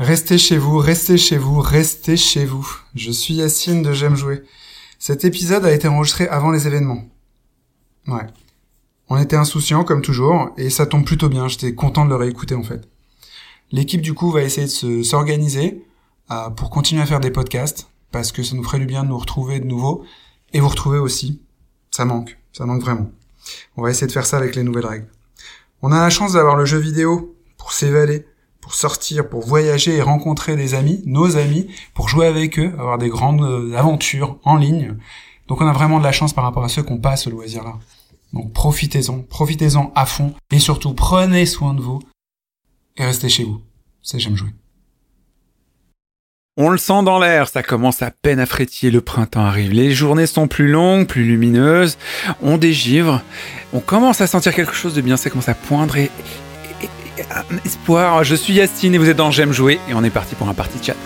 Restez chez vous, restez chez vous, restez chez vous. Je suis Yacine de J'aime jouer. Cet épisode a été enregistré avant les événements. Ouais. On était insouciants comme toujours, et ça tombe plutôt bien, j'étais content de le réécouter en fait. L'équipe du coup va essayer de s'organiser euh, pour continuer à faire des podcasts, parce que ça nous ferait du bien de nous retrouver de nouveau, et vous retrouver aussi. Ça manque, ça manque vraiment. On va essayer de faire ça avec les nouvelles règles. On a la chance d'avoir le jeu vidéo pour s'évader, pour sortir, pour voyager et rencontrer des amis, nos amis, pour jouer avec eux, avoir des grandes euh, aventures en ligne. Donc on a vraiment de la chance par rapport à ceux qui ont pas ce loisir-là. Donc profitez-en, profitez-en à fond, et surtout prenez soin de vous, et restez chez vous. C'est j'aime jouer. On le sent dans l'air, ça commence à peine à frétiller, le printemps arrive, les journées sont plus longues, plus lumineuses, on dégivre, on commence à sentir quelque chose de bien, ça commence à poindre et, un espoir. Je suis Yastine et vous êtes dans J'aime jouer et on est parti pour un party chat.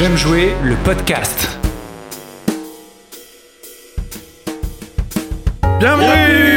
J'aime jouer le podcast. Bienvenue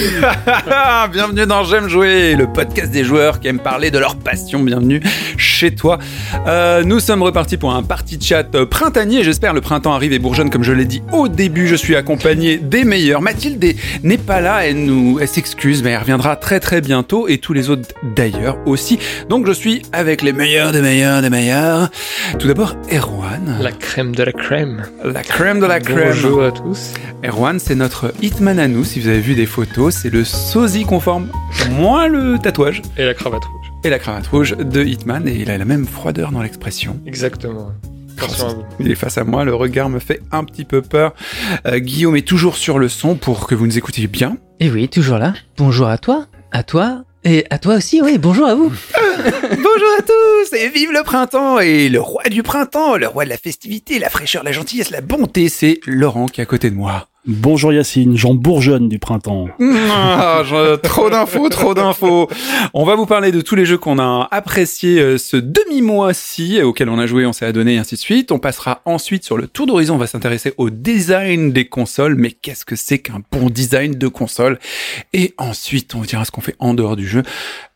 Bienvenue dans J'aime jouer, le podcast des joueurs qui aiment parler de leur passion. Bienvenue chez toi. Euh, nous sommes repartis pour un party chat printanier. J'espère le printemps arrive et bourgeonne comme je l'ai dit au début. Je suis accompagné des meilleurs. Mathilde n'est pas là, elle nous, elle s'excuse, mais elle reviendra très très bientôt et tous les autres d'ailleurs aussi. Donc je suis avec les meilleurs des meilleurs des meilleurs. Tout d'abord Erwan. La crème de la crème. La crème de la crème. Bonjour à tous. Erwan, c'est notre hitman à nous. Si vous avez vu des photos, c'est le sosie conforme, moins le tatouage. Et la cravate rouge. Et la cravate rouge de Hitman, et il a la même froideur dans l'expression. Exactement. Il est face à moi, le regard me fait un petit peu peur. Euh, Guillaume est toujours sur le son pour que vous nous écoutiez bien. Et oui, toujours là. Bonjour à toi, à toi, et à toi aussi, oui, bonjour à vous. Bonjour à tous et vive le printemps et le roi du printemps, le roi de la festivité, la fraîcheur, la gentillesse, la bonté, c'est Laurent qui est à côté de moi. Bonjour Yacine, Jean Bourgeonne du printemps. Ah, trop d'infos, trop d'infos. On va vous parler de tous les jeux qu'on a appréciés euh, ce demi-mois-ci, auxquels on a joué, on s'est adonné, et ainsi de suite. On passera ensuite sur le tour d'horizon, on va s'intéresser au design des consoles, mais qu'est-ce que c'est qu'un bon design de console? Et ensuite, on dira ce qu'on fait en dehors du jeu.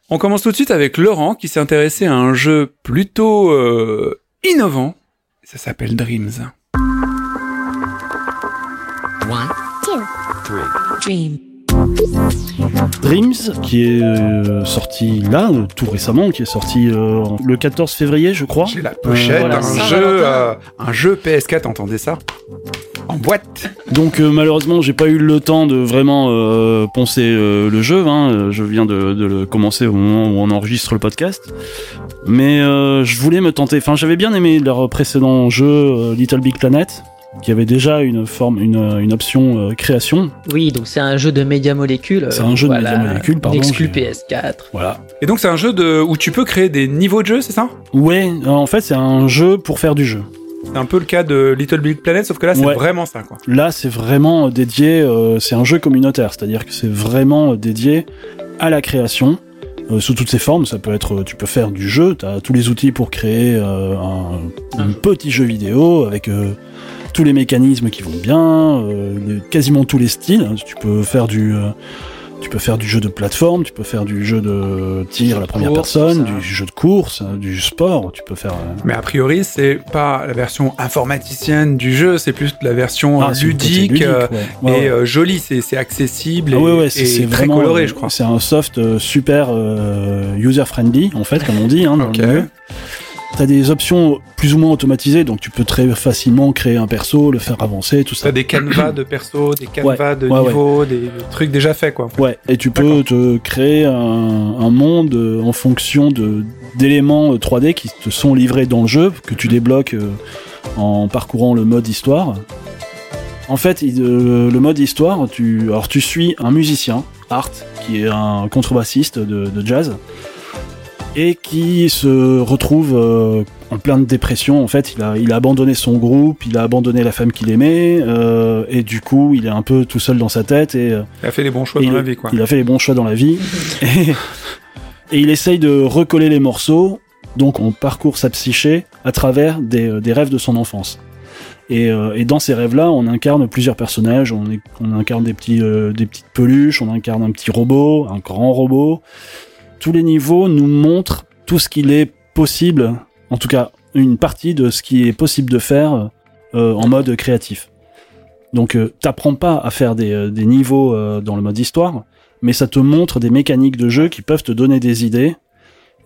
On commence tout de suite avec Laurent, qui s'est intéressé à un jeu plutôt euh, innovant. Ça s'appelle Dreams. One, two, dream. Dreams, qui est euh, sorti là, euh, tout récemment, qui est sorti euh, le 14 février, je crois. J'ai la pochette, voilà. un, jeu, euh, un jeu PS4, entendez ça En boîte. Donc euh, malheureusement, j'ai pas eu le temps de vraiment euh, poncer euh, le jeu. Hein. Euh, Je viens de, de le commencer au moment où on enregistre le podcast. Mais euh, je voulais me tenter. Enfin, j'avais bien aimé leur précédent jeu euh, Little Big Planet, qui avait déjà une forme, une, une option euh, création. Oui, donc c'est un jeu de média molécules. C'est un jeu de média molécules, pardon, Exclu j'ai- PS4. Voilà. Et donc c'est un jeu de où tu peux créer des niveaux de jeu, c'est ça? Ouais, en fait, c'est un jeu pour faire du jeu. C'est un peu le cas de Little Big Planet, sauf que là c'est Ouais. vraiment ça quoi. Là, c'est vraiment dédié, euh, c'est un jeu communautaire, c'est-à-dire que c'est vraiment dédié à la création. euh, sous toutes ses formes, ça peut être, tu peux faire du jeu, tu as tous les outils pour créer euh, un, un petit jeu vidéo avec euh, tous les mécanismes qui vont bien, euh, quasiment tous les styles. Tu peux faire du, euh, tu peux faire du jeu de plateforme, tu peux faire du jeu de tir à la première course, personne, du jeu de course, euh, du sport. Tu peux faire. euh, Mais a priori c'est pas la version informaticienne du jeu, c'est plus la version ah, ludique, ludique, euh, ouais. Ouais, et ouais. jolie, c'est accessible et, Ah et très vraiment, coloré je crois. C'est un soft euh, super user friendly en fait, comme on dit. Hein, dans le. T'as des options plus ou moins automatisées, donc tu peux très facilement créer un perso, le faire avancer, tout ça. T'as des canevas de perso, des canevas de ouais, ouais. niveau, des trucs déjà faits quoi. Ouais, et tu peux te créer un, un monde euh, en fonction de d'éléments euh, 3D qui te sont livrés dans le jeu, que tu débloques euh, en parcourant le mode histoire. En fait, euh, le mode histoire, tu, alors tu suis un musicien, Art, qui est un contrebassiste de, de jazz. Et qui se retrouve euh, en pleine dépression. En fait, il a, il a abandonné son groupe, il a abandonné la femme qu'il aimait, euh, et du coup, il est un peu tout seul dans sa tête et euh, Il a fait les bons choix dans il, la vie, quoi. il a fait les bons choix dans la vie. et, et il essaye de recoller les morceaux. Donc, on parcourt sa psyché à travers des, euh, des rêves de son enfance. Et, euh, et dans ces rêves-là, on incarne plusieurs personnages. On, est- on incarne des, petits, euh, des petites peluches, on incarne un petit robot, un grand robot. Tous les niveaux nous montrent tout ce qu'il est possible, en tout cas une partie de ce qui est possible de faire euh, en mode créatif. Donc euh, t'apprends pas à faire des, euh, niveaux dans le mode histoire, mais ça te montre des mécaniques de jeu qui peuvent te donner des idées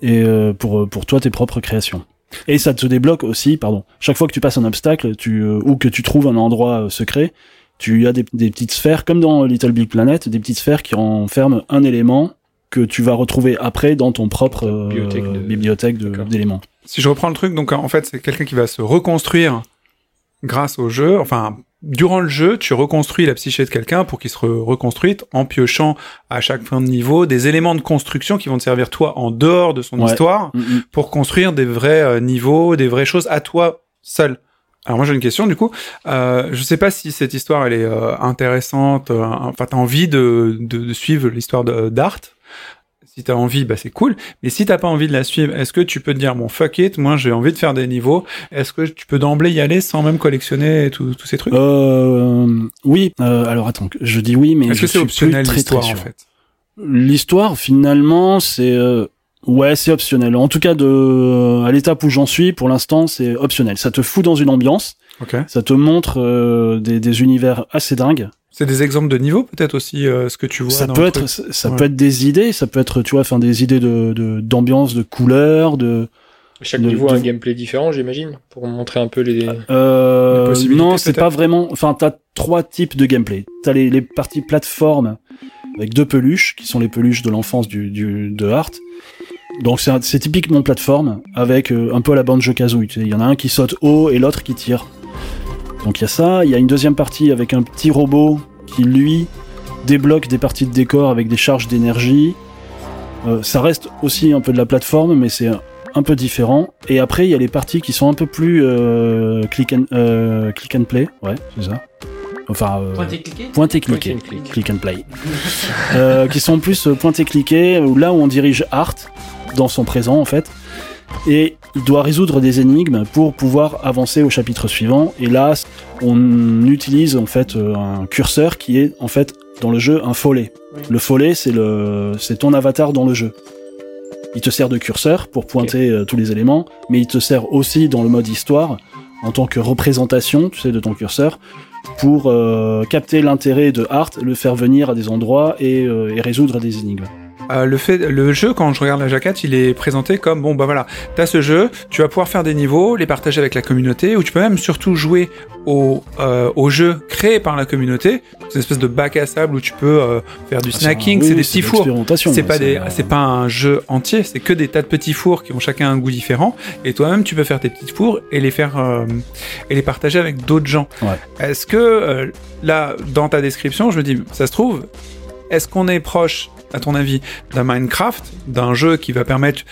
et pour pour toi tes propres créations. Et ça te débloque aussi, pardon. Chaque fois que tu passes un obstacle, tu ou que tu trouves un endroit secret, tu as des, des petites sphères comme dans Little Big Planet, des petites sphères qui renferment un élément que tu vas retrouver après dans ton propre euh, Bibliothèque d'éléments. Si je reprends le truc, donc en fait, c'est quelqu'un qui va se reconstruire grâce au jeu. Enfin, durant le jeu, tu reconstruis la psyché de quelqu'un pour qu'il se re- reconstruite en piochant à chaque fin de niveau des éléments de construction qui vont te servir toi en dehors de son Ouais. histoire Mm, mm. pour construire des vrais euh, niveaux, des vraies choses à toi seul. Alors moi j'ai une question du coup. Euh, je sais pas si cette histoire elle est euh, intéressante. euh, Enfin t'as envie de, de, de suivre l'histoire d'Art. Si t'as envie, bah c'est cool. Mais si t'as pas envie de la suivre, est-ce que tu peux te dire bon fuck it, moi j'ai envie de faire des niveaux. Est-ce que tu peux d'emblée y aller sans même collectionner tous ces trucs? Euh, oui. euh, alors attends, je dis oui, mais Est-ce que c'est optionnel l'histoire en fait? L'histoire, finalement, c'est euh, ouais, c'est optionnel. En tout cas, de à l'étape où j'en suis, pour l'instant, c'est optionnel. Ça te fout dans une ambiance, Ok. ça te montre euh, des, des univers assez dingues. C'est des exemples de niveaux peut-être aussi euh, ce que tu vois. ça dans peut être, truc ça Ouais. peut être des idées, ça peut être, tu vois, enfin des idées de de- d'ambiance, de, couleurs, de. Chaque De- niveau a de- un gameplay différent, j'imagine, pour montrer un peu les. Euh, Les possibilités, non, c'est pas vraiment. Enfin, t'as trois types de gameplay. T'as les, les parties plateforme avec deux peluches qui sont les peluches de l'enfance du, du de Hart. Donc c'est typiquement plateforme avec euh, un peu la bande jeu kazooie. Il y en a un qui saute haut et l'autre qui tire. Donc il y a ça. Il y a une deuxième partie avec un petit robot qui lui débloque des parties de décor avec des charges d'énergie. Euh, ça reste aussi un peu de la plateforme, mais c'est un, peu différent. Et après, il y a les parties qui sont un peu plus euh, click, and, click and play. Ouais, c'est ça. Enfin, euh, Pointer cliquer pointer cliquer. Point and click. Click and play. Euh, qui sont plus euh, pointer cliquer, où là où on dirige Art dans son présent en fait. Et il doit résoudre des énigmes pour pouvoir avancer au chapitre suivant. Et là, on utilise en fait euh, un curseur qui est en fait dans le jeu un follet. Le follet, c'est le, c'est ton avatar dans le jeu. Il te sert de curseur pour pointer euh, tous les éléments, mais il te sert aussi dans le mode histoire en tant que représentation, tu sais, de ton curseur, pour euh, capter l'intérêt de Art, le faire venir à des endroits et, euh, et résoudre des énigmes. Euh, le fait, le jeu, quand je regarde la jaquette, il est présenté comme bon bah voilà, t'as ce jeu, tu vas pouvoir faire des niveaux, les partager avec la communauté, ou tu peux même surtout jouer au, euh, au jeu créé par la communauté, c'est une espèce de bac à sable où tu peux euh, faire du Ah, snacking, oui, c'est des petits fours. C'est ouais, pas des, c'est pas un jeu entier, c'est que des tas de petits fours qui ont chacun un goût différent, et toi-même tu peux faire tes petits fours et les faire euh, et les partager avec d'autres gens. Ouais. Est-ce que là, dans ta description, je me dis, ça se trouve, est-ce qu'on est proche, à ton avis, d'un Minecraft, d'un jeu qui va permettre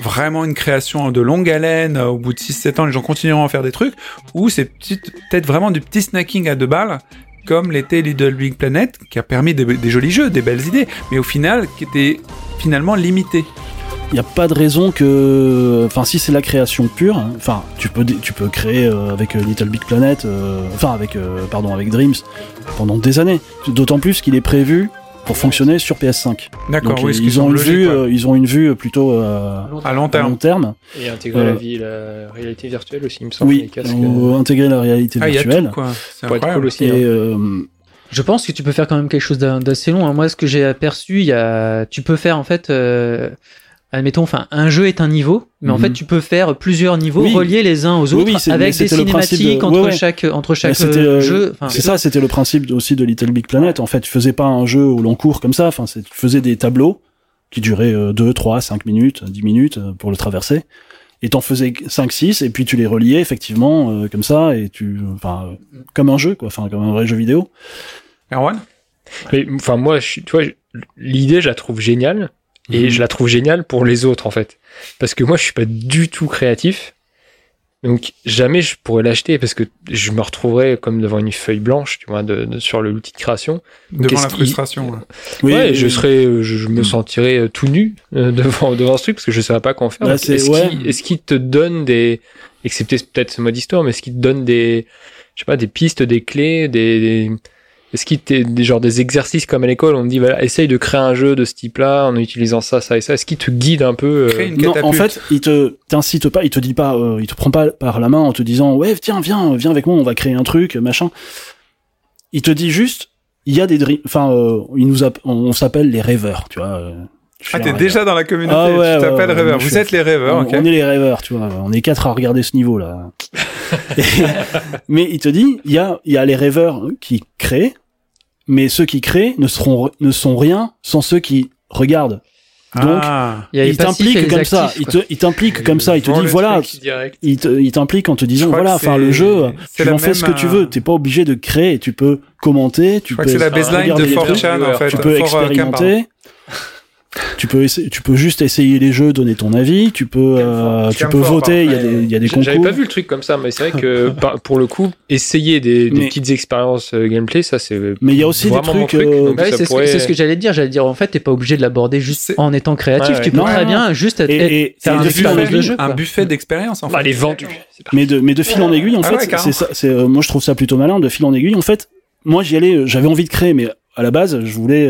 vraiment une création de longue haleine, euh, au bout de 6-7 ans, les gens continueront à faire des trucs, ou c'est peut-être vraiment du petit snacking à deux balles, comme l'était Little Big Planet, qui a permis des, jolis jeux, des belles idées, mais au final, qui était finalement limité. Il n'y a pas de raison que, enfin, si c'est la création pure, enfin, tu peux, tu peux créer euh, avec euh, Little Big Planet, enfin, avec, pardon, avec Dreams, pendant des années. D'autant plus qu'il est prévu pour fonctionner sur PS5. D'accord, oui, qui ils ont une vue, logique, euh, ils ont une vue plutôt euh, à long à terme. long terme. Et intégrer Euh, la vie, la réalité virtuelle aussi, il me semble. Oui, les casques, ou euh, intégrer la réalité Ah, il y a virtuelle. tout, quoi. C'est incroyable. cool aussi. Et hein. euh, Je pense que tu peux faire quand même quelque chose d'assez long. hein. Moi, ce que j'ai aperçu, il y a, tu peux faire en fait, euh, admettons, enfin, un jeu est un niveau, mais en Mhm. fait, tu peux faire plusieurs niveaux Oui. reliés les uns aux autres oui, avec des de- cinématiques ouais, entre ouais. chaque entre chaque c'était, euh, euh, jeu. Enfin, c'est ça, c'était le principe aussi de Little Big Planet. En fait, tu faisais pas un jeu au long cours comme ça. Enfin, tu faisais des tableaux qui duraient 2, 3, 5 minutes, 10 minutes euh, pour le traverser. Et t'en faisais 5, 6, et puis tu les reliais effectivement euh, comme ça, et tu, enfin, euh, comme un jeu, quoi, enfin, comme un vrai jeu vidéo. Erwan? Mais enfin, moi, je, suis- tu vois, l'idée, je la trouve géniale. Et Mhm. je la trouve géniale pour les autres, en fait. Parce que moi, je suis pas du tout créatif. Donc, jamais je pourrais l'acheter parce que je me retrouverais comme devant une feuille blanche, tu vois, de, de- sur le l'outil de création. Devant la qui- frustration. ouais. Oui, ouais, oui, je serais, euh, je, je me sentirais euh, tout nu euh, devant, devant ce truc parce que je savais pas quoi en faire. Bah, est-ce ouais. qu'il est-ce qu'il te donne des, excepté peut-être ce mode histoire, mais est-ce qu'il te donne des, je sais pas, des pistes, des clés, des, des- est-ce qu'il te, des genre des exercices comme à l'école, on te dit voilà, essaye de créer un jeu de ce type-là en utilisant ça, ça et ça. Est-ce qu'il te guide un peu euh, une Non, en fait, il te t'incite pas, il te dit pas, euh, il te prend pas par la main en te disant ouais tiens viens viens avec moi, on va créer un truc machin. Il te dit juste il y a des dream, enfin euh, il nous app- on s'appelle les rêveurs, tu vois. euh, Ah, t'es déjà dans la communauté. Ah ouais, tu t'appelles ouais, ouais, rêveur. Vous suis- êtes les rêveurs, on, ok. on est les rêveurs, tu vois. On est quatre à regarder ce niveau là. Et- mais il te dit il y a il y a les rêveurs qui créent, mais ceux qui créent ne seront ne sont rien sans ceux qui regardent. Donc Ah. Il les il t'implique comme ça, actifs, il quoi. te, il t'implique comme ça, il te dit voilà, il te- il t'implique en te disant voilà, enfin le jeu, c'est tu en fais ce que tu euh, veux, t'es pas obligé de créer, tu peux commenter, tu Je crois peux que c'est la baseline de les trucs, 4chan, en fait. tu peux 4cam, pardon. expérimenter. Tu peux, essayer- tu peux juste essayer les jeux, donner ton avis. Tu peux, euh, tu peux fort, voter. Il y a des, il y a des J- J'avais concours. pas vu le truc comme ça, mais c'est vrai que par- pour le coup, essayer des, des Mais- petites expériences euh, gameplay, ça c'est. Mais il y a aussi des trucs. truc, euh, Ouais, c'est ce que- pourrait- c'est ce que j'allais te dire. J'allais dire, en fait, t'es pas obligé de l'aborder juste en étant créatif. Ouais, ouais. Tu peux Non, très bien juste être, et, et, faire et un buffet, de jeu, un buffet d'expérience, en fait. Bah, les parti. mais de, mais de fil en aiguille, en Ah fait, c'est ça. C'est, euh, moi, je trouve ça plutôt malin. De fil en aiguille, en fait, moi, j'y allais. euh, J'avais envie de créer, mais à la base, je voulais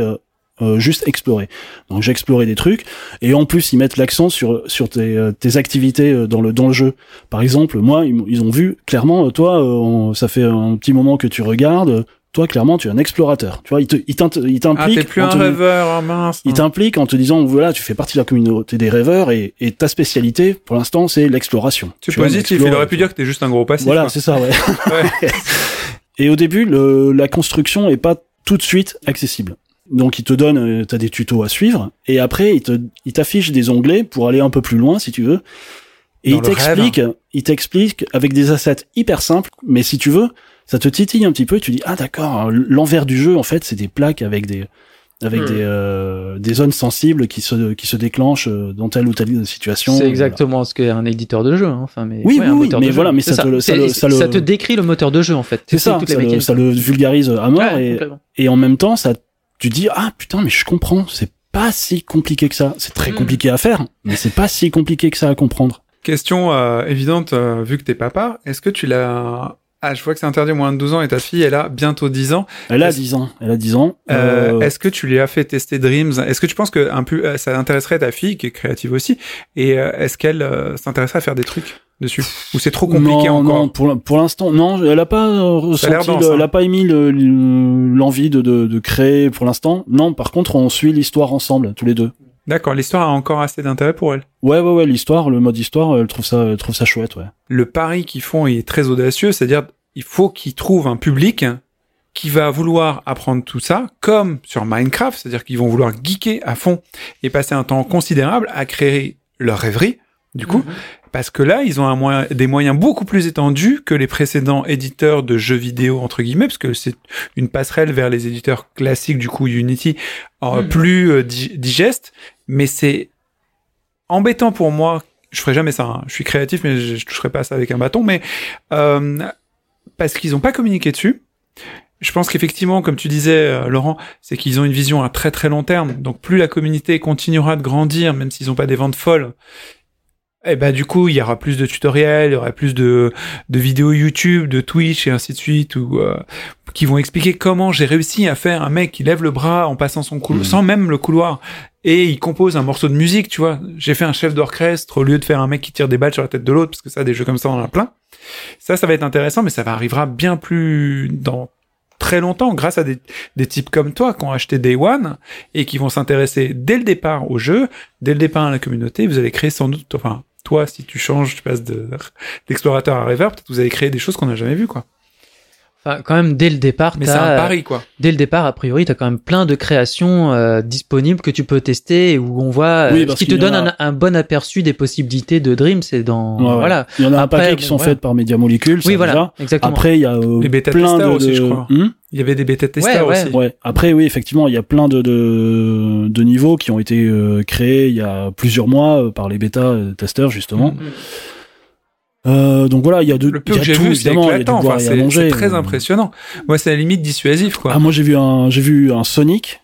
euh, juste explorer. Donc, j'ai exploré des trucs, et en plus, ils mettent l'accent sur sur tes, euh, tes activités euh, dans le dans le jeu. Par exemple, moi, ils, ont vu clairement, euh, toi, on- ça fait un petit moment que tu regardes. Toi, clairement, tu es un explorateur. Tu vois, ils te- ils t'int- ils Ah, t'es plus en un te- rêveur, oh, mince. Il t'implique en te disant voilà tu fais partie de la communauté des rêveurs et, et ta spécialité pour l'instant c'est l'exploration. Tu vois, positif, il aurait pu tu dire que t'es juste un gros passif. Voilà c'est ça ouais. Ouais. et au début le, la construction est pas tout de suite accessible. Donc il te donne euh, t'as des tutos à suivre et après il te il t'affiche des onglets pour aller un peu plus loin si tu veux. Et Dans il t'explique il t'explique avec des assets hyper simples mais si tu veux ça te titille un petit peu tu dis ah d'accord l'envers du jeu en fait c'est des plaques avec des avec Hmm. des, euh, des zones sensibles qui se, qui se déclenchent euh, dans telle ou telle situation. C'est exactement ce qu'est un éditeur de jeu. hein. Enfin, mais Oui, ouais, oui, un oui, mais jeu. voilà, mais ça te le- ça le- ça le- ça te décrit le moteur de jeu en fait. C'est ça, ça le, mécaniques. ça le vulgarise à mort Ouais, et, et en même temps, ça, tu dis, ah putain, mais je comprends, c'est pas si compliqué que ça. C'est très Mm. compliqué à faire, mais c'est pas si compliqué que ça à comprendre. Question euh, évidente, euh, vu que t'es papa, est-ce que tu l'as... Ah, je vois que c'est interdit aux moins de 12 ans et ta fille, elle a bientôt 10 ans. Elle a Est-ce- 10 ans, elle a 10 ans. Euh, Euh, Est-ce que tu lui as fait tester Dreams? Est-ce que tu penses que un peu, euh, ça intéresserait ta fille, qui est créative aussi Et euh, est-ce qu'elle euh, s'intéresserait à faire des trucs dessus? Ou c'est trop compliqué non, encore? non, pour, pour l'instant, non, elle a pas ressenti, dense, hein. elle a pas émis le- le- l'envie de, de, de créer pour l'instant. Non, par contre, on suit l'histoire ensemble, tous les deux. D'accord, l'histoire a encore assez d'intérêt pour elle. Ouais, ouais, ouais, l'histoire, le mode histoire, elle trouve ça, elle trouve ça chouette, ouais. Le pari qu'ils font est très audacieux, c'est-à-dire il faut qu'ils trouvent un public qui va vouloir apprendre tout ça, comme sur Minecraft, c'est-à-dire qu'ils vont vouloir geeker à fond et passer un temps considérable à créer leur rêverie, du coup, parce que là, ils ont un moyen, des moyens beaucoup plus étendus que les précédents éditeurs de jeux vidéo, entre guillemets, parce que c'est une passerelle vers les éditeurs classiques, du coup, Unity, euh, Mhm. plus euh, di- digeste, mais c'est embêtant pour moi. Je ferai jamais ça. hein. Je suis créatif, mais je, je toucherai pas ça avec un bâton. Mais euh, parce qu'ils ont pas communiqué dessus. Je pense qu'effectivement, comme tu disais, euh, Laurent, c'est qu'ils ont une vision à très très long terme. Donc plus la communauté continuera de grandir, même s'ils ont pas des ventes folles, eh ben du coup, il y aura plus de tutoriels, il y aura plus de, de vidéos YouTube, de Twitch et ainsi de suite, ou euh, qui vont expliquer comment j'ai réussi à faire un mec qui lève le bras en passant son couloir, Mhm. sans même le couloir, et il compose un morceau de musique, tu vois. J'ai fait un chef d'orchestre au lieu de faire un mec qui tire des balles sur la tête de l'autre, parce que ça, des jeux comme ça, on en a plein. Ça, ça va être intéressant, mais ça va arrivera bien plus dans très longtemps grâce à des, des types comme toi qui ont acheté Day One et qui vont s'intéresser dès le départ au jeu, dès le départ à la communauté. Vous allez créer sans doute, enfin, toi, si tu changes, tu passes de- d'explorateur à rêveur, peut-être vous allez créer des choses qu'on n'a jamais vues, quoi. Enfin, quand même, dès le départ, Mais c'est un pari, quoi. dès le départ, a priori, tu as quand même plein de créations euh, disponibles que tu peux tester et où on voit Oui, euh, parce ce qui te donne a- un, un bon aperçu des possibilités de Dream. C'est dans Ouais, ouais. voilà. Il y en a un Après, paquet qui bon, sont voilà. faites par Media Molecule, Oui, voilà, déjà. exactement. Après, il y a euh, Les bêta plein de, aussi, de- je crois. Hmm? Il y avait des bêta-testeurs Ouais, ouais. aussi. Ouais. Après, oui, effectivement, il y a plein de, de, de niveaux qui ont été euh, créés il y a plusieurs mois euh, par les bêta-testeurs, justement. Mm. Euh, donc voilà, il y a de, Le peu il y que a j'ai tout, vu, c'est Enfin, c'est manger. c'est très Euh, impressionnant. Moi, c'est à la limite dissuasif, quoi. Ah, moi, j'ai vu un, j'ai vu un Sonic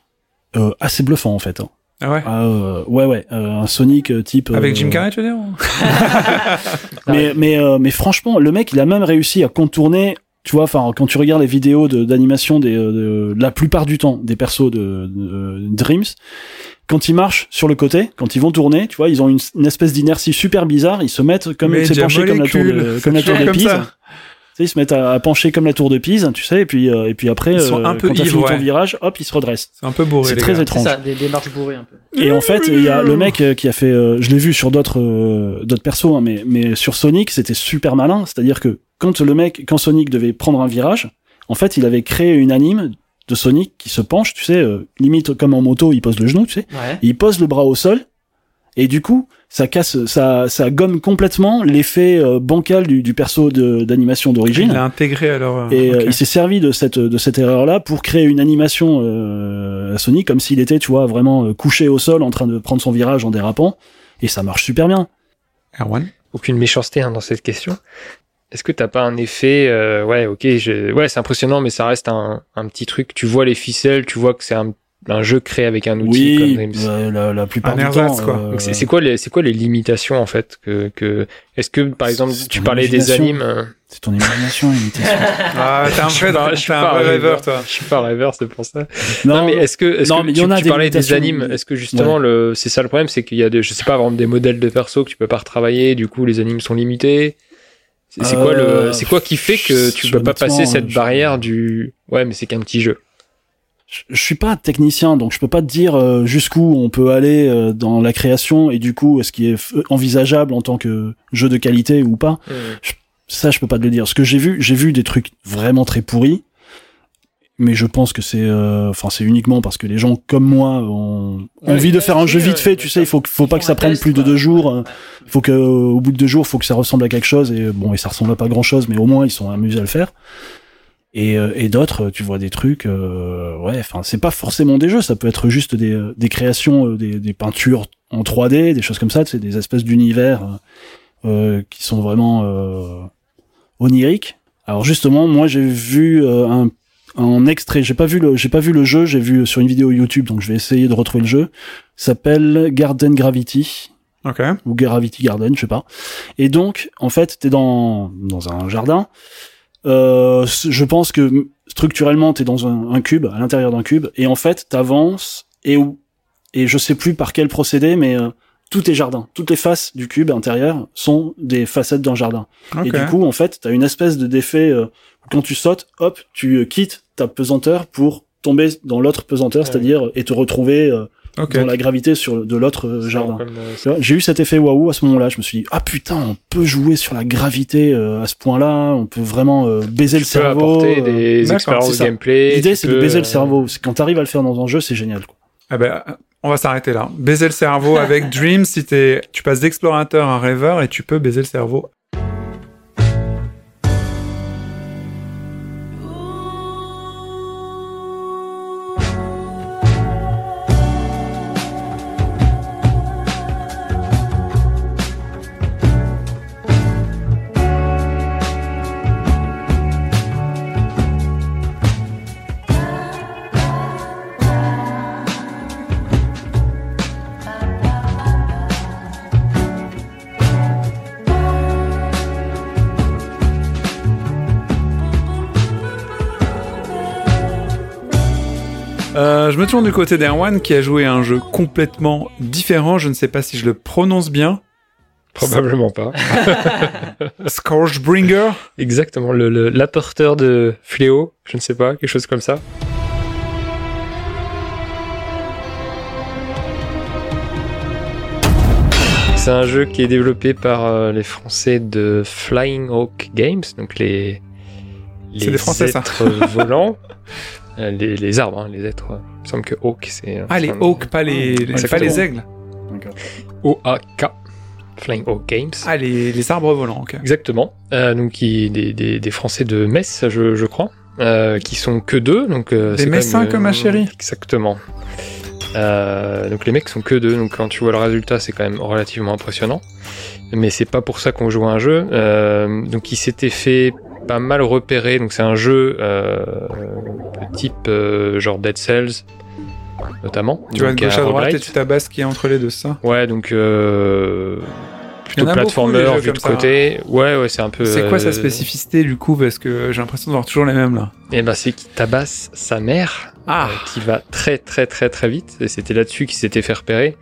euh, assez bluffant, en fait. hein. Ah ouais? Ah, euh, ouais, ouais, euh, un Sonic euh, type. Avec euh, Jim Carrey, tu veux dire? Mais mais euh, mais franchement, le mec, il a même réussi à contourner. Tu vois, enfin, quand tu regardes les vidéos de- d'animation des euh, de, la plupart du temps des persos de, de Dreams, quand ils marchent sur le côté, quand ils vont tourner, tu vois, ils ont une, une espèce d'inertie super bizarre. Ils se mettent comme c'est penché comme la tour de, comme la tour de Pise. ils se mettent à, à pencher comme la tour de Pise, tu sais, et puis euh, et puis après, Ils sont un peu quand t'as fini ton virage, hop, ils se redressent. C'est un peu bourré. C'est très gars. C'est étrange. ça, des démarches bourrées un peu. Et en fait, il y a le mec euh, qui a fait, euh, je l'ai vu sur d'autres euh, d'autres persos, hein, mais mais sur Sonic, c'était super malin. C'est-à-dire que quand le mec, quand Sonic devait prendre un virage, en fait, il avait créé une anime de Sonic qui se penche, tu sais, euh, limite comme en moto, il pose le genou, tu sais, Ouais. il pose le bras au sol, et du coup, ça casse, ça ça gomme complètement l'effet euh, bancal du, du perso de- d'animation Il d'origine. l'a intégré alors. Et euh, ok. il s'est servi de cette de cette erreur là pour créer une animation euh, à Sonic comme s'il était tu vois vraiment euh, couché au sol en train de prendre son virage en dérapant et ça marche super bien. Erwan? Aucune méchanceté hein, dans cette question. Est-ce que t'as pas un effet, euh, ouais, ok, je- ouais, c'est impressionnant, mais ça reste un, un petit truc. Tu vois les ficelles, tu vois que c'est un, un jeu créé avec un outil comme Oui, Dreams. euh, la, la plupart Un du temps. quoi. euh, Donc c'est c'est quoi les, c'est quoi les limitations en fait que, que est-ce que par exemple C'est tu parlais des animes, euh, c'est ton imagination, imitation. Ah, t'es un Je suis vrai, pas- je suis un pas vrai un rêveur, rêveur. toi. je suis pas rêveur, c'est pour ça. non, Non, mais est-ce que, est-ce non, que mais tu, y en a tu des parlais des animes Est-ce que justement le, c'est ça le problème, c'est qu'il y a des, je sais pas, exemple des modèles de perso que tu peux pas retravailler, du coup les animes sont limités. C'est quoi le, Euh, c'est quoi qui fait que tu peux pas passer cette je- barrière du, ouais, mais c'est qu'un petit jeu. je, je suis pas technicien, donc je peux pas te dire euh, jusqu'où on peut aller euh, dans la création et du coup ce qui est envisageable en tant que jeu de qualité ou pas. Ça, je peux pas te le dire. Ce que j'ai vu, j'ai vu des trucs vraiment très pourris, mais je pense que c'est, euh, enfin, c'est uniquement parce que les gens comme moi ont Ouais, envie de faire un jeu vite fait. ouais, Tu sais, il faut, faut pas que ça prenne test, plus de deux jours. euh, Il faut que, euh, au bout de deux jours, faut que ça ressemble à quelque chose. Et bon, et ça ressemble à pas grand chose, mais au moins ils sont amusés à le faire. Et, euh, et d'autres, tu vois des trucs, euh, ouais, enfin, c'est pas forcément des jeux, ça peut être juste des, euh, des créations, euh, des, des peintures en 3D, des choses comme ça, sais, des espèces d'univers euh, euh, qui sont vraiment euh, oniriques. Alors justement, moi j'ai vu euh, un, un extrait, j'ai pas vu le, j'ai pas vu le jeu, j'ai vu sur une vidéo YouTube, donc je vais essayer de retrouver le jeu. S'appelle Garden Gravity ou Gravity Garden, je sais pas. Et donc, en fait, t'es dans dans un jardin. Euh, je pense que structurellement, t'es dans un, un cube, à l'intérieur d'un cube, et en fait, t'avances et où et je sais plus par quel procédé, mais euh, tout est jardin. Toutes les faces du cube intérieur sont des facettes d'un jardin. Et Ok. du coup, en fait, t'as une espèce de d'effet euh, quand tu sautes, hop, tu euh, quittes ta pesanteur pour tomber dans l'autre pesanteur, Ouais. c'est-à-dire et te retrouver euh, dans la gravité sur de l'autre euh, jardin. Euh, J'ai eu cet effet waouh à ce moment-là. Je me suis dit ah putain, on peut jouer sur la gravité euh, à ce point-là. On peut vraiment euh, baiser le tu peux cerveau. apporter euh. des expériences de gameplay. L'idée c'est de baiser euh, le cerveau. Quand t'arrives à le faire dans un jeu, c'est génial. Quoi. Ah ben, on va s'arrêter là. Baiser le cerveau avec Dream, si tu passes d'explorateur à rêveur et tu peux baiser le cerveau. Je me tourne du côté d'Erwan qui a joué à un jeu complètement différent. Je ne sais pas si je le prononce bien. Probablement pas. Scourgebringer. Exactement, le, le- l'apporteur de fléau, je ne sais pas, quelque chose comme ça. C'est un jeu qui est développé par euh, les Français de Flying Hawk Games, donc les les des Français, ça. êtres volants, Euh, les, les arbres, hein, les êtres. Il me semble que Hawk c'est Ah, les hawks, pas les, les- c'est pas les aigles. O-A-K, Flying Hawk Games. Ah, les, les arbres volants. Exactement. Euh, donc, qui, des, des, des Français de Metz, je, je crois. euh, qui sont que deux. Donc, euh, Des messins comme ma chérie. Exactement. Euh, donc les mecs sont que deux, donc quand tu vois le résultat, c'est quand même relativement impressionnant. Mais c'est pas pour ça qu'on joue à un jeu. Euh, donc il s'était fait pas mal repérer. Donc c'est un jeu euh, type euh, genre Dead Cells, notamment. Tu vas de gauche à droite et tu tabasses ce qui est entre les deux, ça? Ouais, donc euh, plutôt platformer, vu de côté. Ouais, ouais, c'est un peu. C'est quoi sa spécificité du coup? Parce que j'ai l'impression de voir toujours les mêmes là. Eh ben, c'est qu'il tabasse sa mère, Ah. euh, qui va très très très très vite. Et c'était là-dessus qu'il s'était fait repérer.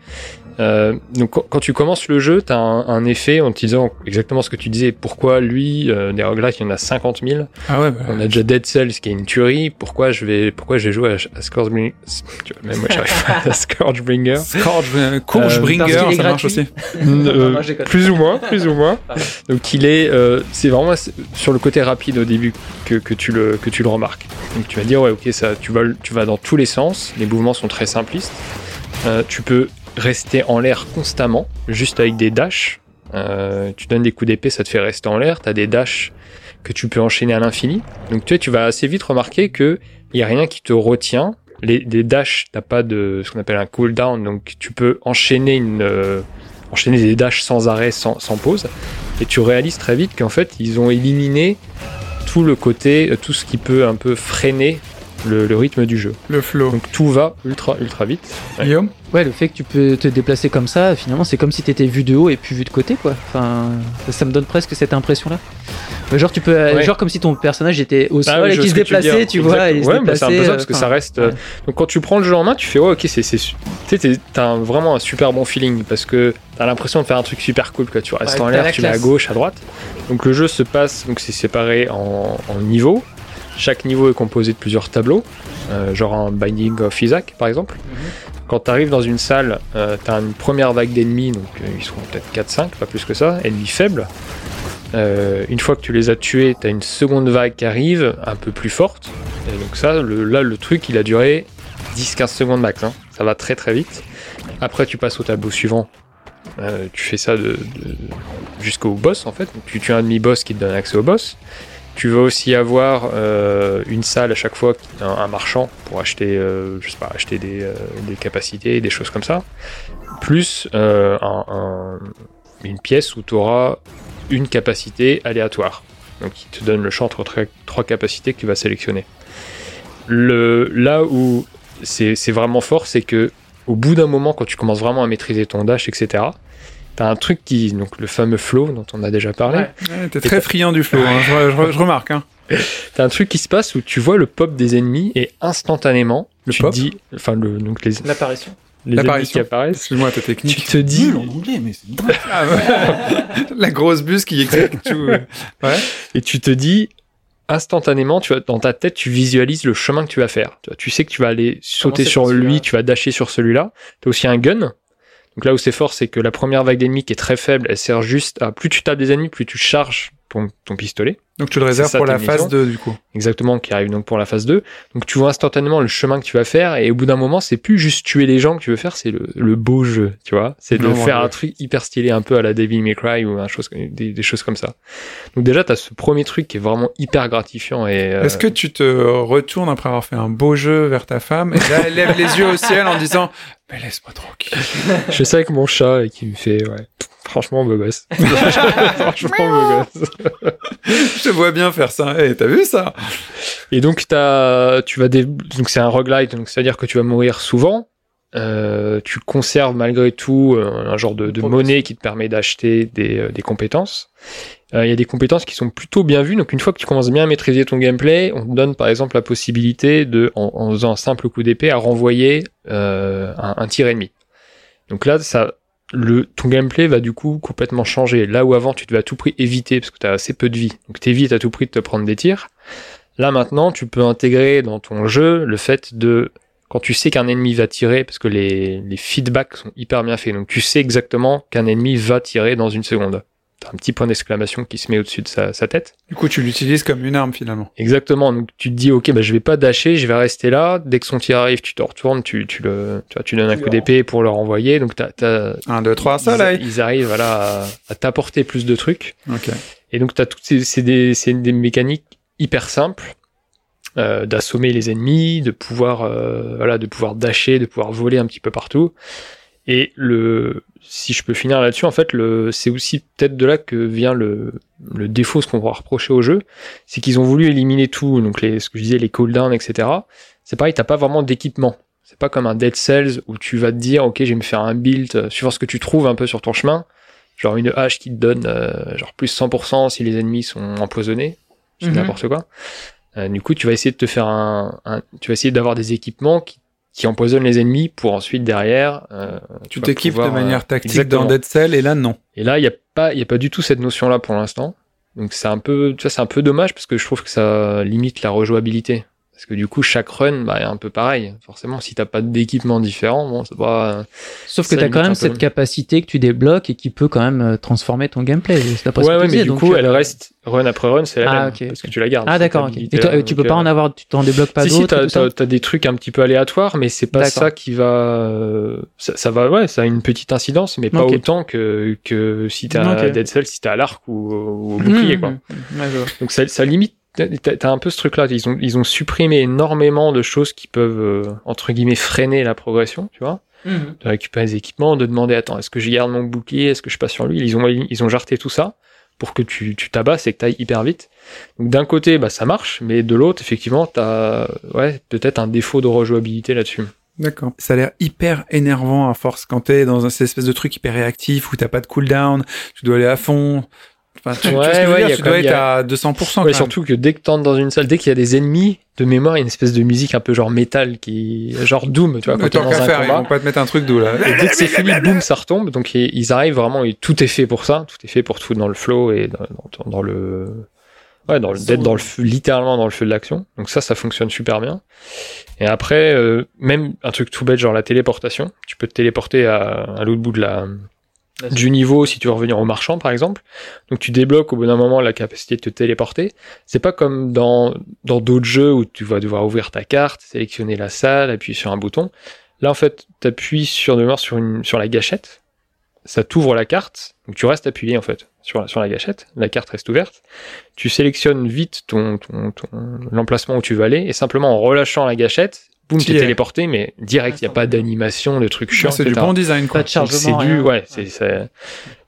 Euh, donc quand- tu commences le jeu, t'as un, un effet en te disant exactement ce que tu disais. Pourquoi lui, euh, des roguelites, il y en a 50 000. Ah ouais, bah, On a déjà Dead Cells qui est une tuerie. Pourquoi je vais, pourquoi j'ai joué à, à Scourgebringer Tu vois, même moi j'arrive pas à Scourgebringer. Scourge, euh, ça marche aussi. Euh, plus ou moins, plus ou moins. Donc il est, euh, c'est vraiment sur le côté rapide au début que, que tu le que tu le remarques. Donc tu vas dire ouais ok ça, tu vas tu vas dans tous les sens. Les mouvements sont très simplistes. Euh, tu peux rester en l'air constamment, juste avec des dashs. Euh, tu donnes des coups d'épée, ça te fait rester en l'air. T'as des dashs que tu peux enchaîner à l'infini. Donc tu sais, tu vas assez vite remarquer que il y a rien qui te retient. Les, les dashs, t'as pas de ce qu'on appelle un cooldown, donc tu peux enchaîner une euh, enchaîner des dashs sans arrêt, sans, pause. Et tu réalises très vite qu'en fait, ils ont éliminé tout le côté, tout ce qui peut un peu freiner le, le rythme du jeu. Le flow. Donc tout va ultra ultra vite. Ouais. Guillaume Ouais, le fait que tu peux te déplacer comme ça, finalement, c'est comme si t'étais vu de haut et puis vu de côté, quoi. Enfin, ça, me donne presque cette impression-là. Mais Genre, tu peux, Ouais. genre comme si ton personnage était au sol Ah oui, et ce se tu déplaçait, tu vois. et il se Ouais, bah, c'est un peu ça parce que ça reste. ouais. Donc quand tu prends le jeu en main, tu fais ouais, ok, c'est c'est t'as vraiment un super bon feeling parce que t'as l'impression de faire un truc super cool. Quoi. Tu restes Ouais, en l'air, la tu vas à gauche, à droite. Donc le jeu se passe, donc c'est séparé en, en niveaux. Chaque niveau est composé de plusieurs tableaux, euh, genre un Binding of Isaac par exemple. Quand tu arrives dans une salle, euh, tu as une première vague d'ennemis, donc euh, ils seront peut-être 4-5, pas plus que ça, ennemis faibles. Une fois que tu les as tués, tu as une seconde vague qui arrive, un peu plus forte. Et donc ça, le, là, le truc, il a duré 10-15 secondes max. hein. Ça va très très vite. Après, tu passes au tableau suivant. Euh, tu fais ça de, de- jusqu'au boss, en fait. Donc, tu tues un demi-boss qui te donne accès au boss. Tu vas aussi avoir euh, une salle à chaque fois, un, marchand pour acheter, euh, je sais pas, acheter des, euh, des capacités, des choses comme ça. Plus euh, un- un- une pièce où tu auras une capacité aléatoire. Donc il te donne le choix entre trois, capacités que tu vas sélectionner. Le, là où c'est c'est vraiment fort, c'est que au bout d'un moment, quand tu commences vraiment à maîtriser ton dash, etc., t'as un truc qui, donc le fameux flow dont on a déjà parlé, Ouais. Ouais, T'es très friand du flow, hein, je, re- je re- je remarque. Hein. T'as un truc qui se passe où tu vois le pop des ennemis et instantanément, Le tu pop te dis, enfin le, donc les, L'apparition. les ennemis L'apparition. qui apparaissent, Excuse-moi, ta tu technique. te dis, Nul en anglais, mais c'est dingue. Ah ouais. La grosse buse qui explique tout. Ouais. et tu te dis instantanément, tu vois, dans ta tête, tu visualises le chemin que tu vas faire. Tu, vois, tu sais que tu vas aller sauter sur lui, tu vas dasher sur celui-là. T'as aussi un gun. Donc là où c'est fort, c'est que la première vague d'ennemis qui est très faible, elle sert juste à plus tu tapes des ennemis, plus tu charges ton, ton pistolet. Donc tu le réserves ça, pour la phase mission. 2 du coup. Exactement, qui arrive donc pour la phase 2. Donc tu vois instantanément le chemin que tu vas faire et au bout d'un moment, c'est plus juste tuer les gens que tu veux faire, c'est le, le beau jeu, tu vois. C'est de Non, faire ouais. un truc hyper stylé un peu à la Devil May Cry ou un chose, des, des choses comme ça. Donc déjà, t'as ce premier truc qui est vraiment hyper gratifiant et... euh, Est-ce que tu te retournes après avoir fait un beau jeu vers ta femme et là elle lève les yeux au ciel en disant mais laisse-moi tranquille. Je fais ça avec mon chat et qui me fait, ouais, franchement, beau gosse. franchement, beau gosse. Je te vois bien faire ça. Eh, t'as vu ça? Et donc, t'as, tu vas dé- donc c'est un roguelite, donc c'est-à-dire que tu vas mourir souvent. Euh, tu conserves malgré tout euh, un genre de, de monnaie qui te permet d'acheter des, euh, des compétences. Euh, Il y a des compétences qui sont plutôt bien vues. Donc une fois que tu commences bien à maîtriser ton gameplay, on te donne par exemple la possibilité de, en, en faisant un simple coup d'épée, à renvoyer euh, un, un tir ennemi. Donc là, ça, le, ton gameplay va du coup complètement changer. Là où avant tu devais à tout prix éviter parce que tu as assez peu de vie, donc t'évites à tout prix de te prendre des tirs. Là maintenant, tu peux intégrer dans ton jeu le fait de quand tu sais qu'un ennemi va tirer, parce que les, les feedbacks sont hyper bien faits, donc tu sais exactement qu'un ennemi va tirer dans une seconde. Un petit point d'exclamation qui se met au-dessus de sa, sa tête. Du coup, tu l'utilises comme une arme finalement. Exactement. Donc tu te dis ok bah je vais pas dasher, je vais rester là. Dès que son tir arrive, tu te retournes, tu, tu le tu, vois, tu donnes un coup d'épée pour le renvoyer. Donc t'as, t'as 1, 2, 3, ils, soleil. ils arrivent voilà à, à t'apporter plus de trucs. Ok. Et donc t'as toutes ces c'est des c'est des mécaniques hyper simples. euh, d'assommer les ennemis, de pouvoir, euh, voilà, de pouvoir dasher, de pouvoir voler un petit peu partout. Et le, si je peux finir là-dessus, en fait, le, c'est aussi peut-être de là que vient le, le défaut, ce qu'on va reprocher au jeu, c'est qu'ils ont voulu éliminer tout, donc les, ce que je disais, les cooldowns, etc. C'est pareil, t'as pas vraiment d'équipement. C'est pas comme un Dead Cells où tu vas te dire, ok, je vais me faire un build, euh, suivant ce que tu trouves un peu sur ton chemin. Genre une hache qui te donne euh, genre plus 100% si les ennemis sont empoisonnés. C'est Mhm. n'importe quoi. Euh, du coup, tu vas essayer de te faire un, un- tu vas essayer d'avoir des équipements qui, qui empoisonnent les ennemis pour ensuite derrière. euh, Tu vas t'équipes de pouvoir, euh, manière tactique exactement. dans Dead Cell et là non. Et là, il y a pas, il y a pas du tout cette notion-là pour l'instant. Donc c'est un peu, tu vois, c'est un peu dommage parce que je trouve que ça limite la rejouabilité. Parce que du coup, chaque run, bah, est un peu pareil. Forcément, si t'as pas d'équipement différent, bon, c'est pas. Sauf que t'as quand même cette capacité que tu débloques et qui peut quand même euh, transformer ton gameplay. C'est Ouais, ouais, mais disais, du donc, coup, euh, elle reste run après run, c'est la Ah, même. Parce que tu la gardes. Ah d'accord, ok. Et toi, tu peux pas euh, en avoir, tu t'en débloques pas si, si, d'autres et t'as, t'as des trucs un petit peu aléatoires, mais c'est pas ça qui va, euh, ça, ça va, ouais, ça a une petite incidence, mais pas autant que, que si t'as. Dead Cell, si t'as à l'arc ou, ou au bouclier, Mmh, quoi. mmh, mmh. Ouais. Donc ça, ça limite. T'as un peu ce truc-là. Ils ont, ils ont supprimé énormément de choses qui peuvent euh, entre guillemets freiner la progression, tu vois. De récupérer des équipements, de demander attends, est-ce que je garde mon bouclier, est-ce que je passe sur lui? Ils ont, ils ont jarté tout ça pour que tu, tu tabasses et que t'ailles hyper vite. Donc d'un côté, bah ça marche, mais de l'autre, effectivement, t'as ouais peut-être un défaut de rejouabilité là-dessus. D'accord. Ça a l'air hyper énervant à force quand t'es dans un cette espèce de truc hyper réactif où t'as pas de cooldown, tu dois aller à fond. Enfin, tu, tu Ouais, veux ouais, dire, y a tu dois être y a- à 200%. Ouais, quand surtout que dès que t'entres dans une salle, dès qu'il y a des ennemis, de mémoire, il y a une espèce de musique un peu genre métal qui, genre Doom, tu vois, quand t'es dans un faire, ils combat. vont pas te mettre un truc doux là. Et dès que c'est fini, boum, ça retombe. Donc ils ils arrivent vraiment, et tout est fait pour ça. Tout est fait pour te foutre dans le flow et dans, dans- dans le, ouais, dans le, d'être dans le feu, littéralement dans le feu de l'action. Donc ça, ça fonctionne super bien. Et après, euh, même un truc tout bête, genre la téléportation. Tu peux te téléporter à, à l'autre bout de la, du niveau si tu veux revenir au marchand, par exemple. Donc tu débloques au bout d'un moment la capacité de te téléporter. C'est pas comme dans, dans d'autres jeux où tu vas devoir ouvrir ta carte, sélectionner la salle, appuyer sur un bouton. Là, en fait, tu appuies sur, de mémoire sur, une, sur la gâchette, ça t'ouvre la carte, donc tu restes appuyé en fait sur la, sur la gâchette, la carte reste ouverte, tu sélectionnes vite ton, ton, ton- l'emplacement où tu veux aller, et simplement en relâchant la gâchette, boum, T'y t'es es. téléporté, mais direct, il n'y a pas d'animation, de trucs chiants, Ah, c'est du bon design quoi. Pas de Donc, c'est chargement. du, rien. ouais, c'est, c'est-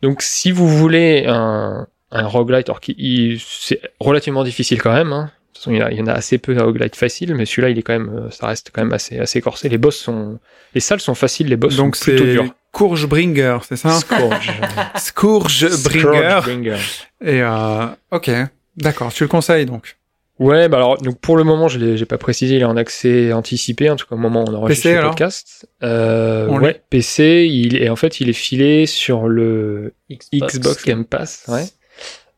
Donc, si vous voulez un, un roguelite, alors qu'il, c'est relativement difficile quand même, hein. De toute façon, il y, en a, il y en a assez peu de roguelite faciles, mais celui-là, il est quand même, euh, ça reste quand même assez, assez corsé. Les boss sont, les salles sont faciles, les boss Donc sont plutôt c'est durs. Courgebringer, c'est ça? Scourge. Scourgebringer. Scourgebringer. Et euh, ok, d'accord, tu le conseilles donc. Ouais, bah alors, donc pour le moment, je l'ai, j'ai pas précisé, il est en accès anticipé, en tout cas au moment où on enregistre PC, le podcast. Euh, On ouais, PC, il est, en fait, il est filé sur le Xbox Game Pass, ouais.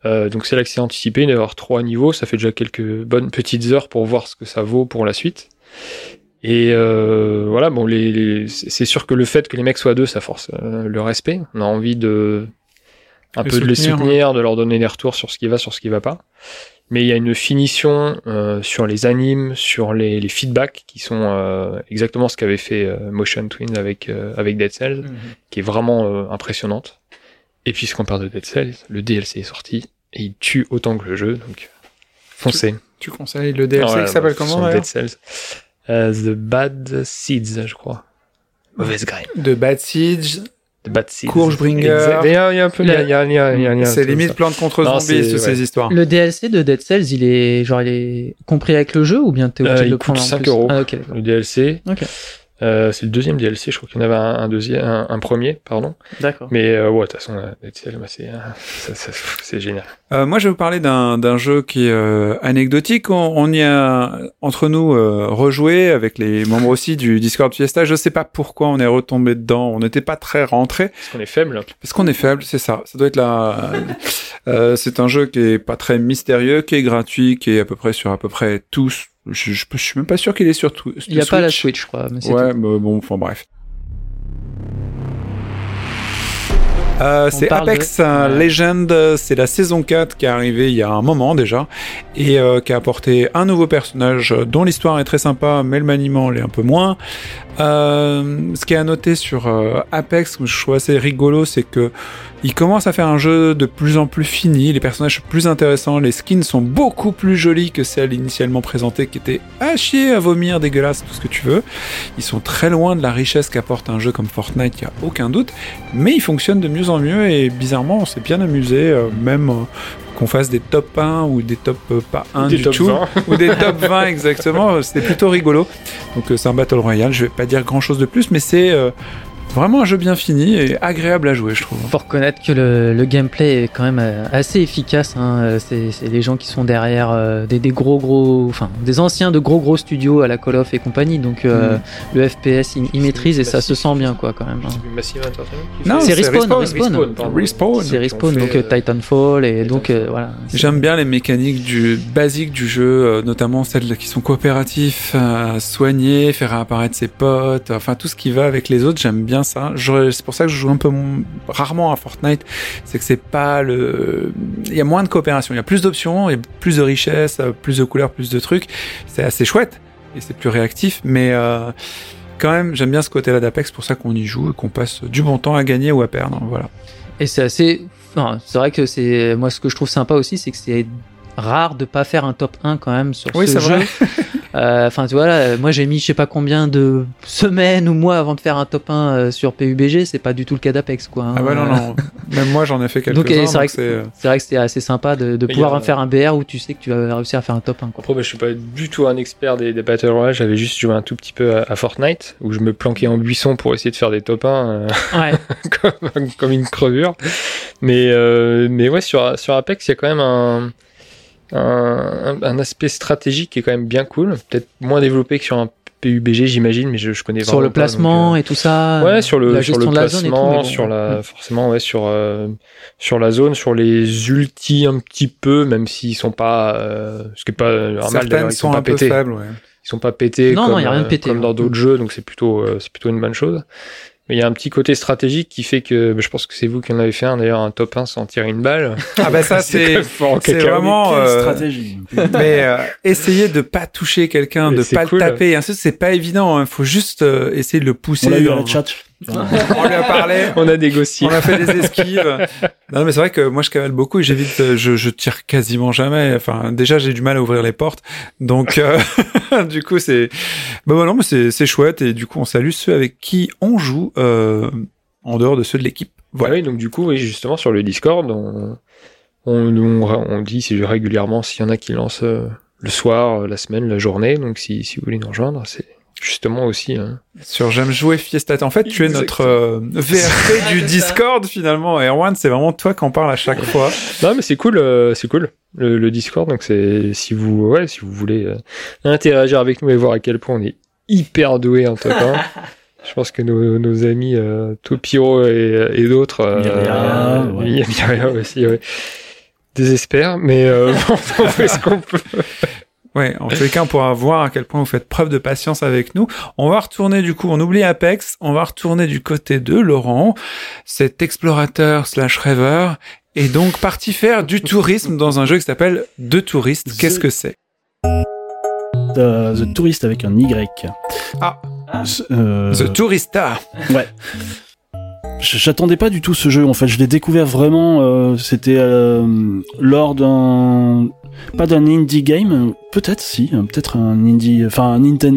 Euh, donc c'est l'accès anticipé, il doit y avoir trois niveaux, ça fait déjà quelques bonnes petites heures pour voir ce que ça vaut pour la suite. Et euh, voilà, bon, les, les- c'est sûr que le fait que les mecs soient deux, ça force euh, le respect. On a envie de un Les peu de les soutenir, soutenir, de leur donner des retours sur ce qui va, sur ce qui va pas. Mais il y a une finition euh, sur les animes, sur les, les feedbacks qui sont euh, exactement ce qu'avait fait euh, Motion Twin avec euh, avec Dead Cells, Mhm. qui est vraiment euh, impressionnante. Et puisqu'on parle de Dead Cells, le DLC est sorti et il tue autant que le jeu, donc foncez. Tu conseilles le DLC Ah ouais, qui s'appelle bah, comment Dead Cells. Euh, The Bad Seeds, je crois. Mauvaise graine. De Bad Siege. The Bad Seeds. Courgebringer. Il y a un peu, il y a- il y a un lien, il y a un lien C'est limite plante contre zombies, toutes ces histoires. Le DLC de Dead Cells, il est genre il est compris avec le jeu ou bien t'es obligé Euh, de il le prendre en 5 plus? euros. Ah. Le DLC. Ok. Euh, c'est le deuxième DLC, je crois qu'il y en avait un, un deuxième, un, un premier, pardon. D'accord. Mais euh, ouais, de toute façon, euh, bah, c'est, euh, c'est génial. Euh, moi, je vais vous parler d'un d'un jeu qui est euh, anecdotique. On, on y a entre nous euh, rejoué avec les membres aussi du Discord Fiesta. Je sais pas pourquoi on est retombé dedans. On n'était pas très rentré Parce qu'on est faible. parce qu'on est faible, c'est ça. Ça doit être la. Euh, c'est un jeu qui est pas très mystérieux, qui est gratuit, qui est à peu près sur à peu près tous. Je, je, je suis même pas sûr qu'il est sur tout. Il n'y a pas la Switch, je crois. Mais Ouais, mais bon, enfin bref. Euh, c'est Apex de-. Legend, c'est la saison 4 qui est arrivée il y a un moment déjà et euh, qui a apporté un nouveau personnage dont l'histoire est très sympa mais le maniement l'est un peu moins. Euh, ce qui est à noter sur Apex, que je trouve assez rigolo, c'est que il commence à faire un jeu de plus en plus fini, les personnages sont plus intéressants, les skins sont beaucoup plus jolis que celles initialement présentées qui étaient à chier, à vomir, dégueulasses, tout ce que tu veux. Ils sont très loin de la richesse qu'apporte un jeu comme Fortnite, il n'y a aucun doute, mais ils fonctionnent de mieux en mieux et bizarrement on s'est bien amusé, euh, même euh, qu'on fasse des top 1 ou des top euh, pas 1 Des du top tout, 20. ou des top 20 exactement, c'était plutôt rigolo. Donc c'est un Battle Royale, je vais pas dire grand chose de plus, mais c'est vraiment un jeu bien fini et agréable à jouer je trouve. Faut reconnaître que le, le gameplay est quand même euh, assez efficace. Hein. Euh, C'est les gens qui sont derrière euh, des, des gros gros, enfin des anciens de gros gros studios à la Call of et compagnie. Donc euh, Mm. le FPS, il, il maîtrise et ça se sent bien quoi quand même. hein. C'est Respawn, Respawn. Respawn. C'est Respawn, donc euh, Titanfall et donc euh, voilà. J'aime bien les mécaniques du basique du jeu, notamment celles qui sont coopératifs, soigner, faire apparaître ses potes, enfin tout ce qui va avec les autres, j'aime bien ça. C'est pour ça que je joue un peu rarement à Fortnite, c'est que c'est pas le, il y a moins de coopération, il y a plus d'options, il y a plus de richesse, plus de couleurs, plus de trucs. C'est assez chouette et c'est plus réactif, mais euh, quand même j'aime bien ce côté-là d'Apex, pour ça qu'on y joue et qu'on passe du bon temps à gagner ou à perdre. Voilà. Et c'est assez. enfin, c'est vrai que c'est. Moi, ce que je trouve sympa aussi, c'est que c'est rare de pas faire un top 1 quand même sur Oui, ce c'est jeu. vrai. Euh, Enfin, tu vois, là, moi j'ai mis je sais pas combien de semaines ou mois avant de faire un top 1 euh, sur PUBG. C'est pas du tout le cas d'Apex, quoi. hein. Ah bah non non, même moi j'en ai fait quelques Donc, et uns. c'est vrai que c'est, euh, c'est vrai que c'était assez sympa de, pouvoir faire un BR où tu sais que tu vas réussir à faire un top 1. Quoi. Après, bah, je suis pas du tout un expert des, des Battle Royale, j'avais juste joué un tout petit peu à, à Fortnite, où je me planquais en buisson pour essayer de faire des top 1 euh, Ouais. comme, comme une crevure. Mais, euh, mais ouais, sur, sur Apex, il y a quand même un, un, un aspect stratégique qui est quand même bien cool, peut-être moins développé que sur un PUBG, j'imagine, mais je, je connais sur vraiment le pas, placement donc, euh, et tout ça. Ouais, sur le, la sur gestion le de la zone et tout. placement, bon, sur ouais. la, forcément, ouais, sur, euh, sur la zone, sur les ultis un petit peu, même s'ils sont pas, euh, ce qui est pas un mal certaines d'ailleurs, ils sont sont pas un peu faibles. Ouais. Ils sont pas pétés Non, comme, non, y a rien de euh, pété, comme dans d'autres jeux, donc c'est plutôt, euh, c'est plutôt une bonne chose. Mais il y a un petit côté stratégique qui fait que, bah, je pense que c'est vous qui en avez fait un, d'ailleurs, un top 1 sans tirer une balle. Ah bah ça c'est c'est vraiment euh, stratégie. mais euh, essayer de pas toucher quelqu'un, de pas cool. le taper, c'est pas évident. Il faut juste euh, essayer de le pousser. On l'a eu dans- la chat. On lui a parlé. On a négocié. On a fait des esquives. Non, mais c'est vrai que moi je cavale beaucoup et j'évite, euh, je, je tire quasiment jamais. Enfin, déjà j'ai du mal à ouvrir les portes, donc euh, du coup c'est, bah voilà, mais c'est c'est chouette et du coup on salue ceux avec qui on joue euh, en dehors de ceux de l'équipe. Voilà. Ah oui, donc du coup, oui, justement, sur le Discord, on, on, on, on dit c'est régulièrement s'il y en a qui lancent euh, le soir, euh, la semaine, la journée. Donc si, si vous voulez nous rejoindre, c'est justement aussi. hein. Sur J'aime jouer Fiesta. En fait, tu es notre euh, VRP du Discord finalement. Erwan, c'est vraiment toi qui en parle à chaque fois. Non, mais c'est cool, euh, c'est cool. Le, le Discord, donc c'est si vous, ouais, si vous voulez euh, interagir avec nous et voir à quel point on est hyper doué en top 1. Je pense que nos, nos amis euh, Topiro et, et d'autres, euh, Myria, ouais. il y a Myria aussi, ouais, désespèrent, mais euh, bon, on fait ce qu'on peut. Ouais, en tous les cas, on pourra voir à quel point vous faites preuve de patience avec nous. On va retourner du coup, on oublie Apex, on va retourner du côté de Laurent, cet explorateur slash rêveur, et donc parti faire du tourisme dans un jeu qui s'appelle De Touristes. Qu'est-ce que c'est? The Tourist avec un Y. Ah. Euh, The Tourista. Ouais. J'attendais pas du tout ce jeu en fait. Je l'ai découvert vraiment. euh, C'était euh, lors d'un pas d'un indie game, peut-être si, euh, peut-être un indie, enfin un Ninten-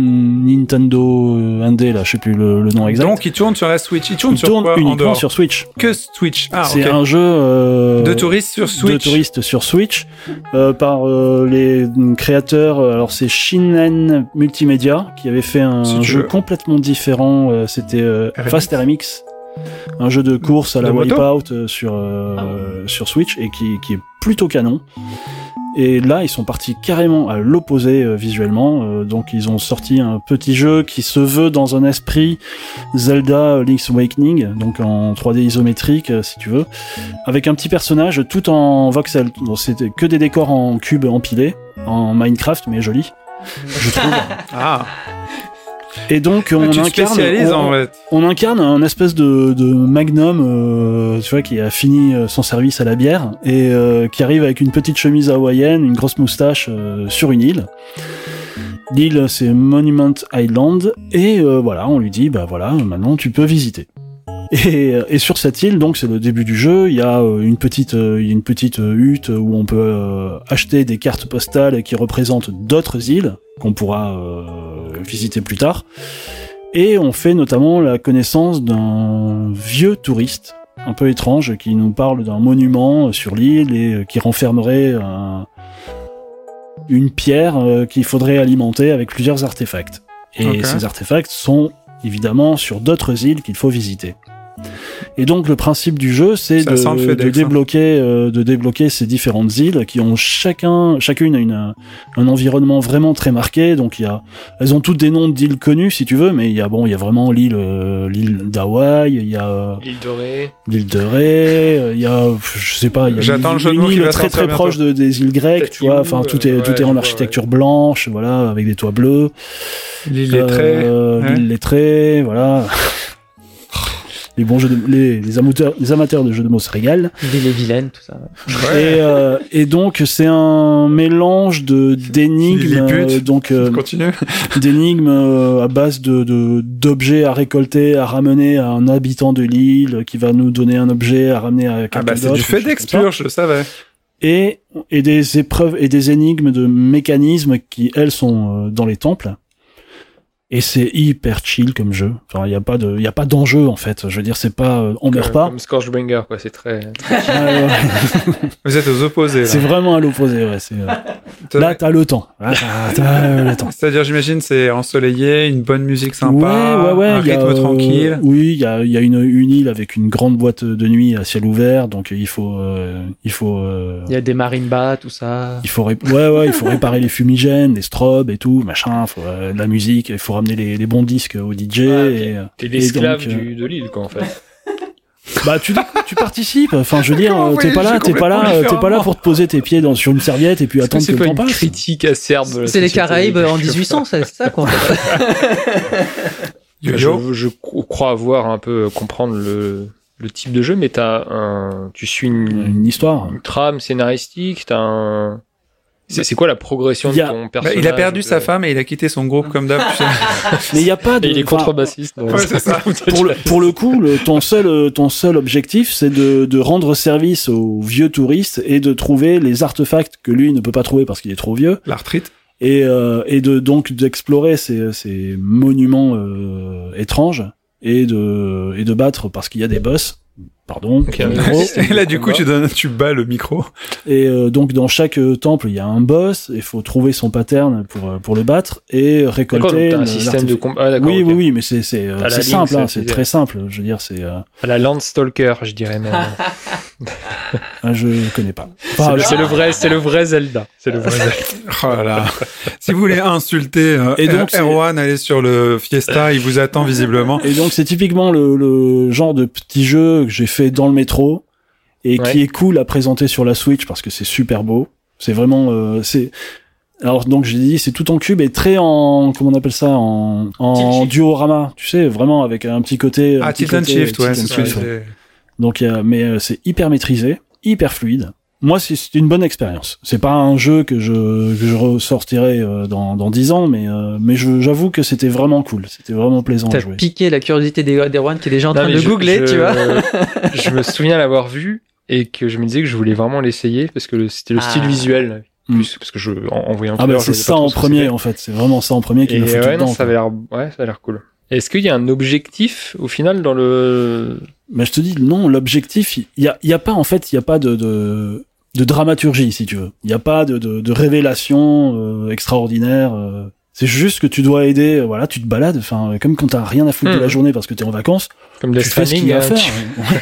Nintendo euh, indé là, je sais plus le, le nom exact. Donc il tourne sur la Switch. Il tourne Il sur tourne quoi en uniquement sur Switch. Que Switch. Ah, C'est un jeu euh, De touristes sur de Switch. touristes sur Switch euh, par euh, les créateurs. Alors c'est Shinen Multimedia qui avait fait un jeu veux. complètement différent. euh, C'était euh, RMX. Fast RMX, un jeu de course à la De Wipeout euh, sur euh, sur Switch et qui, qui est plutôt canon. Et là, ils sont partis carrément à l'opposé euh, visuellement. euh, donc, ils ont sorti un petit jeu qui se veut dans un esprit Zelda Link's Awakening, donc en 3D isométrique, euh, si tu veux, avec un petit personnage tout en voxel. Donc, C'était que des décors en cubes empilés, en Minecraft, mais joli, je trouve. Ah, Et donc, on incarne, spécialises on- en fait. on incarne un espèce de, de magnum, euh, tu vois, qui a fini euh, son service à la bière et euh, qui arrive avec une petite chemise hawaïenne, une grosse moustache euh, sur une île. L'île, c'est Monument Island et euh, voilà, on lui dit, bah voilà, maintenant tu peux visiter. Et, et sur cette île, donc c'est le début du jeu, il y a euh, une petite, euh, il y a une petite euh, hutte où on peut acheter des cartes postales qui représentent d'autres îles qu'on pourra euh, visiter plus tard. Et on fait notamment la connaissance d'un vieux touriste un peu étrange qui nous parle d'un monument sur l'île et qui renfermerait un- une pierre qu'il faudrait alimenter avec plusieurs artefacts. Et ces artefacts sont évidemment sur d'autres îles qu'il faut visiter. Et donc le principe du jeu, c'est de, de hein. débloquer, euh, de débloquer ces différentes îles qui ont chacun, chacune une, un environnement vraiment très marqué. Donc il y a, elles ont toutes des noms d'îles connues si tu veux, mais il y a bon, il y a vraiment l'île, euh, l'île d'Hawaï, il y a euh, L'île dorée. l'île de Ré, euh, il y a, je sais pas, il y a une, de île très très proche de, des îles grecques, tu vois. Enfin, tout est euh, tout est en vois, architecture blanche, voilà, avec des toits bleus. L'île lettrée. Euh, ouais. L'île lettrée, voilà. Les bons jeux de, les, les amateurs, les amateurs de jeux de mots se régalent. Ville et vilaine, tout ça. Et, euh, et donc c'est un mélange de d'énigmes, Les euh, donc euh, d'énigmes euh, à base de de- d'objets à récolter, à ramener à un habitant de l'île qui va nous donner un objet à ramener à quelqu'un Ah bah c'est du FedEx ça. pur, je le savais. Et et des épreuves et des énigmes de mécanismes qui elles sont euh, dans les temples. Et c'est hyper chill comme jeu. Enfin, il y a pas de, il y a pas d'enjeu en fait. Je veux dire, c'est pas, euh, on meurt Comme- pas. Comme Scorchbringer, quoi. C'est très. Ouais, ouais. Vous êtes aux opposés. c'est vraiment à l'opposé. Ouais, c'est, euh, Là, t'as le temps. Là, t'as, t'as, euh, le temps. C'est-à-dire, j'imagine, c'est ensoleillé, une bonne musique sympa, ouais, ouais, ouais. un il y a, rythme euh, tranquille. Oui, il y a, il y a une, une île avec une grande boîte de nuit à ciel ouvert, donc il faut, euh, il faut, euh, Il y a des marimbas, tout ça. il faut, ré- ouais, ouais, il faut réparer les fumigènes, les strobes et tout, machin. Faut euh, de la musique, il faut ramener les, les bons disques au DJ. Ah, T'es l'esclave euh, de l'île, quoi, en fait. Bah tu tu participes. Enfin, je veux dire, euh, t'es pas là, t'es pas là, t'es pas là pour te poser tes pieds dans sur une serviette et puis que attendre que c'est le temps une passe. critique acerbe C'est les Caraïbes en jeu 1800, c'est ça quoi. Yo-yo. Je, je cro- crois avoir un peu comprendre le, le type de jeu, mais t'as un, tu suis une, Une histoire. une trame scénaristique, t'as un, c'est c'est quoi la progression Il y a- de ton Bah, personnage il a perdu de- sa femme et il a quitté son groupe comme d'hab. Mais il y a pas de. Et il est contrebassiste. donc- Ouais, c'est ça. Pour le, pour le coup, le, ton seul euh, ton seul objectif, c'est de, de rendre service aux vieux touristes et de trouver les artefacts que lui ne peut pas trouver parce qu'il est trop vieux L'arthrite. et euh, et de donc d'explorer ces ces monuments euh, étranges et de et de battre parce qu'il y a des boss. Pardon. Et là, du coup, tu donnes, tu bats le micro. Et euh, donc dans chaque euh, temple, il y a un boss, il faut trouver son pattern pour euh, pour le battre et récolter. donc un système de combat. Ah, Oui, oui, oui, mais c'est c'est simple, hein, c'est c'est- très simple. Je veux dire, c'est euh, À la Landstalker, je dirais même. jeu je connais pas. c'est Enfin, le- je- c'est le vrai, c'est le vrai Zelda. C'est le vrai Zelda. Oh là là. si vous voulez insulter euh, Et donc, c'est- Erwan, allez sur le Fiesta, il vous attend visiblement. Et donc c'est typiquement le, le genre de petit jeu que j'ai fait dans le métro et Ouais. qui est cool à présenter sur la Switch parce que c'est super beau. C'est vraiment euh, c'est alors donc j'ai dit c'est tout en cube et très en comment on appelle ça en en Tilt shift. diorama, tu sais vraiment avec un petit côté un Ah, petit Tilt and côté Shift, ouais, shift, ouais. Donc euh, mais euh, c'est hyper maîtrisé, hyper fluide. Moi c'est c'est une bonne expérience. C'est pas un jeu que je que je ressortirai euh, dans dans 10 ans mais euh, mais je- j'avoue que c'était vraiment cool, c'était vraiment plaisant à T'as jouer. piqué la curiosité des- d'Erwan qui est déjà en Non, train de je- googler, je- tu vois. je me souviens l'avoir vu et que je me disais que je voulais vraiment l'essayer parce que le- c'était le Ah. style visuel. Mm. Plus, parce que je, en, en voyant Ah bah c'est ça en premier en fait, c'est vraiment ça en premier qui m'a foutu ouais, non, dedans. ça avait l'air, ouais, ça a l'air cool. Est-ce qu'il y a un objectif au final dans le, Mais je te dis non, l'objectif, il y a, il y a pas en fait, il y a pas de, de de dramaturgie si tu veux. Il y a pas de de, de révélation euh, extraordinaire. euh. C'est juste que tu dois aider. euh, Voilà, tu te balades. Enfin, comme quand t'as rien à foutre de Hmm. la journée parce que t'es en vacances, comme tu fais ce qu'il y a à Stranding, faire. hein,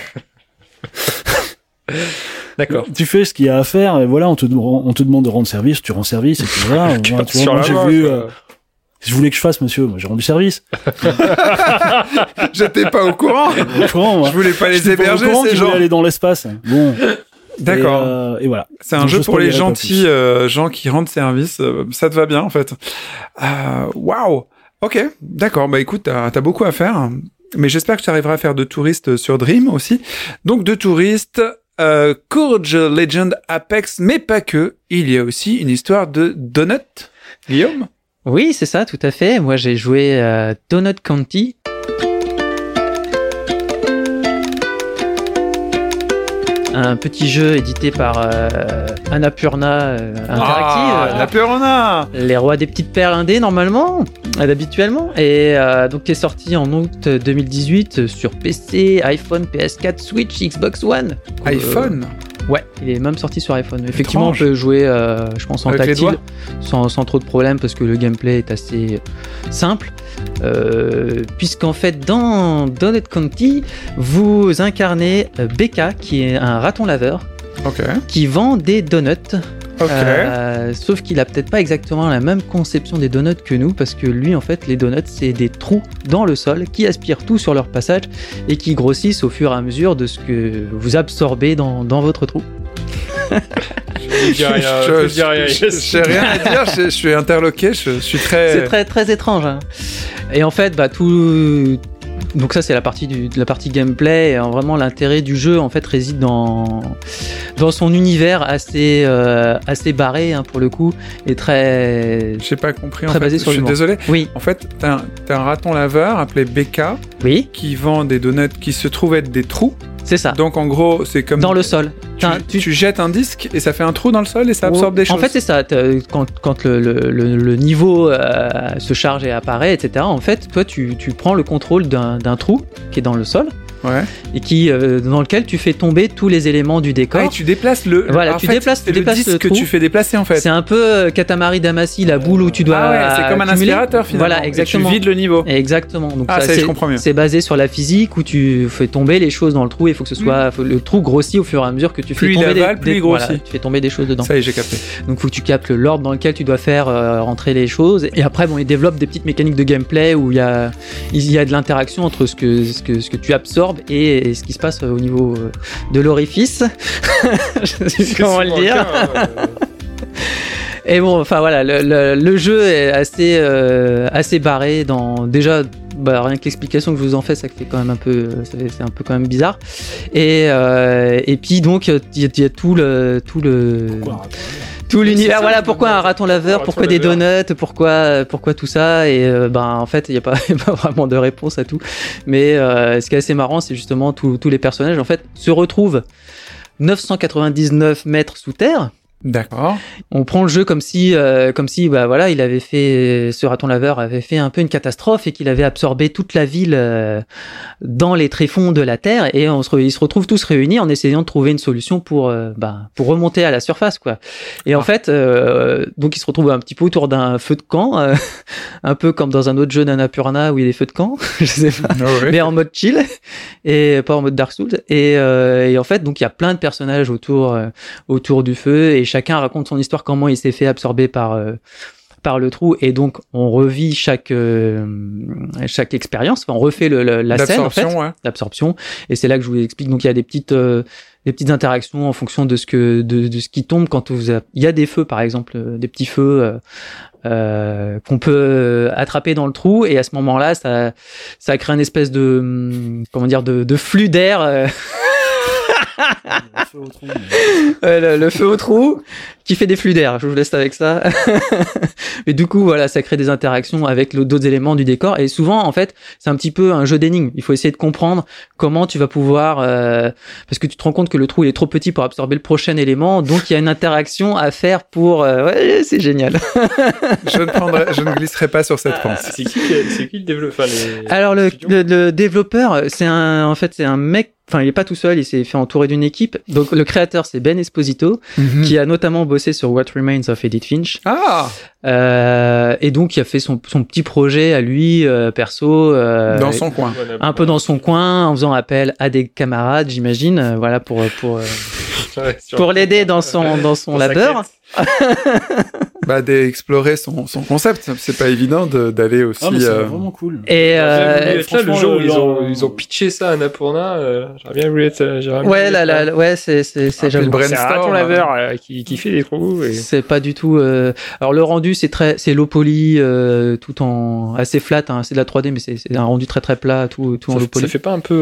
tu- D'accord. Tu fais ce qu'il y a à faire. Et voilà, on te on te demande de rendre service, tu rends service. Et puis voilà. voilà, tu vois, moi j'ai vu. euh, je voulais que je fasse, monsieur. Moi, j'ai rendu service. J'étais pas au courant. Moi, Je voulais pas les j'étais pas au héberger, courant ces qu'ils voulaient gens. aller dans l'espace. Bon. D'accord. Et, euh, et voilà. C'est un Donc, jeu je pour les gentils euh, gens qui rendent service. euh, ça te va bien, en fait. Euh, Waouh. Ok, d'accord. Bah écoute, t'as as beaucoup à faire. Mais j'espère que tu arriveras à faire de touristes sur Dream aussi. Donc de touristes, euh, Courage Legend Apex, mais pas que. Il y a aussi une histoire de Donut. Guillaume? Oui, c'est ça, tout à fait. Moi, j'ai joué à Donut County. Un petit jeu édité par euh, Annapurna euh, Interactive. Ah, la Purona les rois des petites perles indées normalement, euh, habituellement, et euh, donc qui est sorti en août 2018 sur PC, iPhone, PS4, Switch, Xbox One. IPhone? Ouais, il est même sorti sur iPhone. Effectivement, on peut jouer, euh, je pense, en Avec tactile, sans, sans trop de problèmes parce que le gameplay est assez simple. Euh, Puisqu'en fait, dans Donut County, vous incarnez euh, Becca, qui est un raton laveur, qui vend des donuts. Euh, sauf qu'il a peut-être pas exactement la même conception des donuts que nous, parce que lui, en fait, les donuts, c'est des trous dans le sol qui aspirent tout sur leur passage et qui grossissent au fur et à mesure de ce que vous absorbez dans, dans votre trou. Je rien, j'ai rien à dire, je, je suis interloqué, je, suis très. C'est très très étrange. hein. Et en fait, bah tout. Donc ça c'est la partie du, la partie gameplay. Et euh, vraiment l'intérêt du jeu en fait réside dans dans son univers assez euh, assez barré hein, pour le coup et très. J'ai pas compris en fait. basé Je sur suis désolé. Oui, En fait, t'as un, raton laveur appelé Becca oui, qui vend des donuts qui se trouvent être des trous. C'est ça. Donc en gros, c'est comme. Dans le sol. tu, tu- tu jettes un disque et ça fait un trou dans le sol et ça absorbe des choses. En fait, c'est ça. Quand, quand le, le- le- le niveau euh, se charge et apparaît, etc., en fait, toi, tu, tu prends le contrôle d'un trou qui est dans le sol ouais. et qui, euh, dans lequel tu fais tomber tous les éléments du décor. Ah, et tu déplaces le. Voilà, en tu fait, déplaces- tu déplaces le disque le que tu fais déplacer en fait. C'est un peu euh, Katamari Damacy, la boule où tu dois. ah ouais, c'est comme un aspirateur finalement. Voilà, Et exactement. tu vides le niveau. Exactement. Donc Ah, ça c'est- basé sur la physique où tu fais tomber les choses dans le trou. Il faut que ce soit faut- le trou grossit au fur et à mesure que tu Plus fais il tomber avale, des, plus des- il grossit. voilà, tu fais tomber des choses dedans. Ça y est, j'ai capté. Donc faut que tu captes l'ordre dans lequel tu dois faire euh, rentrer les choses. Et après, bon, ils développent des petites mécaniques de gameplay où il y a, il y a de l'interaction entre ce que, ce, que, ce que tu absorbes et, et ce qui se passe au niveau euh, de l'orifice. Je sais comment le dire. Et bon, enfin voilà, le, le- le jeu est assez, euh, assez barré dans déjà. Bah, rien que l'explication que je vous en fais, ça fait quand même un peu, c'est un peu quand même bizarre. Et, euh, et puis donc il y, y a tout le, tout le, Pourquoi tout l'univers. Voilà pourquoi un raton laveur, raton pourquoi des donuts, pourquoi, pourquoi tout ça. Et euh, ben en fait, il n'y a pas, il y a pas vraiment de réponse à tout. Mais euh, ce qui est assez marrant, c'est justement tous tous les personnages en fait se retrouvent 999 mètres sous terre. D'accord. On prend le jeu comme si, euh, comme si, bah voilà, il avait fait, ce raton laveur avait fait un peu une catastrophe et qu'il avait absorbé toute la ville euh, dans les tréfonds de la terre et on se, ils se retrouvent tous réunis en essayant de trouver une solution pour, euh, bah, pour remonter à la surface, quoi. Et en fait, euh, donc ils se retrouvent un petit peu autour d'un feu de camp, euh, un peu comme dans un autre jeu d'Annapurna où il y a des feux de camp, je sais pas Ah mais en mode chill et pas en mode Dark Souls et, euh, et en fait donc il y a plein de personnages autour autour du feu et chacun raconte son histoire comment il s'est fait absorber par euh, par le trou. Et donc on revit chaque euh, chaque expérience. Enfin, on refait le, le- la scène en fait ouais. et c'est là que je vous explique. Donc il y a des petites euh, des petites interactions en fonction de ce que de, de ce qui tombe. Quand vous a- il y a des feux par exemple des petits feux euh, qu'on peut attraper dans le trou. Et à ce moment-là ça ça crée une espèce de hum, comment dire de, de flux d'air Le feu au trou, mais- le, le feu au trou qui fait des flux d'air. Je vous laisse avec ça. Mais du coup, voilà, ça crée des interactions avec d'autres éléments du décor. Et souvent, en fait, c'est un petit peu un jeu d'énigmes. Il faut essayer de comprendre comment tu vas pouvoir, euh, parce que tu te rends compte que le trou il est trop petit pour absorber le prochain élément. Donc, il y a une interaction à faire pour. euh, ouais, c'est génial. Je ne prendrai, je ne glisserai pas sur cette pente. C'est qui, qui- c'est qui le développeur les- Alors le, le développeur, c'est un, en fait, c'est un mec. Enfin, il est pas tout seul. Il s'est fait entourer d'une équipe. Donc, le créateur, c'est Ben Esposito, Mhm. qui a notamment bossé sur What Remains of Edith Finch. Ah, Euh, et donc, il a fait son, son petit projet à lui, euh, perso, euh, dans son coin. Un peu dans son coin, en faisant appel à des camarades, j'imagine, euh, voilà, pour pour euh, Ouais, pour l'aider dans son dans son labeur. Bah, d'explorer son, son concept. C'est pas évident de- d'aller aussi. Ah, mais c'est euh, vraiment cool. Et J'aurais bien voulu euh, être là le jour où ils ont, ils ont pitché ça à Annapurna. Euh, j'aurais bien voulu être. euh, ouais, là, là, là, ouais, c'est c'est c'est Ah, C'est un raton hein. laveur euh, qui, qui fait des trous. Et... C'est pas du tout. euh, Alors le rendu c'est très c'est low poly euh, tout en assez flat. Hein. C'est de la 3D mais c'est c'est un rendu très très plat tout tout en Ça, low ça poly. fait pas un peu.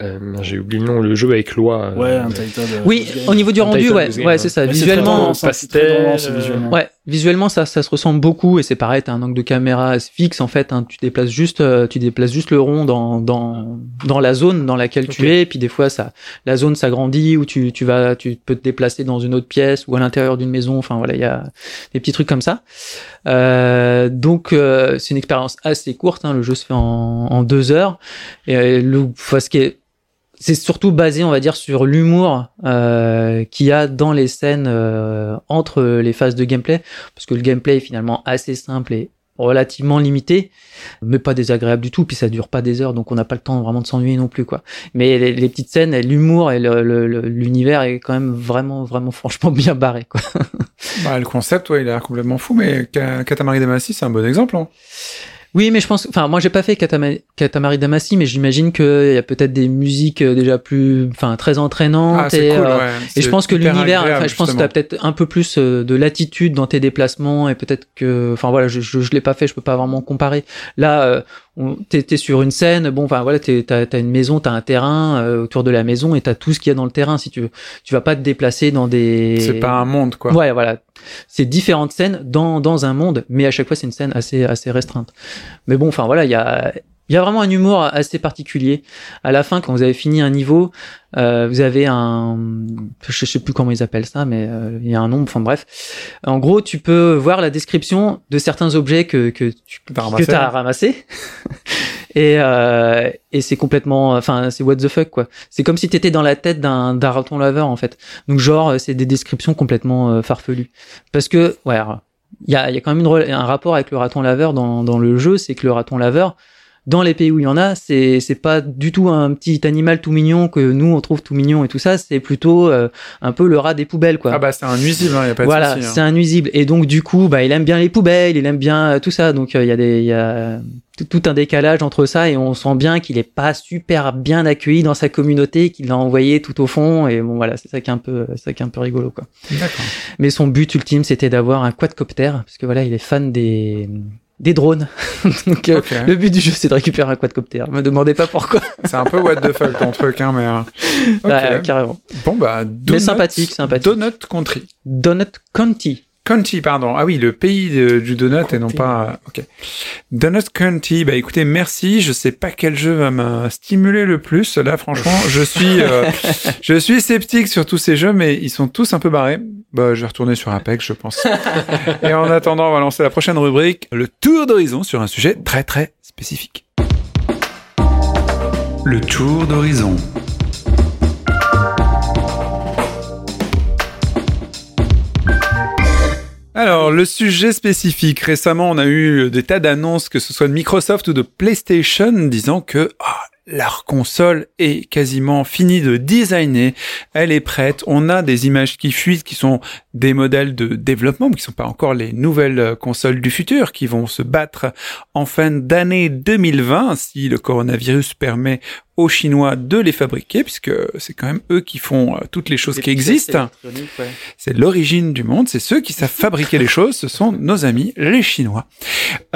Euh... j'ai oublié le nom, le jeu avec loi. euh, Ouais, Untitled. euh, Oui, au niveau du rendu ouais Game, ouais c'est ça. Mais visuellement c'est très pastel, tendance, euh, visuellement. ouais Visuellement, ça, ça se ressemble beaucoup et c'est pareil. T'as un angle de caméra fixe en fait. hein, tu déplaces juste, euh, tu déplaces juste le rond dans dans dans la zone dans laquelle tu es. Et puis des fois, ça, la zone s'agrandit ou tu tu vas, tu peux te déplacer dans une autre pièce ou à l'intérieur d'une maison. Enfin voilà, il y a des petits trucs comme ça. Euh, donc euh, c'est une expérience assez courte. Hein, le jeu se fait en, en deux heures. Et euh, le, enfin, ce qui est c'est surtout basé, on va dire, sur l'humour euh, qu'il y a dans les scènes euh, entre les phases de gameplay, parce que le gameplay est finalement assez simple et relativement limité, mais pas désagréable du tout, puis ça dure pas des heures, donc on n'a pas le temps vraiment de s'ennuyer non plus, quoi. Mais les, petites scènes, l'humour et l'univers est quand même vraiment, vraiment, franchement bien barré, quoi. Bah, le concept, ouais, il a l'air complètement fou, mais Ka- Katamari Damacy, c'est un bon exemple. hein. Oui, mais je pense, enfin, moi j'ai pas fait Katama- Katamari Damacy, mais j'imagine qu'il y a peut-être des musiques euh, déjà plus, enfin, très entraînantes Ah, et, cool, euh, ouais. Et je pense que l'univers, enfin, je pense que tu as justement. peut-être un peu plus euh, de latitude dans tes déplacements et peut-être que, enfin voilà, je, je, je l'ai pas fait, je peux pas vraiment comparer. Là, euh, t'es t'es sur une scène, bon, enfin voilà, t'as as une maison, t'as un terrain euh, autour de la maison et t'as tout ce qu'il y a dans le terrain. Si tu veux, tu vas pas te déplacer dans des. C'est pas un monde, quoi. Ouais, voilà. C'est différentes scènes dans, dans un monde, mais à chaque fois, c'est une scène assez, assez restreinte. Mais bon, enfin voilà, il y a, il y a vraiment un humour assez particulier. À la fin, quand vous avez fini un niveau, euh, vous avez un, je sais plus comment ils appellent ça, mais euh, il y a un nombre. Enfin bref, en gros, tu peux voir la description de certains objets que que tu T'as ramassé, que t'as ramassé. et euh, et c'est complètement, enfin c'est what the fuck quoi. C'est comme si t'étais dans la tête d'un d'un raton laveur en fait. Donc genre c'est des descriptions complètement euh, farfelues. Parce que ouais, il y a, il y a quand même une un rapport avec le raton laveur dans, dans le jeu, c'est que le raton laveur, dans les pays où il y en a, c'est c'est pas du tout un petit animal tout mignon que nous on trouve tout mignon et tout ça, c'est plutôt euh, un peu le rat des poubelles quoi. Ah bah, c'est un nuisible, hein, y a pas de voilà, hein. c'est un nuisible et donc du coup, bah il aime bien les poubelles, il aime bien euh, tout ça, donc euh, il y a des il y a tout, tout un décalage entre ça et on sent bien qu'il est pas super bien accueilli dans sa communauté, qu'il l'a envoyé tout au fond et bon voilà, c'est ça qui est un peu ça qui est un peu rigolo quoi. Mais son but ultime, c'était d'avoir un quadcopter, parce que voilà, il est fan des, des drones. Donc, euh, le but du jeu, c'est de récupérer un quadcopter. Me demandez pas pourquoi. C'est un peu what the fuck ton truc, hein, mais. euh, ok. Ouais, carrément. Bon, bah, Donut, sympathique, sympathique. Donut Country. Donut County. County, pardon. Ah oui, le pays de- du donut et non pas. Ok. Donut County. Bah écoutez, merci. Je sais pas quel jeu va me stimuler le plus. Là, franchement, je suis, euh, je suis sceptique sur tous ces jeux, mais ils sont tous un peu barrés. Bah, je vais retourner sur Apex, je pense. et en attendant, on va lancer la prochaine rubrique, le tour d'horizon sur un sujet très très spécifique. Le tour d'horizon. Alors, le sujet spécifique. Récemment, on a eu des tas d'annonces, que ce soit de Microsoft ou de PlayStation, disant que ah, leur console est quasiment finie de designer. Elle est prête. On a des images qui fuitent, qui sont des modèles de développement, mais qui sont pas encore les nouvelles euh, consoles du futur, qui vont se battre en fin d'année 2020, si le coronavirus permet aux Chinois de les fabriquer, puisque c'est quand même eux qui font euh, toutes les choses qui existent. C'est l'origine du monde, c'est ceux qui savent fabriquer les choses, ce sont nos amis les Chinois.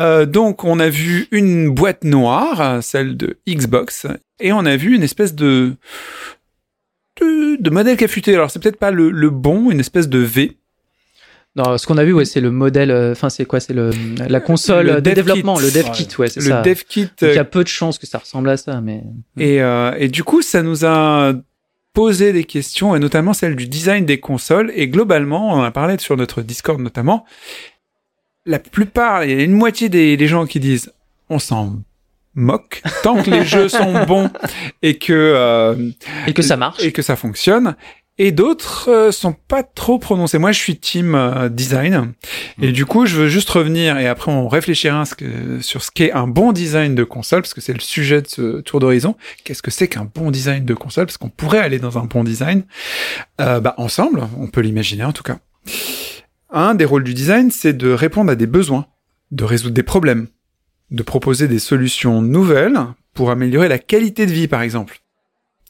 Euh, donc on a vu une boîte noire, celle de Xbox, et on a vu une espèce de de, de modèle fuité. Alors c'est peut-être pas le, le bon, une espèce de V. Non, ce qu'on a vu, ouais, c'est le modèle, euh, enfin, c'est quoi? C'est le, la console Le de dev développement, kit. le dev kit, ouais, c'est Le ça. dev kit. Il y euh, a peu de chances que ça ressemble à ça, mais. Et, euh, et du coup, ça nous a posé des questions, et notamment celle du design des consoles. Et globalement, on en a parlé sur notre Discord notamment. La plupart, il y a une moitié des, des gens qui disent on s'en moque tant que les jeux sont bons et que euh, Et que ça marche. et que ça fonctionne. Et d'autres euh, sont pas trop prononcés. Moi, je suis team euh, design. Et du coup, je veux juste revenir et après on réfléchira à ce que- sur ce qu'est un bon design de console, parce que c'est le sujet de ce tour d'horizon. Qu'est-ce que c'est qu'un bon design de console? Parce qu'on pourrait aller dans un bon design. Euh, bah, ensemble, on peut l'imaginer en tout cas. Un des rôles du design, c'est de répondre à des besoins, de résoudre des problèmes, de proposer des solutions nouvelles pour améliorer la qualité de vie, par exemple.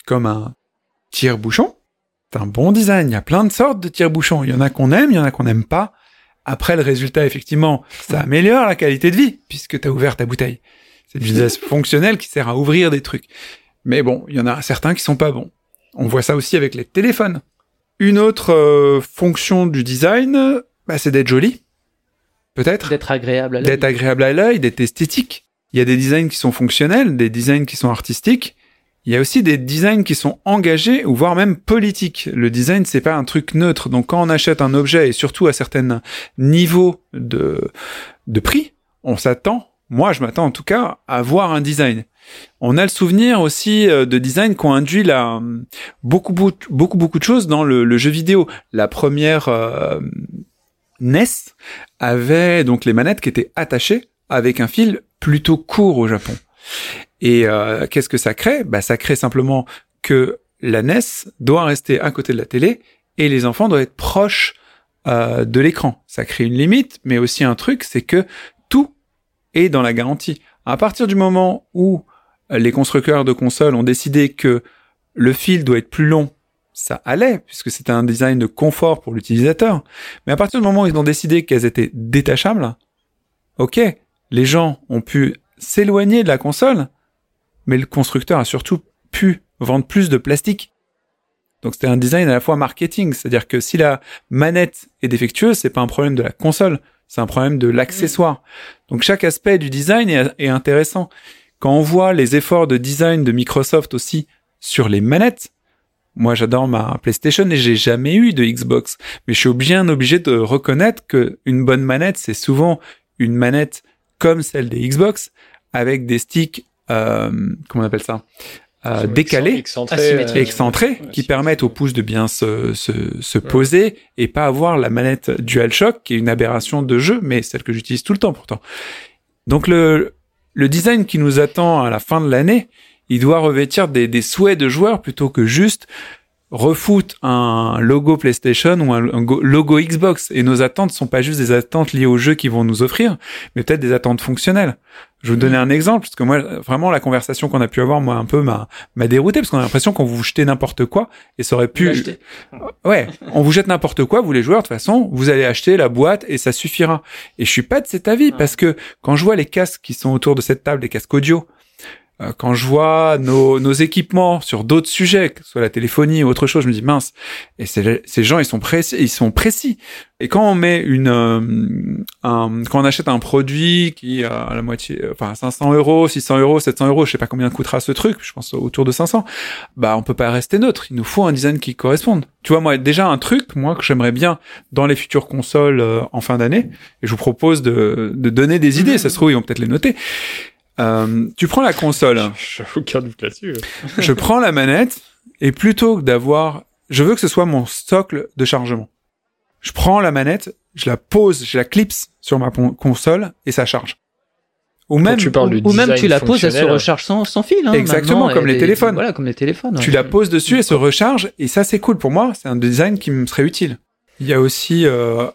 Comme un tire-bouchon. C'est un bon design. Il y a plein de sortes de tire-bouchons. Il y en a qu'on aime, il y en a qu'on n'aime pas. Après, le résultat, effectivement, ça améliore la qualité de vie, puisque tu as ouvert ta bouteille. C'est du design fonctionnel qui sert à ouvrir des trucs. Mais bon, il y en a certains qui sont pas bons. On voit ça aussi avec les téléphones. Une autre euh, fonction du design, bah, c'est d'être joli. peut-être D'être agréable à l'œil. d'être agréable à l'œil, d'être esthétique. Il y a des designs qui sont fonctionnels, des designs qui sont artistiques. Il y a aussi des designs qui sont engagés ou voire même politiques. Le design, c'est pas un truc neutre. Donc quand on achète un objet et surtout à certains niveaux de, prix, on s'attend, moi je m'attends en tout cas, à voir un design. On a le souvenir aussi euh, de designs qui ont induit beaucoup, beaucoup, beaucoup, de choses dans le, le jeu vidéo. La première euh, NES avait donc les manettes qui étaient attachées avec un fil plutôt court au Japon. Et euh, qu'est-ce que ça crée? Bah, Ça crée simplement que la NES doit rester à côté de la télé et les enfants doivent être proches euh, de l'écran. Ça crée une limite, mais aussi un truc, c'est que tout est dans la garantie. À partir du moment où les constructeurs de consoles ont décidé que le fil doit être plus long, ça allait, puisque c'était un design de confort pour l'utilisateur. Mais à partir du moment où ils ont décidé qu'elles étaient détachables, ok, les gens ont pu s'éloigner de la console, mais le constructeur a surtout pu vendre plus de plastique. Donc c'était un design à la fois marketing, c'est-à-dire que si la manette est défectueuse, c'est pas un problème de la console, c'est un problème de l'accessoire. Donc chaque aspect du design est, est intéressant. Quand on voit les efforts de design de Microsoft aussi sur les manettes, moi j'adore ma PlayStation et j'ai jamais eu de Xbox, mais je suis bien obligé de reconnaître que une bonne manette c'est souvent une manette comme celle des Xbox avec des sticks, comment on appelle ça, euh, décalés excentrés, euh, excentrés qui permettent au pouce de bien se, se, se poser et pas avoir la manette DualShock qui est une aberration de jeu, mais celle que j'utilise tout le temps pourtant. Donc le, le design qui nous attend à la fin de l'année, il doit revêtir des, des souhaits de joueurs plutôt que juste refoutre un logo PlayStation ou un, un go- logo Xbox. Et nos attentes sont pas juste des attentes liées aux jeux qu'ils vont nous offrir, mais peut-être des attentes fonctionnelles. Je vais vous donner un exemple, parce que moi, vraiment, la conversation qu'on a pu avoir, moi, un peu m'a, m'a dérouté, parce qu'on a l'impression qu'on vous jetait n'importe quoi, et ça aurait pu... L'acheter. Ouais, on vous jette n'importe quoi, vous les joueurs, de toute façon, vous allez acheter la boîte et ça suffira. Et je suis pas de cet avis, parce que quand je vois les casques qui sont autour de cette table, les casques audio, euh, quand je vois nos, nos équipements sur d'autres sujets, que ce soit la téléphonie ou autre chose, je me dis mince. Et ces gens, ils sont précis, ils sont précis. Et quand on met une, euh, un, quand on achète un produit qui a la moitié, euh, enfin 500 euros, 600 euros, 700 euros, je sais pas combien coûtera ce truc, je pense autour de 500. Bah, on peut pas rester neutre. Il nous faut un design qui corresponde. Tu vois, moi, déjà un truc, moi, que j'aimerais bien dans les futures consoles euh, en fin d'année, et je vous propose de, de donner des idées. Ça se trouve, ils vont peut-être les noter. Euh, tu prends la console. J'ai aucun doute là-dessus. je prends la manette et plutôt que d'avoir, je veux que ce soit mon socle de chargement. Je prends la manette, je la pose, je la clipse sur ma console et ça charge. Ou même, tu parles Ou même tu la poses, elle se recharge sans, sans fil. Hein, Exactement, comme les des- téléphones. Voilà, comme les téléphones. tu ouais. la poses dessus et se recharge et ça c'est cool pour moi. C'est un design qui me serait utile. Il y a aussi, euh,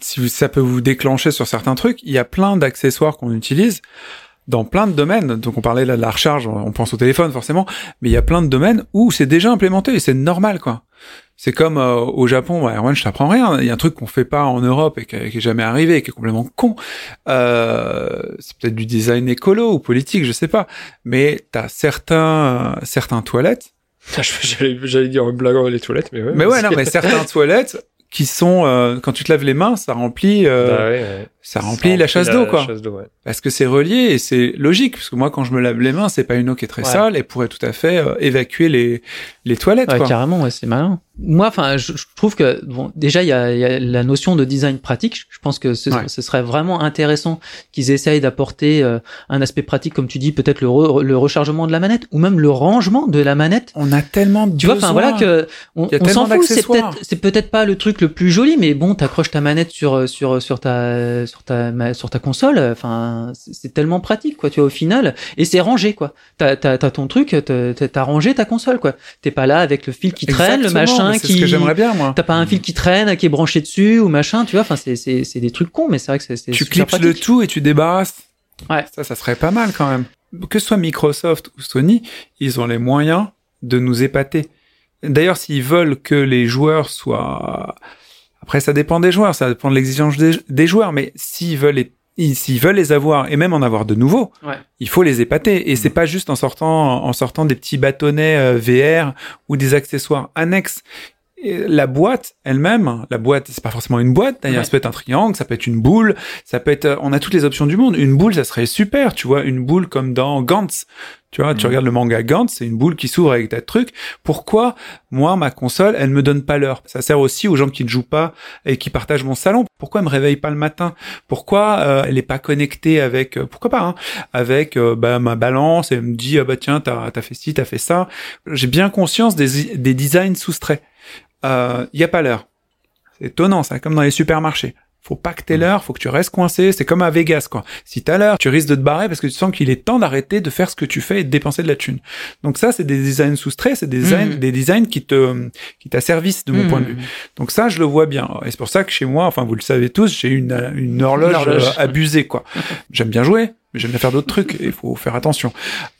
si ça peut vous déclencher sur certains trucs, il y a plein d'accessoires qu'on utilise dans plein de domaines. Donc on parlait là de la recharge, on pense au téléphone forcément, mais il y a plein de domaines où c'est déjà implémenté et c'est normal quoi. C'est comme euh, au Japon, ouais, Erwan, je t'apprends rien. Il y a un truc qu'on fait pas en Europe et qui, est jamais arrivé, et qui est complètement con. Euh, c'est peut-être du design écolo ou politique, je sais pas. Mais t'as certains certains toilettes J'allais j'allais dire en blaguant les toilettes, mais ouais. mais ouais, non, mais certains toilettes qui sont euh, quand tu te laves les mains, ça remplit, euh, Bah ouais, ouais. Ça remplit la chasse d'eau, quoi. chasse d'eau, ouais. Parce que c'est relié et c'est logique, parce que moi, quand je me lave les mains, c'est pas une eau qui est très Ouais. sale et pourrait tout à fait euh, évacuer les les toilettes, Ouais, quoi. carrément, ouais, c'est malin. Moi, enfin, je, je trouve que bon, déjà il y a, y a la notion de design pratique. Je pense que ce, serait vraiment intéressant qu'ils essayent d'apporter euh, un aspect pratique, comme tu dis, peut-être le, re- le rechargement de la manette ou même le rangement de la manette. On a tellement de Tu vois, enfin voilà que on, on s'en fout. C'est peut-être, c'est peut-être pas le truc le plus joli, mais bon, t'accroches ta manette sur sur sur ta sur ta ma- sur ta console. Enfin, c'est tellement pratique, quoi. Tu vois, au final, et c'est rangé, quoi. T'as t'as ton truc, t'as t'as rangé ta console, quoi. T'es pas là avec le fil qui traîne, le machin qui. ce que j'aimerais bien, moi. T'as pas un fil qui traîne, qui est branché dessus ou machin, tu vois. Enfin, c'est c'est c'est des trucs cons, mais c'est vrai que c'est Tu super clipses le pratique. tout et tu débarrasses. Ouais. Ça, ça serait pas mal quand même. Que ce soit Microsoft ou Sony, ils ont les moyens de nous épater. D'ailleurs, s'ils veulent que les joueurs soient... Après, ça dépend des joueurs, ça dépend de l'exigence des, des joueurs, mais s'ils veulent les... ils- S'ils veulent les avoir et même en avoir de nouveaux, Ouais. il faut les épater. Et c'est pas juste en sortant, en sortant des petits bâtonnets euh, VR ou des accessoires annexes. Et la boîte elle-même, la boîte, c'est pas forcément une boîte. D'ailleurs, Ouais. ça peut être un triangle, ça peut être une boule, ça peut être. euh, On a toutes les options du monde. Une boule, ça serait super, tu vois. Une boule comme dans Gantz. Tu vois, tu regardes le manga Gantz, c'est une boule qui s'ouvre avec tas de trucs. Pourquoi moi, ma console, elle me donne pas l'heure? Ça sert aussi aux gens qui ne jouent pas et qui partagent mon salon. Pourquoi elle me réveille pas le matin? Pourquoi euh, elle est pas connectée avec euh, Pourquoi pas hein, Avec euh, bah, ma balance? Et elle me dit ah bah tiens t'as as fait ci, t'as fait ça. J'ai bien conscience des des designs soustraits. Il y a pas l'heure. C'est étonnant ça, comme dans les supermarchés. Faut pas que t'aies l'heure, faut que tu restes coincé. C'est comme à Vegas, quoi. Si t'as l'heure, tu risques de te barrer parce que tu sens qu'il est temps d'arrêter de faire ce que tu fais et de dépenser de la thune. Donc ça, c'est des designs soustraits, c'est des designs, Mhm. des designs qui te, qui t'asservissent de mon point de vue. Donc ça, je le vois bien. Et c'est pour ça que chez moi, enfin, vous le savez tous, j'ai une, une horloge, Une horloge. euh, abusée, quoi. j'aime bien jouer, mais j'aime bien faire d'autres trucs. Il faut faire attention.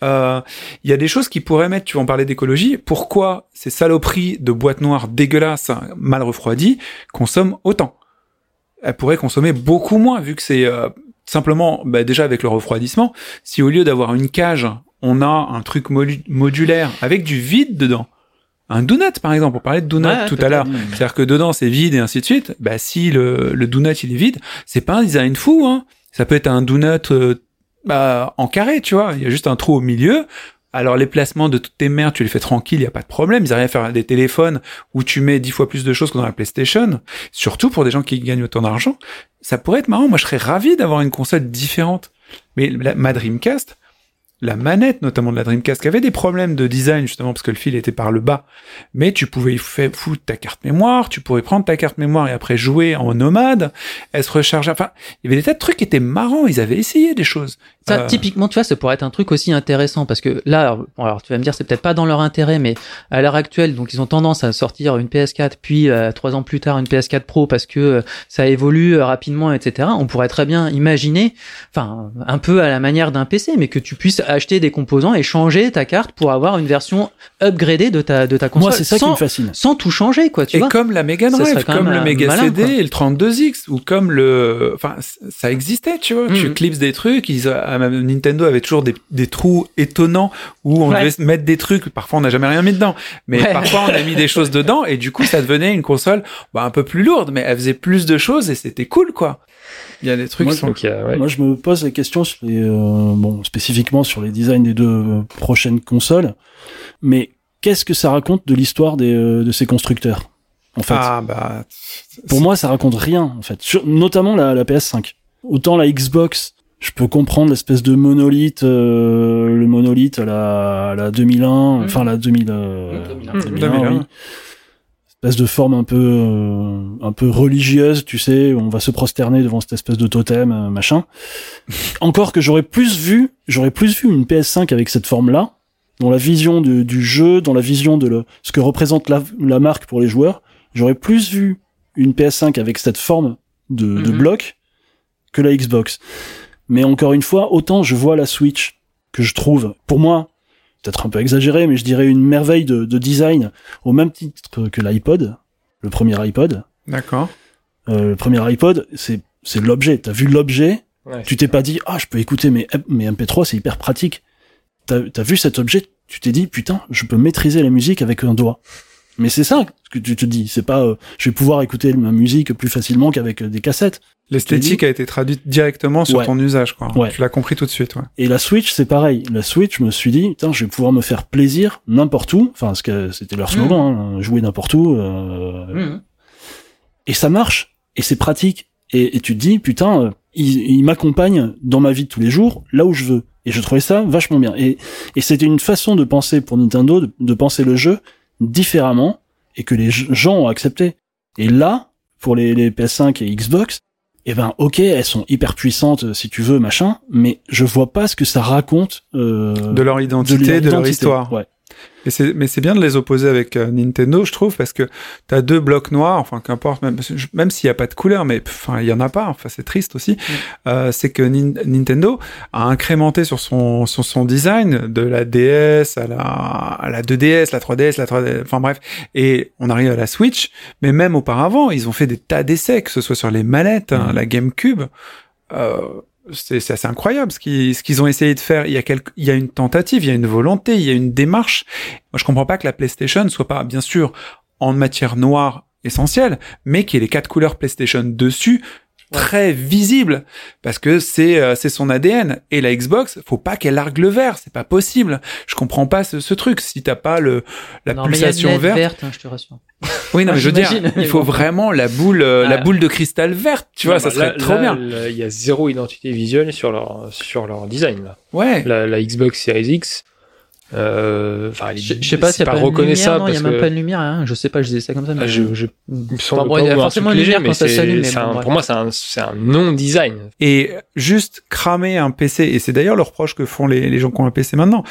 Euh, Il y a des choses qui pourraient mettre, tu vas en parler d'écologie. Pourquoi ces saloperies de boîtes noires dégueulasses, mal refroidies, consomment autant? Elles pourraient consommer beaucoup moins, vu que c'est euh, simplement, bah, déjà avec le refroidissement, si au lieu d'avoir une cage, on a un truc modulaire avec du vide dedans, un donut par exemple, on parlait de donut Ouais, tout à l'heure, c'est-à-dire que dedans c'est vide et ainsi de suite, bah si le, le donut il est vide, c'est pas un design fou, hein. ça peut être un donut euh, bah, en carré, tu vois, il y a juste un trou au milieu, alors les placements de toutes tes mères, tu les fais tranquille, il y a pas de problème. Ils arrivent à faire des téléphones où tu mets dix fois plus de choses que dans la PlayStation. Surtout pour des gens qui gagnent autant d'argent, ça pourrait être marrant. Moi, je serais ravi d'avoir une console différente. Mais ma Dreamcast, la manette notamment de la Dreamcast, qui avait des problèmes de design justement parce que le fil était par le bas, mais tu pouvais y foutre ta carte mémoire, tu pourrais prendre ta carte mémoire et après jouer en nomade, elle se rechargeait. Enfin, il y avait des tas de trucs qui étaient marrants. Ils avaient essayé des choses. Ça, Euh, typiquement, tu vois, ça pourrait être un truc aussi intéressant parce que là, alors, tu vas me dire, c'est peut-être pas dans leur intérêt, mais à l'heure actuelle, donc ils ont tendance à sortir une PS4, puis euh, trois ans plus tard une PS4 Pro parce que euh, ça évolue rapidement, etc. On pourrait très bien imaginer, enfin, un peu à la manière d'un PC, mais que tu puisses acheter des composants et changer ta carte pour avoir une version upgradée de ta de ta console Moi, c'est ça qui me fascine. sans tout changer, quoi. Tu et vois comme la Mega Drive, comme le euh, Mega malin, CD quoi. et le 32X, ou comme le, enfin, ça existait, tu vois. Tu Mhm. clips des trucs. Ils, à- même Nintendo avait toujours des, des trous étonnants où on Ouais. devait mettre des trucs. Parfois, on n'a jamais rien mis dedans, mais Ouais. parfois, on a mis des choses dedans et du coup, ça devenait une console bah, un peu plus lourde, mais elle faisait plus de choses et c'était cool, quoi. Il y a des trucs Moi, qui sont. A- ouais. Moi, je me pose la question sur les, euh, bon, spécifiquement sur les designs des deux euh, prochaines consoles. Mais qu'est-ce que ça raconte de l'histoire des, euh, de ces constructeurs En fait, Ah bah. pour moi, ça raconte rien. En fait, Sur- notamment la, la PS5. Autant la Xbox, je peux comprendre l'espèce de monolithe, euh, le monolithe à la, à la 2001, Mhm. enfin la 2000, euh, 2001. 2001, 2001. oui. Espèce de forme un peu, euh, un peu religieuse, tu sais, on va se prosterner devant cette espèce de totem, euh, machin. Encore que j'aurais plus vu, j'aurais plus vu une PS5 avec cette forme-là, dans la vision du, du jeu, dans la vision de le, ce que représente la, la marque pour les joueurs. J'aurais plus vu une PS5 avec cette forme de, de Mhm. bloc que la Xbox. Mais encore une fois, autant je vois la Switch que je trouve, pour moi, peut-être un peu exagéré, mais je dirais une merveille de, de design au même titre que l'iPod, le premier iPod. D'accord. Euh, le premier iPod, c'est c'est l'objet. T'as vu l'objet, Ouais. tu t'es pas dit ah je peux écouter mes mes MP3, c'est hyper pratique. T'as as vu cet objet, tu t'es dit putain je peux maîtriser la musique avec un doigt. Mais c'est ça que tu te dis. C'est pas euh, je vais pouvoir écouter ma musique plus facilement qu'avec euh, des cassettes. L'esthétique a été traduite directement sur Ouais. ton usage, quoi. Ouais. Tu l'as compris tout de suite, ouais. Et la Switch, c'est pareil. La Switch, je me suis dit, putain, je vais pouvoir me faire plaisir n'importe où. Enfin, ce que c'était leur slogan, hein, jouer n'importe où. euh, Mhm. Et ça marche. Et c'est pratique. Et, et tu te dis, putain, euh, il, il m'accompagne dans ma vie de tous les jours, là où je veux. Et je trouvais ça vachement bien. Et, et c'était une façon de penser pour Nintendo, de, de penser le jeu différemment, et que les gens ont accepté. Et là, pour les, les PS5 et Xbox, eh ben ok, elles sont hyper puissantes euh, si tu veux, machin, mais je vois pas ce que ça raconte euh, De leur identité, de, leur identité. histoire. Ouais. Et c'est, mais c'est bien de les opposer avec euh, Nintendo, je trouve, parce que t'as deux blocs noirs, enfin qu'importe, même, même s'il n'y a pas de couleur, mais enfin il y en a pas, enfin c'est triste aussi. Euh, c'est que Nin- Nintendo a incrémenté sur son sur son design de la DS à la à la 2DS, la 3DS, la 3DS, enfin bref, et on arrive à la Switch. Mais même auparavant, ils ont fait des tas d'essais, que ce soit sur les manettes, hein, Mhm. la GameCube. Euh, c'est assez incroyable ce qu'ils ont essayé de faire. Il y a quelque, il y a une tentative, il y a une volonté, il y a une démarche. Moi, je comprends pas que la PlayStation soit pas, bien sûr, en matière noire essentielle, mais qui ait les quatre couleurs PlayStation dessus, très visible parce que c'est euh, c'est son ADN et la Xbox faut pas qu'elle largue le vert c'est pas possible. Je comprends pas ce, ce truc. Si t'as pas le la Non, pulsation verte verte, hein, je te rassure. oui non mais je veux dire il faut vraiment la boule euh, la boule de cristal verte tu vois ça serait là- trop là, bien. Il y a zéro identité visuelle sur leur, sur leur design, là. ouais. La, la Xbox Series X, euh, Je, je sais pas c'est s'il y a pas, reconnaissable il y a même que- pas de lumière, hein. je sais pas, je disais ça comme ça. Mais... Ah, je, je, Enfin, bon, pas il y a forcément une lumière mais quand ça c'est- s'allume, bon, pour moi, c'est un, un non-design. et juste cramer un PC et c'est d'ailleurs le reproche que font les, les gens qui ont un PC maintenant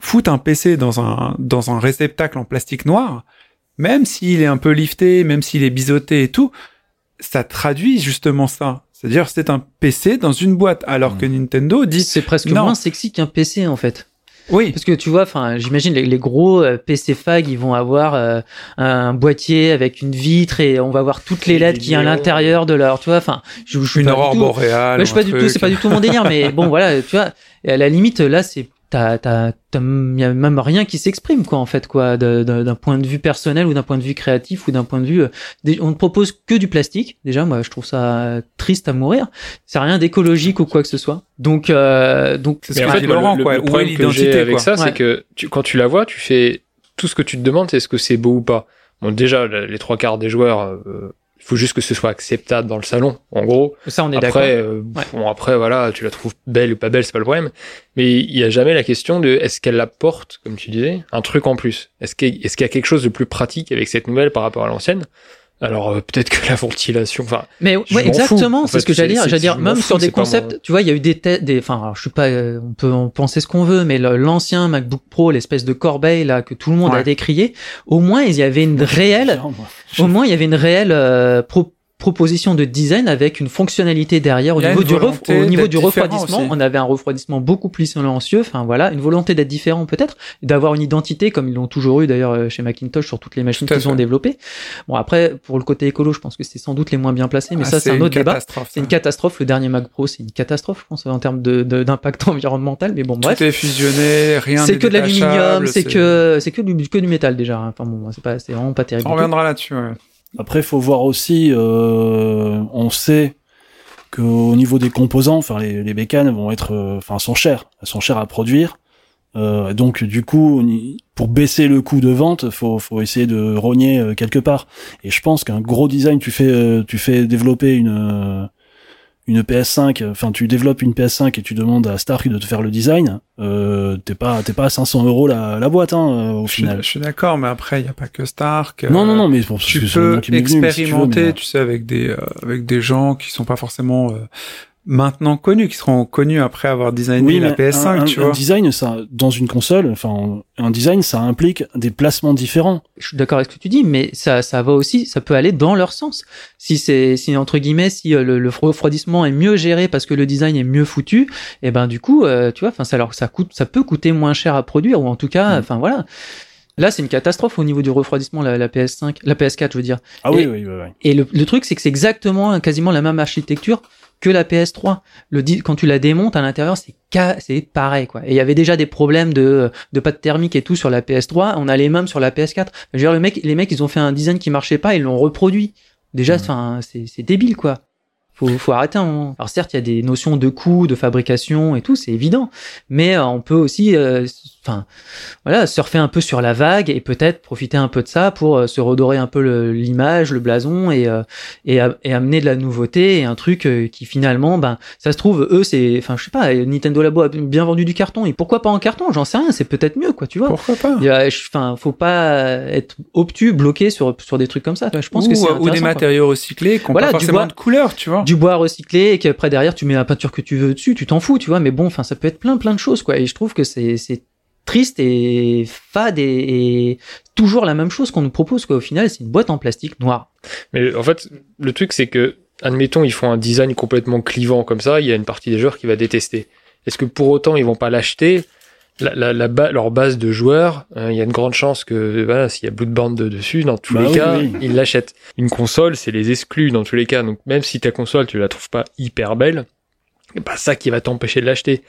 foutre un PC dans un dans un réceptacle en plastique noir même s'il est un peu lifté même s'il est biseauté et tout ça traduit justement ça c'est-à-dire c'est un PC dans une boîte alors Mm. que Nintendo dit C'est presque Non. moins sexy qu'un PC en fait. Oui. Parce que tu vois, enfin, j'imagine les, les gros euh, PC Fag, ils vont avoir euh, un boîtier avec une vitre et on va voir toutes les des qui à l'intérieur de leur, tu vois, enfin, je, je suis une pas du aurore boréale je suis pas du tout, c'est pas du tout mon délire, mais bon, voilà, tu vois, et à la limite, là, c'est, t'as, t'as, t'as, y a même rien qui s'exprime, quoi, en fait, quoi, d'un point de vue personnel ou d'un point de vue créatif ou d'un point de vue, euh, on ne propose que du plastique. Déjà, moi, je trouve ça triste à mourir. C'est rien d'écologique ou quoi que ce soit. Donc, euh, donc, C'est en fait, Laurent, le, quoi. le Où est problème que j'ai avec quoi. ça, Ouais. c'est que tu, quand tu la vois, tu fais tout ce que tu te demandes, c'est est-ce que c'est beau ou pas. Bon, déjà, le- les trois quarts des joueurs, euh, faut juste que ce soit acceptable dans le salon, en gros. ça, on est d'accord. Après, euh, Ouais. bon, après, voilà, tu la trouves belle ou pas belle, c'est pas le problème. Mais il y a jamais la question de est-ce qu'elle apporte, comme tu disais, un truc en plus? Est-ce qu'il est-ce qu'il y a quelque chose de plus pratique avec cette nouvelle par rapport à l'ancienne? Alors euh, peut-être que la ventilation, enfin, Mais ouais, m'en exactement, c'est ce que j'allais dire. J'allais dire, même fous, sur des concepts, mon- tu vois, il y a eu des, te- des, enfin, alors, je suis pas, euh, on peut en penser ce qu'on veut, mais l'ancien MacBook Pro, l'espèce de corbeille là que tout le monde a décrié, au moins il y avait une réelle, au moins il y avait une réelle euh, pro- proposition de design avec une fonctionnalité derrière au niveau du au niveau du refroidissement aussi. on avait un refroidissement beaucoup plus silencieux enfin voilà une volonté d'être différent peut-être d'avoir une identité comme ils l'ont toujours eu d'ailleurs euh, chez Macintosh sur toutes les machines qu'ils ont développées bon après pour le côté écolo je pense que c'est sans doute les moins bien placés mais Ah, ça c'est un autre débat catastrophe, c'est une ça. catastrophe. Le dernier Mac Pro, c'est une catastrophe, je pense, en termes de, d'impact environnemental. Mais bon, bref. tout est fusionné rien C'est que de l'aluminium, c'est que, c'est que du, que du métal déjà. hein. Enfin bon, c'est pas, c'est vraiment pas terrible. on reviendra là-dessus ouais. Après, faut voir aussi, euh, on sait qu'au niveau des composants, enfin les, les bécanes vont être, euh, enfin sont chères, elles sont chères à produire. Euh, donc du coup, pour baisser le coût de vente, faut, faut essayer de rogner quelque part. Et je pense qu'un gros design, tu fais, tu fais développer une une PS5, enfin tu développes une PS5 et tu demandes à Stark de te faire le design, euh, t'es pas t'es pas à 500 euros la, la boîte hein, euh, au je final. je suis d'accord mais après il y a pas que Stark Non euh, non non mais pour tu peux qui m'est venu, mais si tu veux, expérimenter, mais- tu sais, avec des euh, avec des gens qui sont pas forcément euh, maintenant connus, qui seront connus après avoir designé la mais PS5, un, tu un- vois. Un design, ça, dans une console, enfin, un design, ça implique des placements différents. Je suis d'accord avec ce que tu dis, mais ça, ça va aussi, ça peut aller dans leur sens. Si c'est, si entre guillemets, si euh, le, le refroidissement est mieux géré parce que le design est mieux foutu, et ben du coup, euh, tu vois, enfin, ça alors ça coûte, ça peut coûter moins cher à produire ou en tout cas, Mm. enfin voilà. Là, c'est une catastrophe au niveau du refroidissement, la, la PS5, la PS4, je veux dire. Ah oui, Et- oui, oui, oui. Et le, le truc, c'est que c'est exactement, quasiment la même architecture que la PS3. Le quand tu la démontes à l'intérieur, c'est c'est pareil quoi. Et il y avait déjà des problèmes de de pâte thermique et tout sur la PS3. On a les mêmes sur la PS4. Je veux dire, le mec, les mecs, ils ont fait un design qui marchait pas, ils l'ont reproduit. Déjà, enfin, c'est c'est débile quoi. Faut, faut arrêter moment. Alors certes, il y a des notions de coût, de fabrication et tout, c'est évident. Mais euh, on peut aussi, euh, enfin, voilà, surfer un peu sur la vague et peut-être profiter un peu de ça pour euh, se redorer un peu l'image, le, blason et, euh, et, a- et amener de la nouveauté et un truc qui finalement, ben, ça se trouve, eux, c'est, enfin, je sais pas, Nintendo Labo a bien vendu du carton et pourquoi pas en carton J'en sais rien, c'est peut-être mieux, quoi, tu vois. Pourquoi pas? Enfin, faut pas être obtus, bloqué sur sur des trucs comme ça. Je pense ou, que c'est ou des quoi. matériaux recyclés qui n'ont Voilà, pas forcément bois. de couleur, tu vois. Du bois recyclé et qu'après derrière tu mets la peinture que tu veux dessus, tu t'en fous, tu vois. Mais bon, enfin, ça peut être plein plein de choses, quoi. Et je trouve que c'est triste et fade et, et toujours la même chose qu'on nous propose, quoi. Au final, c'est une boîte en plastique noire. Mais en fait, le truc, c'est que, admettons, ils font un design complètement clivant comme ça, il y a une partie des joueurs qui va détester. Est-ce que pour autant, ils vont pas l'acheter la, la, la ba- leur base de joueurs, euh, il y a une grande chance que voilà, s'il y a Bloodborne de- dessus, dans tous Bah les oui, cas, oui. ils l'achètent. Une console, c'est les exclus dans tous les cas. Donc même si ta console, tu la trouves pas hyper belle, c'est pas ça qui va t'empêcher de l'acheter.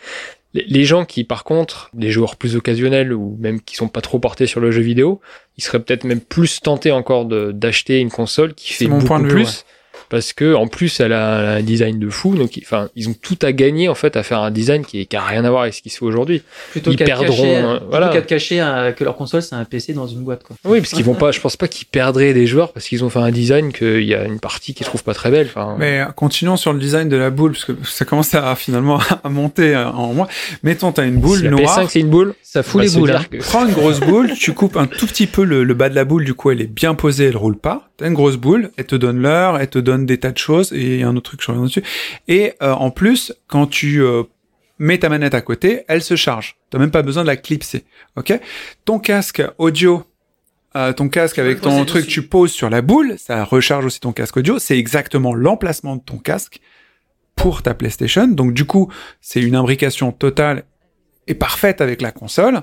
Les, gens qui, par contre, des joueurs plus occasionnels ou même qui sont pas trop portés sur le jeu vidéo, ils seraient peut-être même plus tentés encore d'acheter une console qui fait mon beaucoup point de vue, plus. Parce que en plus elle a, un design de fou, donc ils- enfin ils ont tout à gagner en fait à faire un design qui, qui a rien à voir avec ce qui se fait aujourd'hui. Plutôt Ils qu'à perdront, cacher, euh, plutôt voilà. qu'à te cacher euh, que leur console c'est un PC dans une boîte quoi. Oui, parce qu'ils vont pas, je pense pas qu'ils perdraient des joueurs parce qu'ils ont fait un design qu'il y a une partie qu'ils trouvent pas très belle. Enfin, Mais continuons sur le design de la boule, parce que ça commence à finalement à monter euh, en moi. Mettons, t'as une boule si noire. PS5 c'est une boule, Ça fout va les boules. hein. que- Prends une grosse boule, tu coupes un tout petit peu le, le bas de la boule, du coup elle est bien posée, elle roule pas. T'as une grosse boule, elle te donne l'heure, elle te donne des tas de choses, et un autre truc, je reviens dessus. Et euh, en plus, quand tu euh, mets ta manette à côté, elle se charge. T'as même pas besoin de la clipser, ok? Ton casque audio, euh, ton casque avec ton truc, dessus. tu poses sur la boule, ça recharge aussi ton casque audio. C'est exactement l'emplacement de ton casque pour ta PlayStation. Donc du coup, c'est une imbrication totale et parfaite avec la console.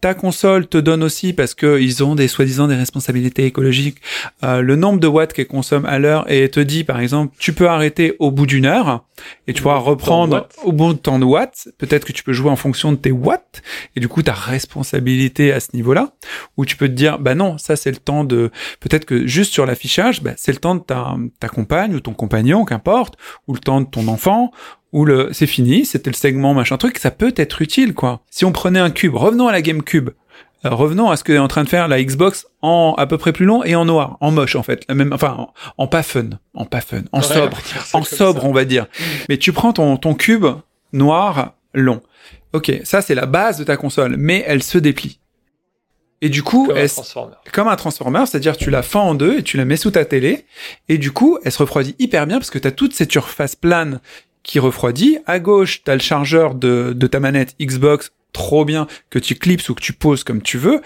Ta console te donne aussi, parce que ils ont des soi-disant des responsabilités écologiques, euh, le nombre de watts qu'elle consomme à l'heure et te dit, par exemple, tu peux arrêter au bout d'une heure et tu pourras reprendre au bout de temps de watts. Peut-être que tu peux jouer en fonction de tes watts et du coup, ta responsabilité à ce niveau-là. Ou tu peux te dire, bah non, ça c'est le temps de, peut-être que juste sur l'affichage, bah, c'est le temps de ta, ta compagne ou ton compagnon, qu'importe, ou le temps de ton enfant, ou le, c'est fini, c'était le segment machin truc, ça peut être utile, quoi. Si on prenait un cube, revenons à la GameCube. Euh, revenons à ce que est en train de faire la Xbox en à peu près plus long et en noir, en moche en fait, la même, enfin en, en pas fun, en pas fun, en Ouais, sobre, en sobre ça. on va dire. Mais tu prends ton ton cube noir long. Ok, ça c'est la base de ta console, mais elle se déplie. Et du coup, Comme un elle, Transformer. comme un transformer, c'est-à-dire tu la fends en deux et tu la mets sous ta télé, et du coup, elle se refroidit hyper bien parce que tu as toute cette surface plane qui refroidit. À gauche, tu as le chargeur de, de ta manette Xbox, trop bien, que tu clipses ou que tu poses comme tu veux.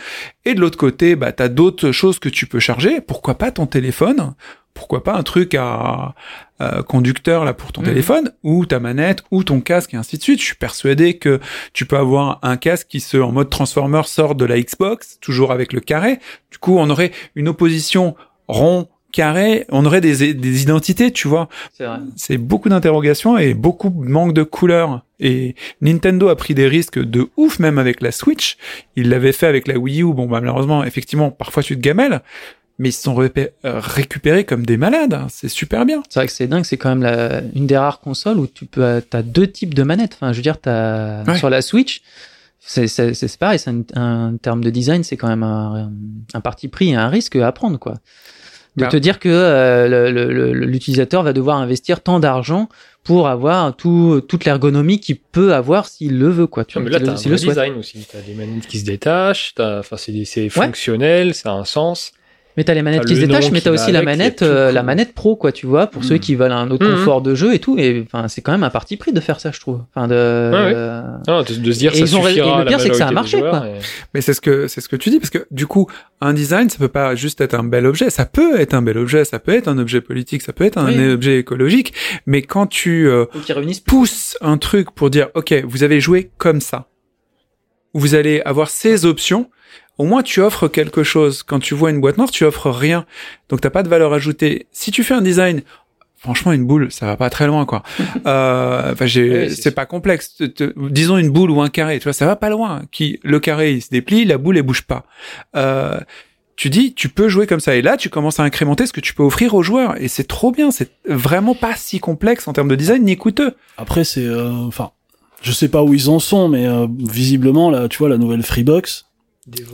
Et de l'autre côté, bah, tu as d'autres choses que tu peux charger. Pourquoi pas ton téléphone? Pourquoi pas un truc à euh, conducteur là pour ton Mhm. téléphone ou ta manette ou ton casque et ainsi de suite. Je suis persuadé que tu peux avoir un casque qui se en mode transformer sort de la Xbox, toujours avec le carré. Du coup, on aurait une opposition rond carré, on aurait des, des identités, tu vois. C'est beaucoup d'interrogations et beaucoup de manque de couleurs. Et Nintendo a pris des risques de ouf même avec la Switch. Il l'avait fait avec la Wii U. Bon, bah, malheureusement, effectivement, parfois tu te gamelles. Mais ils se sont récupérés comme des malades. C'est super bien. C'est vrai que c'est dingue, c'est quand même la, une des rares consoles où tu peux, t'as deux types de manettes. Enfin, je veux dire, Ouais. sur la Switch, c'est pareil, c'est un, un terme de design, c'est quand même un, un parti pris et un risque à prendre, quoi. De Bah. te dire que euh, l'utilisateur va devoir investir tant d'argent pour avoir tout, toute l'ergonomie qu'il peut avoir s'il le veut, quoi. Tu Non, mais vois, là, t'as le- un le design aussi. T'as des manettes qui se détachent. Enfin, c'est c'est fonctionnel, ça a un sens. Mais t'as les manettes T'as qui se détachent, mais t'as aussi la avec, manette, euh, la manette pro, quoi, tu vois, pour Mm. ceux qui veulent un autre Mhm. confort de jeu et tout. Et enfin, c'est quand même un parti pris de faire ça, je trouve. Enfin, de. Ouais, ouais. euh, de, de se dire Et ça ils ont- suffira et le pire, c'est que ça a marché, joueurs, quoi. et- Mais c'est ce que c'est ce que tu dis parce que du coup, un design, ça peut pas juste être un bel objet. Ça peut être un bel objet, ça peut être un objet politique, ça peut être un Oui. objet écologique. Mais quand tu euh, faut qu'ils réunissent pousse un truc pour dire ok vous avez joué comme ça vous allez avoir ces options au moins tu offres quelque chose quand tu vois une boîte noire tu offres rien donc t'as pas de valeur ajoutée si tu fais un design franchement une boule ça va pas très loin quoi euh, enfin j'ai Ouais, c'est pas complexe Te- te- disons une boule ou un carré tu vois ça va pas loin qui le carré il se déplie la boule elle bouge pas euh, tu dis, tu peux jouer comme ça. Et là, tu commences à incrémenter ce que tu peux offrir aux joueurs. Et c'est trop bien. C'est vraiment pas si complexe en termes de design ni coûteux. Après, c'est, euh, enfin, je sais pas où ils en sont, mais euh, visiblement, là, tu vois, la nouvelle Freebox,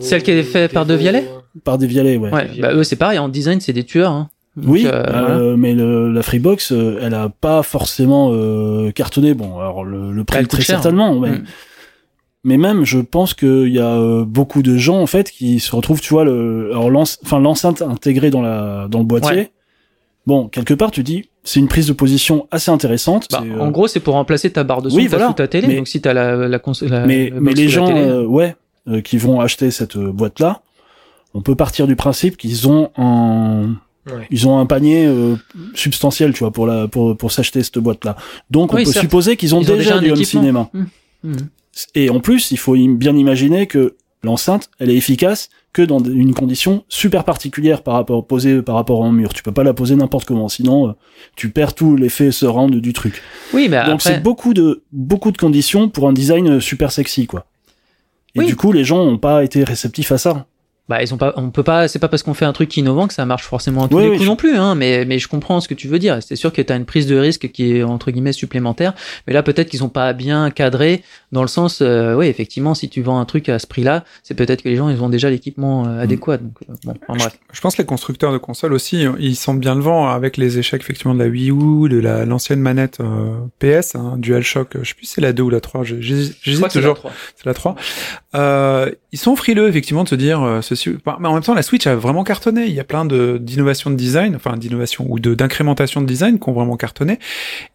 Celle qui est faite par De Vialet par des Vialet, ouais. Ouais, bah eux c'est pareil, en design c'est des tueurs. Hein. Donc, Oui, euh, euh, voilà. mais le, la Freebox, euh, elle a pas forcément euh, cartonné. Bon, alors le, le prix très cher, certainement, mais, Mm. mais même, je pense qu'il y a euh, beaucoup de gens en fait qui se retrouvent, tu vois, le, alors l'ence- enfin l'enceinte intégrée dans la dans le boîtier. Ouais. Bon, quelque part, tu dis, c'est une prise de position assez intéressante. Bah, euh, En gros, c'est pour remplacer ta barre de son oui, voilà. sous ta télé. Mais- Donc si t'as la, la console, la, mais la mais les gens, télé, euh, ouais, euh, qui vont acheter cette boîte là, on peut partir du principe qu'ils ont un Ouais. ils ont un panier euh, substantiel, tu vois, pour la pour pour s'acheter cette boîte là. Donc Oui, on peut certes. supposer qu'ils ont, déjà, du home cinéma. Mhm. Et en plus, il faut bien imaginer que l'enceinte, elle est efficace que dans une condition super particulière par rapport posée par rapport à un mur. Tu peux pas la poser n'importe comment, sinon euh, tu perds tout l'effet surround du truc. Oui, mais Donc c'est beaucoup de beaucoup de conditions pour un design euh, super sexy quoi. Et Oui. du coup, les gens ont pas été réceptifs à ça. Bah ils ont pas, on peut pas, c'est pas parce qu'on fait un truc innovant que ça marche forcément à tous Oui, les oui, coups je- non plus, hein. Mais mais je comprends ce que tu veux dire. C'est sûr que t'as une prise de risque qui est entre guillemets supplémentaire. Mais là, peut-être qu'ils ont pas bien cadré dans le sens, euh, oui, effectivement, si tu vends un truc à ce prix-là, c'est peut-être que les gens ils ont déjà l'équipement euh, adéquat. Donc euh, bon, enfin, bref. Je pense que les constructeurs de consoles aussi, ils sentent bien le vent avec les échecs effectivement de la Wii U, de la l'ancienne manette euh, PS, hein, DualShock, euh, je sais plus si c'est la 2 ou la 3, j'ai- j'hésite c'est la toujours, c'est la 3. Euh, ils sont frileux effectivement de se dire euh, Enfin, mais en même temps la Switch a vraiment cartonné, il y a plein de d'innovations de design, enfin d'innovation ou de d'incrémentation de design qui ont vraiment cartonné.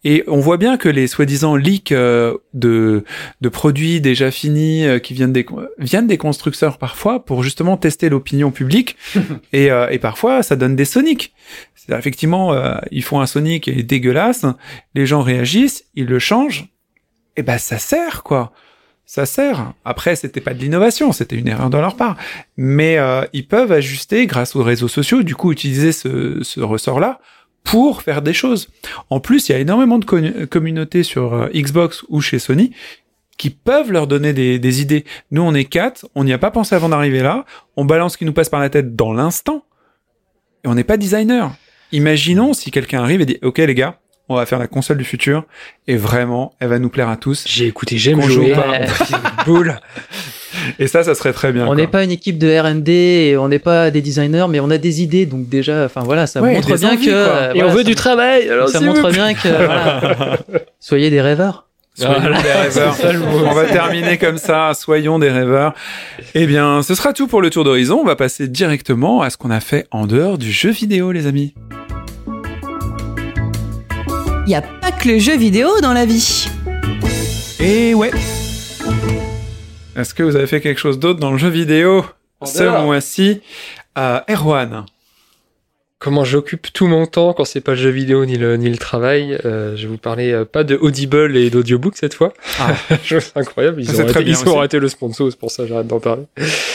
Et on voit bien que les soi-disant leaks euh, de de produits déjà finis euh, qui viennent des viennent des constructeurs parfois pour justement tester l'opinion publique. Et, euh, et parfois ça donne des Sonic. Effectivement, ils font un Sonic qui est dégueulasse, les gens réagissent, ils le changent, et ben ça sert quoi. Ça sert. Après, c'était pas de l'innovation, c'était une erreur de leur part. Mais euh, ils peuvent ajuster grâce aux réseaux sociaux, du coup utiliser ce, ce ressort-là pour faire des choses. En plus, il y a énormément de communautés sur euh, Xbox ou chez Sony qui peuvent leur donner des, des idées. Nous, on est quatre, on n'y a pas pensé avant d'arriver là, on balance ce qui nous passe par la tête dans l'instant, et on n'est pas designer. Imaginons si quelqu'un arrive et dit, OK les gars, on va faire la console du futur, et vraiment, elle va nous plaire à tous. J'ai écouté, j'aime jouer. Boule. Et ça, ça serait très bien. On n'est pas une équipe de R&D, et on n'est pas des designers, mais on a des idées. Donc déjà, enfin voilà, ça Ouais, montre bien envies, que quoi. euh, Et voilà, on veut ça- du travail. Alors ça montre bien que voilà. soyez des rêveurs. Soyons Voilà. des rêveurs. Ça. On va terminer comme ça. Soyons des rêveurs. Eh bien, ce sera tout pour le tour d'horizon. On va passer directement à ce qu'on a fait en dehors du jeu vidéo, les amis. Il n'y a pas que le jeu vidéo dans la vie. Et ouais. Est-ce que vous avez fait quelque chose d'autre dans le jeu vidéo ce dehors. mois-ci euh, Erwan. Comment j'occupe tout mon temps quand c'est pas le jeu vidéo ni le, ni le travail. Euh, je vais vous parler euh, pas de Audible et d'audiobook cette fois. Ah. Chose incroyable. Ils C'est ont, très arrêté, bien ils ont arrêté le sponsor, c'est pour ça que j'arrête d'en parler.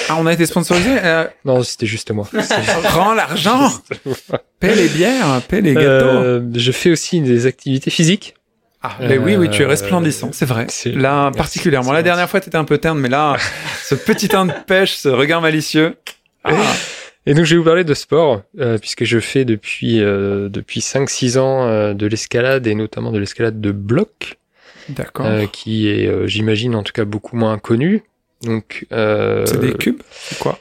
Ah, on a été sponsorisé. Euh, Non, c'était juste moi. rends l'argent. Paie les bières, paie les gâteaux. Euh, je fais aussi des activités physiques. Ah, mais oui, oui, tu es euh, resplendissant, c'est vrai. c'est- Là, merci, particulièrement. c'est La dernière fois, t'étais un peu terne, mais là, ce petit teint de pêche, ce regard malicieux. Ah, Et donc je vais vous parler de sport, euh, puisque je fais depuis, euh, depuis 5-6 ans euh, de l'escalade, et notamment de l'escalade de bloc, d'accord. euh, qui est, j'imagine, en tout cas beaucoup moins connue. Donc, euh, c'est des cubes quoi?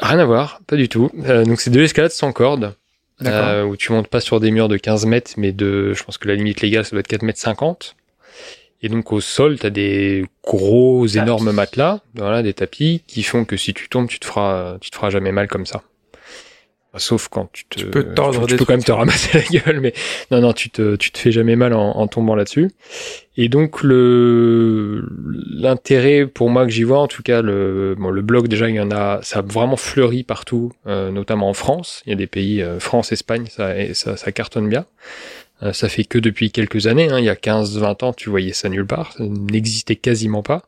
Rien à voir, pas du tout. Donc c'est de l'escalade sans corde, où tu montes pas sur des murs de 15 mètres, mais de, je pense que la limite légale, ça doit être 4 mètres 50. Et donc au sol, tu as des gros, Tapis. énormes matelas, voilà, des tapis, qui font que si tu tombes, tu te feras, tu te feras jamais mal comme ça. Enfin, Sauf quand tu te, Tu peux tu des peux quand même te ramasser la gueule, mais non, non, tu te, tu te fais jamais mal en, en tombant là-dessus. Et donc le l'intérêt pour moi que j'y vois, en tout cas le bon, le blog déjà il y en a, ça a vraiment fleuri partout, euh, notamment en France. Il y a des pays, euh, France, Espagne, ça, et ça, ça cartonne bien. Euh, ça fait que depuis quelques années, hein, il y a 15-20 ans, tu voyais ça nulle part, ça n'existait quasiment pas.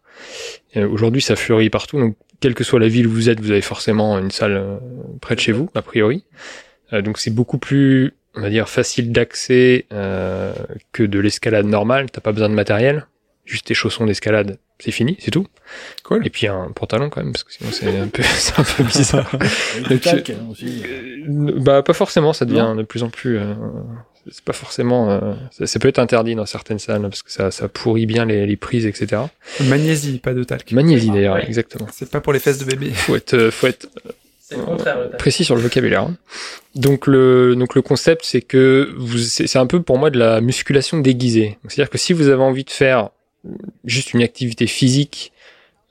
Euh, Aujourd'hui, ça fleurit partout, donc quelle que soit la ville où vous êtes, vous avez forcément une salle euh, près de chez vous, a priori. Euh, donc c'est beaucoup plus, on va dire, facile d'accès euh, que de l'escalade normale. T'as pas besoin de matériel, juste tes chaussons d'escalade, c'est fini, c'est tout. Cool. Et puis un pantalon quand même, parce que sinon c'est un peu, c'est un peu bizarre. Donc, hein, aussi. Euh, bah pas forcément, ça devient de plus en plus. euh, c'est pas forcément. euh, ça, ça peut être interdit dans certaines salles parce que ça, ça pourrit bien les, les prises, etc. Magnésie, pas de talc. Magnésie d'ailleurs, Ouais. exactement. C'est pas pour les fesses de bébé. Faut être, euh, faut être le précis sur le vocabulaire. hein. Donc le donc le concept c'est que vous c'est c'est un peu pour moi de la musculation déguisée. C'est-à-dire que si vous avez envie de faire juste une activité physique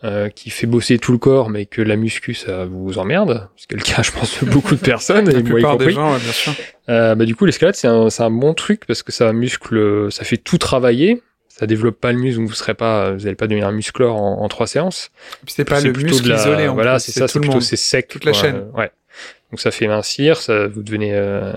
euh, qui fait bosser tout le corps, mais que la muscu ça vous emmerde, c'est le cas je pense de beaucoup de personnes La et moi y plupart des gens, ouais, bien sûr. Euh, bah, du coup, l'escalade, c'est un, un bon truc parce que ça muscle, ça fait tout travailler. Ça développe pas le muscle, donc vous serez pas, vous allez pas devenir un musclore en, en trois séances. C'est pas le muscle de la- isolé, en Voilà, c'est ça, c'est plutôt, c'est sec. Toute la chaîne. Euh, Ouais. Donc ça fait mincir, ça, vous devenez, euh,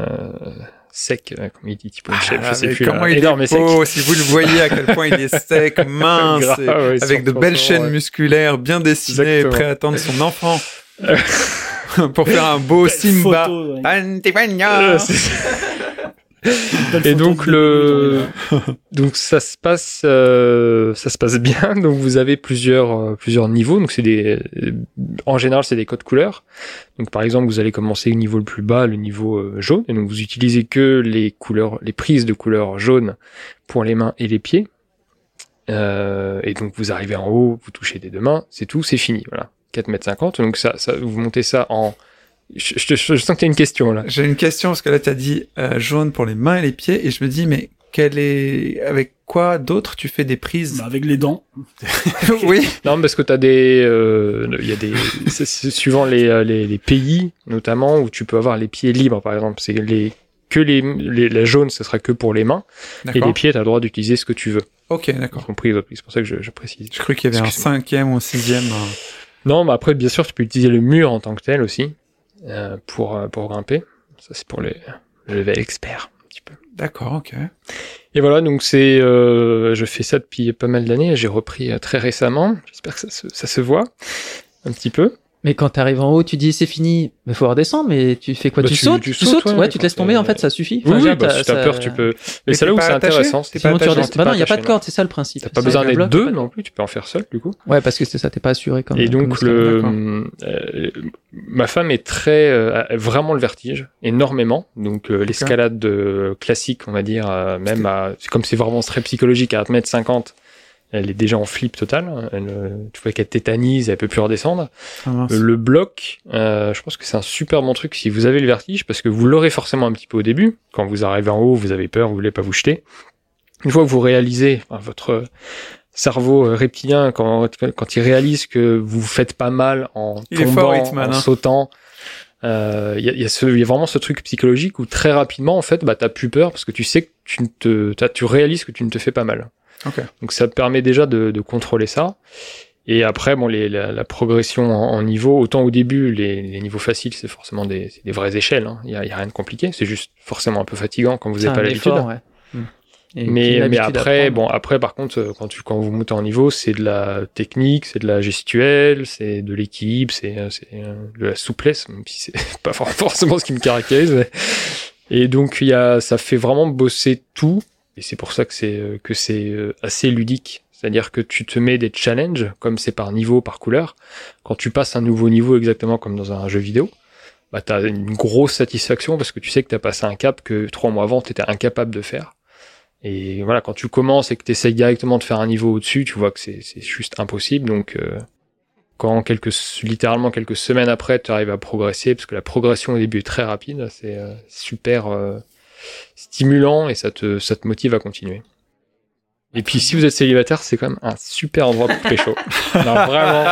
sec, euh, comme il dit, type Ah, chef, je sais plus. comment là. il énorme est sec. beau, si vous le voyez à quel point il est sec, mince, Grave, et ouais, avec de belles chaînes ouais. musculaires bien dessinées, Exactement. prêt à attendre son enfant pour faire un beau Simba. Photo, ouais. Antigua. Et donc le donc ça se passe euh, ça se passe bien. Donc vous avez plusieurs euh, plusieurs niveaux. Donc c'est des euh, en général c'est des codes couleurs. Donc par exemple vous allez commencer au niveau le plus bas le niveau euh, jaune. Et donc vous utilisez que les couleurs les prises de couleur jaune pour les mains et les pieds. Euh, et donc vous arrivez en haut vous touchez des deux mains. C'est tout c'est fini. Voilà. 4 mètres 50 donc ça ça vous montez ça en je, je, je sens que tu as une question là J'ai une question parce que là tu as dit euh, jaune pour les mains et les pieds et je me dis mais quel est avec quoi d'autre tu fais des prises Bah, avec les dents. Oui. Non, parce que t'as des, euh, il y a des, c'est- c'est suivant les, euh, les, les pays, notamment, où tu peux avoir les pieds libres, par exemple. C'est les, que les, les, la jaune, ce sera que pour les mains. Et les pieds, t'as le droit d'utiliser ce que tu veux. Ok, d'accord. compris. C'est pour ça que je, je précise. Je crois qu'il y avait un cinquième ou un sixième. euh. Non, mais après, bien sûr, tu peux utiliser le mur en tant que tel aussi, euh, pour, euh, pour grimper. Ça, c'est pour les, le level expert, un petit peu. D'accord, ok. Et voilà, donc c'est, euh, je fais ça depuis pas mal d'années. J'ai repris euh, très récemment. J'espère que ça se, ça se voit un petit peu. Mais quand t'arrives en haut, tu dis c'est fini, mais faut redescendre, mais tu fais quoi? Bah, tu, tu- sautes? tu Tu sautes, sautes? ouais, Ouais, tu te laisses tomber, en fait, ça suffit. Oui, Enfin, oui, dire, bah, si t'as ça- peur, tu peux. Mais c'est là où c'est intéressant. Sinon, tu redescends. Bah non, il y a pas de corde, c'est ça le principe. T'as pas besoin d'être deux non plus, tu peux en faire seul du coup. Ouais, parce que c'est ça, t'es pas assuré comme. Et donc le, euh, ma femme est très euh, a vraiment le vertige, énormément. Donc euh, l'escalade classique, on va dire, même à, c'est comme c'est vraiment très psychologique à 1 m 50 elle est déjà en flip total. Elle, euh, tu vois qu'elle tétanise, elle peut plus redescendre. Ah. Euh, Le bloc, euh, je pense que c'est un super bon truc si vous avez le vertige, parce que vous l'aurez forcément un petit peu au début. Quand vous arrivez en haut, vous avez peur, vous voulez pas vous jeter. Une fois que vous réalisez, enfin, votre cerveau euh, reptilien, quand, quand il réalise que vous faites pas mal en Il tombant, Hitman, en hein. sautant, euh, il y, a, y, a ce- y a vraiment ce truc psychologique où très rapidement, en fait, bah, t'as plus peur parce que tu sais que tu ne te, tu réalises que tu ne te fais pas mal. Ok. Donc ça te permet déjà de, de contrôler ça. Et après, bon, les, la, la progression en, en niveau, autant au début, les, les niveaux faciles, c'est forcément des, c'est des vraies échelles. hein. Il y, a, il y a rien de compliqué. C'est juste forcément un peu fatigant quand vous n'avez pas l'habitude. ouais. Puis Mais, mais après, bon, après, par contre, euh, quand tu, quand vous montez en niveau, c'est de la technique, c'est de la gestuelle, c'est de l'équilibre, c'est, euh, c'est euh, de la souplesse, même si c'est pas for- forcément ce qui me caractérise. mais- Et donc, y a, ça fait vraiment bosser tout. Et c'est pour ça que c'est, euh, que c'est euh, assez ludique. C'est-à-dire que tu te mets des challenges, comme c'est par niveau, par couleur. Quand tu passes un nouveau niveau exactement comme dans un jeu vidéo, bah, t'as une grosse satisfaction parce que tu sais que t'as passé un cap que trois mois avant, t'étais incapable de faire. Et voilà, quand tu commences et que tu essayes directement de faire un niveau au-dessus, tu vois que c'est c'est juste impossible. Donc, euh, quand quelques, littéralement quelques semaines après, tu arrives à progresser, parce que la progression au début est très rapide, c'est euh, super euh, stimulant et ça te, ça te motive à continuer. Et puis, si vous êtes célibataire, c'est quand même un super endroit pour pécho. non, vraiment.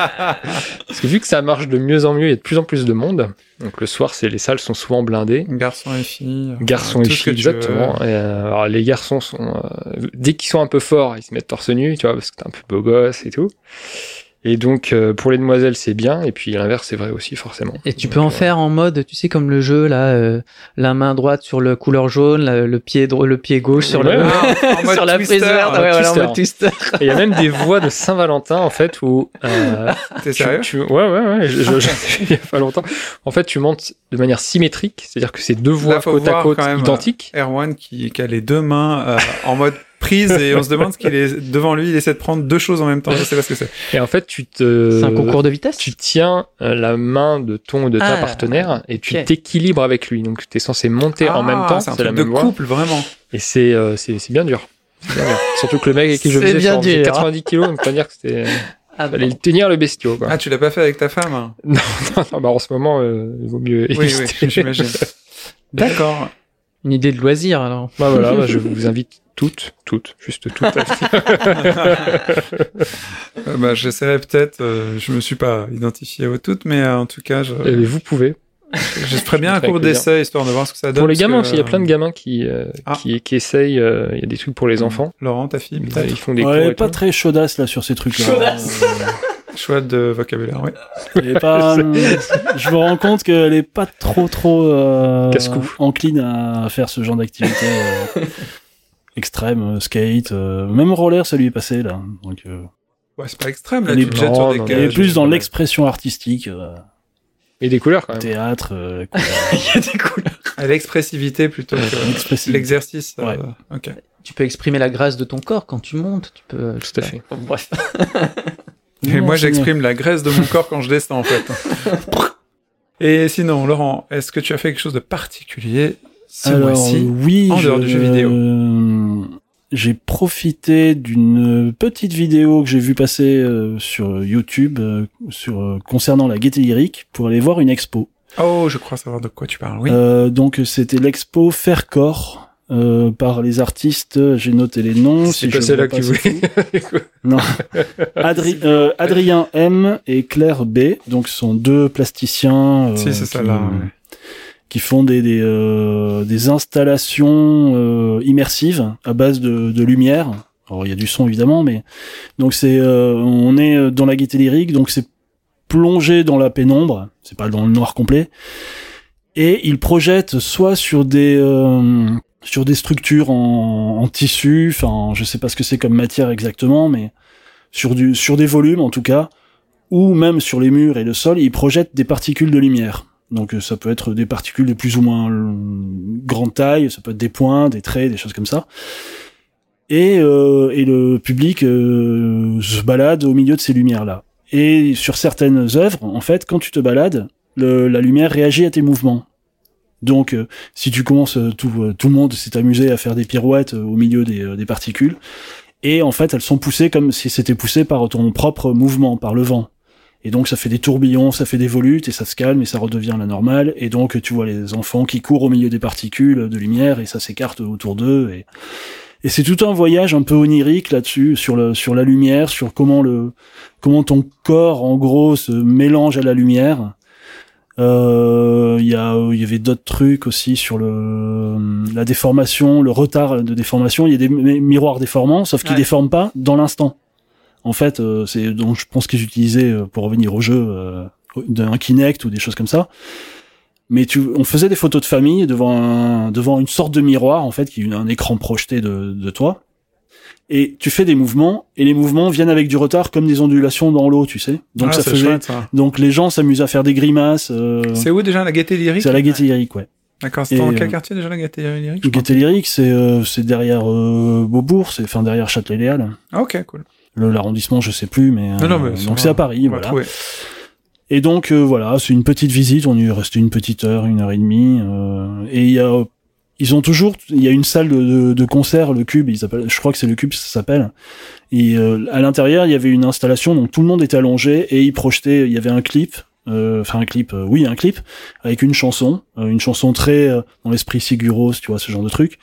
Parce que vu que ça marche de mieux en mieux, il y a de plus en plus de monde. Donc, le soir, c'est les salles sont souvent blindées. Garçons et filles. Garçons et filles, exactement. Et, euh, alors, les garçons sont, euh, dès qu'ils sont un peu forts, ils se mettent torse nu, tu vois, parce que t'es un peu beau gosse et tout. Et donc, euh, pour les demoiselles, c'est bien. Et puis, l'inverse, c'est vrai aussi, forcément. Et tu Donc, peux en euh, faire en mode, tu sais, comme le jeu, là, euh, la main droite sur le couleur jaune, la- le pied dro- le pied gauche sur, Ouais, le, ouais. En mode sur la prise verte, ouais, voilà, en mode twister. Il y a même des voix de Saint-Valentin, en fait, où, euh, T'es tu- sérieux tu, ouais, ouais, ouais, je, je, je- il y a pas longtemps. En fait, tu montes de manière symétrique, c'est-à-dire que c'est deux voix Là, côte à côte quand même, identiques. Erwan qui, qui a les deux mains euh, en mode prise et on se demande ce qu'il est devant lui. Il essaie de prendre deux choses en même temps. Je sais pas ce que c'est. Et en fait, tu te, C'est un concours de vitesse tu tiens euh, la main de ton ou de ta Ah, partenaire et tu t'équilibres avec lui. Donc tu es censé monter en Ah, même temps, C'est un la truc de même voix. couple, vraiment. Et c'est euh, c'est c'est bien dur. C'est bien dur. Surtout que le mec avec qui je faisais bien dur, hein. 90 kilos, donc pas dire que c'était Ah, fallait le tenir le bestiau quoi. Ah, tu l'as pas fait avec ta femme hein Non, non, bah en ce moment euh, il vaut mieux Oui, éviter. oui, j'imagine. D'accord. Une idée de loisir, alors. Bah voilà, bah, je vous invite toutes, toutes, juste toutes. Euh, bah, j'essaierai peut-être. euh, je me suis pas identifié aux toutes, mais euh, en tout cas, je, Et vous pouvez. je bien un cours d'essai histoire de voir ce que ça donne. Pour les parce gamins que, aussi, il y a plein de euh, gamins qui euh, Ah. qui, qui essayent. euh, Il y a des trucs pour les enfants. Laurent, ta fille, Ils, peut-être. ils font des cours Ouais, et pas tout. très chaudasse là sur ces trucs-là. Chaudasse. Choix de vocabulaire, oui. Elle est pas, je me rends compte qu'elle est pas trop trop euh, encline à faire ce genre d'activité euh, extrême, euh, skate, euh, même roller, ça lui est passé là. Donc, euh, Ouais, c'est pas extrême, là, tu est- sur non, des est plus dans l'expression artistique, euh, Et des couleurs quand même. théâtre, euh, Il y a des couleurs. À l'expressivité plutôt que l'exercice. euh, Ouais. ok. Tu peux exprimer la grâce de ton corps quand tu montes. Tu peux. Tout à fait. Bref. Et Non, moi, j'exprime la graisse de mon corps quand je descends, en fait. Et sinon, Laurent, est-ce que tu as fait quelque chose de particulier ce mois-ci oui, en dehors je- du jeu vidéo euh, J'ai profité d'une petite vidéo que j'ai vue passer euh, sur YouTube euh, sur euh, concernant la gaieté lyrique pour aller voir une expo. Oh, je crois savoir de quoi tu parles, oui. Donc c'était l'expo Faircore euh, par les artistes. J'ai noté les noms. C'est si pas celle-là que tu voulais. non. Adri- Adrien M et Claire B. Donc sont deux plasticiens. si, c'est qui- ça là. ouais. Qui font des des, euh, installations euh, immersives à base de, lumière. Alors il y a du son évidemment, mais donc c'est euh, on est dans la gaieté lyrique, donc c'est plongé dans la pénombre, c'est pas dans le noir complet, et ils projettent soit sur des sur des structures en, en tissu, enfin je sais pas ce que c'est comme matière exactement, mais sur du sur des volumes en tout cas, ou même sur les murs et le sol, ils projettent des particules de lumière. Donc euh, ça peut être des particules de plus ou moins euh, grande taille, ça peut être des points, des traits, des choses comme ça. Et, euh, et le public euh, se balade au milieu de ces lumières-là. Et sur certaines œuvres, en fait, quand tu te balades, la lumière réagit à tes mouvements. Donc, euh, si tu commences, tout, tout le monde s'est amusé à faire des pirouettes au milieu des, des particules, et en fait, elles sont poussées comme si c'était poussé par ton propre mouvement, par le vent. Et donc ça fait des tourbillons, ça fait des volutes, et ça se calme, et ça redevient la normale. Et donc tu vois les enfants qui courent au milieu des particules de lumière, et ça s'écarte autour d'eux. Et, et c'est tout un voyage un peu onirique là-dessus, sur, le, sur la lumière, sur comment, le, comment ton corps, en gros, se mélange à la lumière. Euh, Il y, a, y avait d'autres trucs aussi sur le, la déformation, le retard de déformation. Il y a des mi- miroirs déformants, sauf qu'ils Ouais. déforment pas dans l'instant. En fait, euh, c'est donc je pense qu'ils utilisaient euh, pour revenir au jeu euh, d'un Kinect ou des choses comme ça. Mais tu, on faisait des photos de famille devant un, devant une sorte de miroir en fait, qui est un écran projeté de, de toi. Et tu fais des mouvements et les mouvements viennent avec du retard comme des ondulations dans l'eau, tu sais. Donc Ah, ça faisait. chouette, ça. Donc les gens s'amusaient à faire des grimaces. euh, C'est où déjà la gaieté lyrique? c'est la gaieté lyrique, ouais. D'accord, c'est dans quel quartier déjà la gaieté lyrique Gaieté lyrique, c'est euh, c'est derrière euh, Beaubourg, c'est enfin derrière Châtelet-Léal. Ah, ok, cool. Le- L'arrondissement, je sais plus, mais, Non, non, euh, mais ça donc c'est à Paris, voilà. trouver. Et donc euh, voilà, c'est une petite visite. On y est resté une petite heure, une heure et demie. euh, et il y a, ils ont toujours, il y a une salle de, de, de concert, le Cube. Ils appellent, je crois que c'est le Cube, ça s'appelle. Et euh, à l'intérieur, il y avait une installation, donc tout le monde était allongé et ils projetaient. Il y avait un clip. euh, Enfin un clip, euh, oui un clip avec une chanson, euh, une chanson très euh, dans l'esprit Siguros, tu vois ce genre de truc,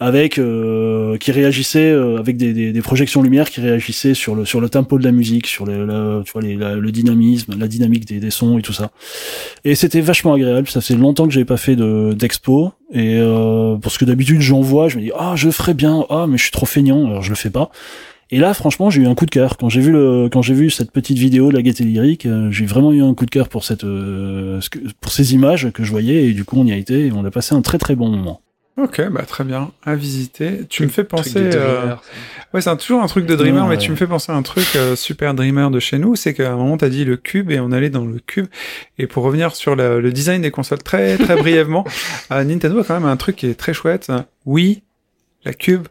avec euh, qui réagissait euh, avec des, des, des projections lumière qui réagissaient sur le sur le tempo de la musique, sur le, le- tu vois les, la- le dynamisme, la dynamique des, des sons et tout ça. Et c'était vachement agréable. Ça fait longtemps que j'avais pas fait de d'expo et euh, parce que d'habitude j'en vois, je me dis ah je ferais bien, ah mais je suis trop feignant, alors je le fais pas. Et là, franchement, j'ai eu un coup de cœur quand j'ai vu le, quand j'ai vu cette petite vidéo de la gaieté lyrique. euh, j'ai vraiment eu un coup de cœur pour cette, euh, pour ces images que je voyais et du coup on y a été et on a passé un très très bon moment. Ok, bah très bien, à visiter. Tu me fais penser... euh, Ouais, c'est toujours un truc de dreamer, mais ouais. tu me fais penser à un truc euh, super dreamer de chez nous, c'est qu'à un moment t'as dit le cube et on allait dans le cube. Et pour revenir sur le, le design des consoles très très brièvement, euh, Nintendo a quand même un truc qui est très chouette. Oui, la cube,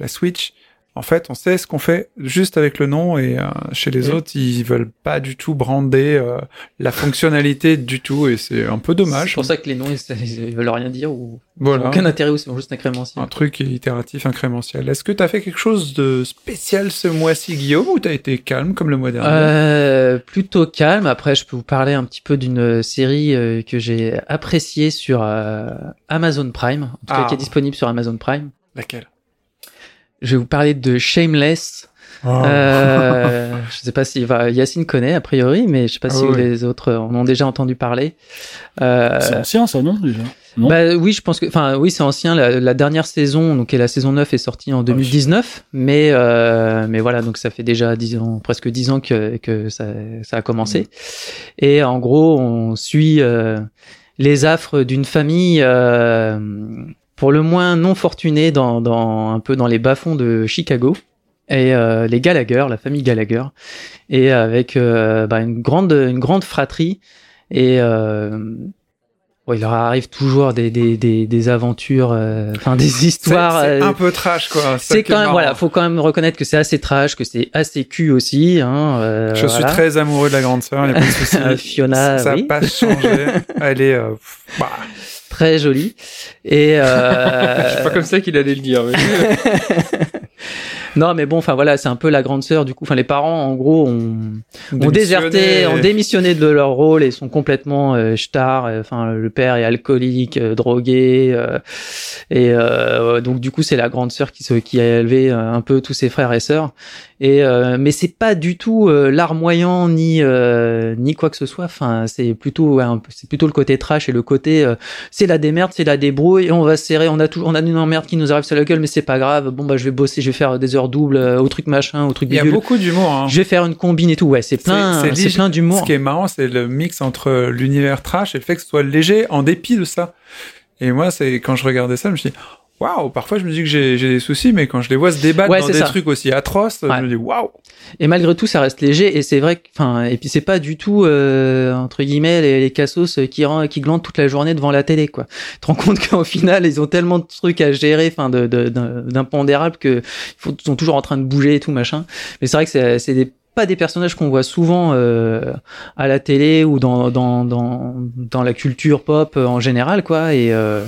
la Switch. En fait, on sait ce qu'on fait juste avec le nom et euh, chez les Oui. autres, ils veulent pas du tout brander euh, la fonctionnalité du tout et c'est un peu C'est dommage. pour ça que les noms, ils, ils veulent rien dire ou Voilà. aucun intérêt ou c'est juste incrémentiel. Un truc itératif, incrémentiel. Est-ce que t'as fait quelque chose de spécial ce mois-ci, Guillaume, ou t'as été calme comme le mois dernier? Euh, plutôt calme. Après, je peux vous parler un petit peu d'une série euh, que j'ai appréciée sur Amazon Prime, en tout cas Ah. qui est disponible sur Amazon Prime. Laquelle? Je vais vous parler de Shameless. Oh. Euh, je sais pas si va, Yacine connaît a priori, mais je sais pas Ah si oui. les autres en ont déjà entendu parler. Euh, C'est ancien ça non déjà Non Bah oui, je pense que, enfin oui, c'est ancien. La, la dernière saison, donc et la saison 9 est sortie en 2019, mais euh, mais voilà, donc ça fait déjà 10 ans, presque 10 ans que que ça ça a commencé. Et en gros, on suit euh, les affres d'une famille. Pour le moins non fortunée dans, dans un peu dans les bas-fonds de Chicago. Et euh, les Gallagher, la famille Gallagher, et avec euh, bah, une grande une grande fratrie. Et euh, ouais, il leur arrive toujours des des des, des aventures, euh, enfin des histoires. c'est euh, un peu trash, quoi. c'est quand même marrant. voilà, faut quand même reconnaître que c'est assez trash, que c'est assez cul aussi. Hein, euh, Je suis très amoureux de la grande sœur, il n'y a pas de souci. Euh, Fiona, ça n'a oui. pas changé. Elle est. euh, bah, très jolie et euh, C'est pas comme ça qu'il allait le dire. mais- non mais bon enfin voilà c'est un peu la grande sœur du coup. Enfin les parents en gros ont, ont déserté ont démissionné de leur rôle et sont complètement euh, stars euh, enfin le père est alcoolique euh, drogué euh, et euh, donc du coup c'est la grande sœur qui se qui a élevé euh, un peu tous ses frères et sœurs et euh, mais c'est pas du tout euh, larmoyant ni euh, ni quoi que ce soit enfin c'est plutôt ouais, c'est plutôt le côté trash et le côté euh, c'est la démerde c'est la débrouille on va se serrer on a tout on a une emmerde qui nous arrive sur la gueule mais c'est pas grave bon bah je vais bosser je vais faire des heures doubles euh, au truc machin au truc Il y a bidule beaucoup d'humour. Hein. je vais faire une combine et tout ouais c'est plein C'est- plein d'humour Ce qui est marrant, c'est le mix entre l'univers trash et le fait que ce soit léger en dépit de ça. Et moi, c'est quand je regardais ça, je me suis dit, waouh, parfois je me dis que j'ai des soucis, mais quand je les vois se débattre Ouais, dans des ça. trucs aussi atroces, Ouais. je me dis, waouh. Et malgré tout, ça reste léger. Et c'est vrai que, enfin, et puis c'est pas du tout euh, entre guillemets les, les cassos qui rend- qui glandent toute la journée devant la télé, quoi. Tu te rends compte qu'au final, ils ont tellement de trucs à gérer, enfin, de de- d'impondérables que ils sont toujours en train de bouger et tout machin. Mais c'est vrai que c'est c'est des pas des personnages qu'on voit souvent euh, à la télé ou dans dans dans dans la culture pop euh, en général quoi et euh,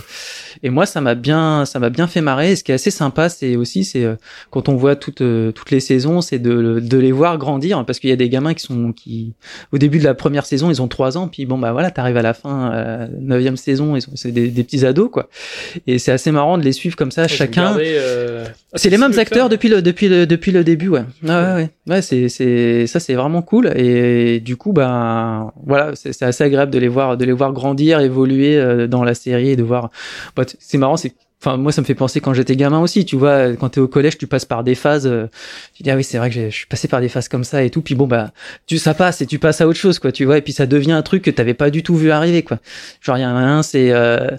et moi ça m'a bien ça m'a bien fait marrer. Et ce qui est assez sympa c'est aussi c'est euh, quand on voit toutes euh, toutes les saisons c'est de de les voir grandir. Parce qu'il y a des gamins qui sont qui au début de la première saison ils ont trois ans. Puis bon bah voilà t'arrives à la fin euh, neuvième saison ils sont c'est des, des petits ados quoi. Et c'est assez marrant de les suivre comme ça chacun. euh, c'est les mêmes acteurs depuis le depuis le depuis le début ouais. Ouais ouais ouais, ouais c'est c'est ça c'est vraiment cool. Et du coup bah voilà c'est assez agréable de les voir de les voir grandir évoluer euh, dans la série et de voir bah, c'est marrant c'est Enfin, moi, ça me fait penser quand j'étais gamin aussi. Tu vois, quand t'es au collège, tu passes par des phases. euh, tu dis ah oui, c'est vrai que je suis passé par des phases comme ça et tout. Puis bon bah, tu ça passe et tu passes à autre chose quoi. Tu vois, et puis ça devient un truc que t'avais pas du tout vu arriver quoi. Genre il y c'est euh,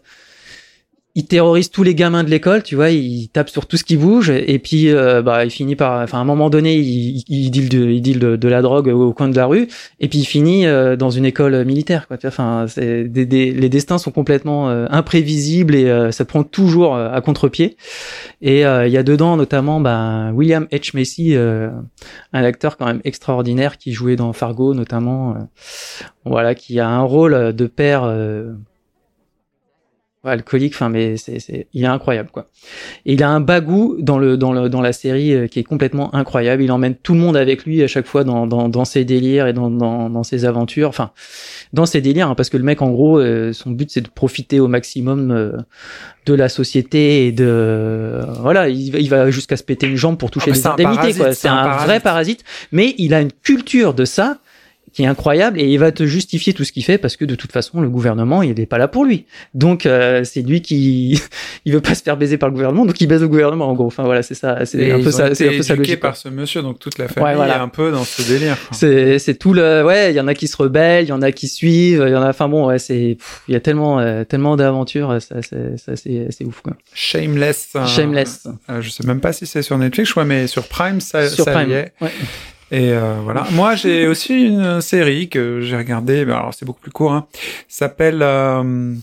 il terrorise tous les gamins de l'école, tu vois, il tape sur tout ce qui bouge, et puis euh, bah il finit par, enfin à un moment donné, il, il, deal, de, il deal de, de la drogue au, coin de la rue, et puis il finit euh, dans une école militaire, quoi. Enfin, des, des- les destins sont complètement euh, imprévisibles et euh, ça prend toujours euh, à contre-pied. Et euh, il y a dedans notamment bah, William H Macy, euh, un acteur quand même extraordinaire qui jouait dans Fargo notamment, euh, voilà, qui a un rôle de père. Alcoolique, enfin, mais c'est, c'est, il est incroyable, quoi. Et il a un bagou dans le, dans le, dans la série euh, qui est complètement incroyable. Il emmène tout le monde avec lui à chaque fois dans, dans, dans ses délires et dans, dans, dans ses aventures. Enfin, dans ses délires, hein, parce que le mec, en gros, euh, son but, c'est de profiter au maximum euh, de la société et de, euh, voilà, il, va- il va jusqu'à se péter une jambe pour toucher Ah, mais des c'est un indemnités, quoi. c'est C'est un vrai parasite. Mais il a une culture de ça qui est incroyable et il va te justifier tout ce qu'il fait parce que de toute façon le gouvernement il est pas là pour lui donc euh, c'est lui qui il veut pas se faire baiser par le gouvernement donc il baise le gouvernement en gros enfin voilà c'est ça c'est un peu ça c'est un peu ça logique par ce monsieur, donc toute la famille Ouais, voilà. est un peu dans ce délire. c'est c'est tout le ouais il y en a qui se rebellent il y en a qui suivent il y en a enfin bon ouais c'est il y a tellement euh, tellement d'aventures ça c'est c'est ouf quoi Shameless. euh, Shameless euh, je sais même pas si c'est sur Netflix, je crois, mais sur Prime, ça, sur ça Prime y est. ouais. Et euh, voilà. Moi, j'ai aussi une série que j'ai regardée. mais Alors, c'est beaucoup plus court. Hein. S'appelle euh,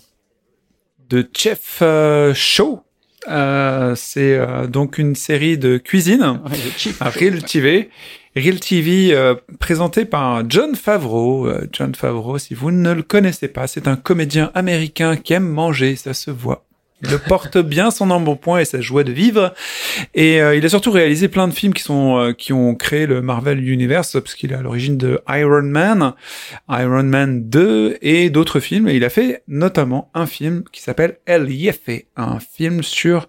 The Chef euh, Show. Euh, c'est euh, donc une série de cuisine. Ouais, à Real TV. Real TV euh, présenté par John Favreau. John Favreau, si vous ne le connaissez pas, c'est un comédien américain qui aime manger, ça se voit. Il le porte bien son embonpoint et sa joie de vivre. Et euh, il a surtout réalisé plein de films qui sont euh, qui ont créé le Marvel Universe parce qu'il est à l'origine de Iron Man, Iron Man 2 et d'autres films. Et il a fait notamment un film qui s'appelle El Jefe, un film sur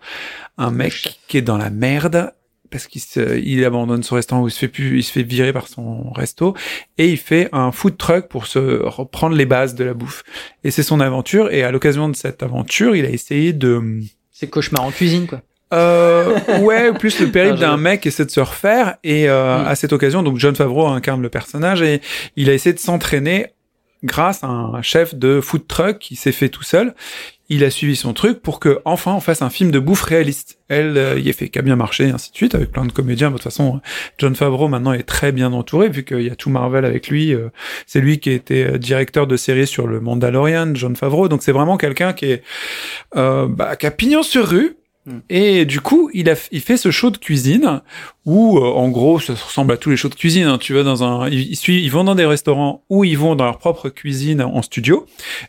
un mec qui est dans la merde parce qu'il se, il abandonne son restaurant ou il se fait plus, il se fait virer par son resto et il fait un food truck pour se reprendre les bases de la bouffe. Et c'est son aventure. Et à l'occasion de cette aventure, il a essayé de C'est cauchemar en cuisine, quoi. euh, ouais, plus le périple d'un mec essaie de se refaire et euh, Mm. à cette occasion, donc John Favreau incarne le personnage et il a essayé de s'entraîner grâce à un chef de food truck qui s'est fait tout seul. Il a suivi son truc pour que enfin on fasse un film de bouffe réaliste. Elle euh, y est fait, qui a bien marché, ainsi de suite, avec plein de comédiens. De toute façon, John Favreau maintenant est très bien entouré vu qu'il y a tout Marvel avec lui. euh, c'est lui qui été euh, directeur de série sur le Mandalorian, John Favreau. Donc c'est vraiment quelqu'un qui est euh, bah, qui a pignon sur rue. Mm. Et du coup, il a, il fait ce show de cuisine où, en gros, ça ressemble à tous les shows de cuisine. hein. Tu vas dans un, ils, ils suivent- ils vont dans des restaurants où ils vont dans leur propre cuisine en studio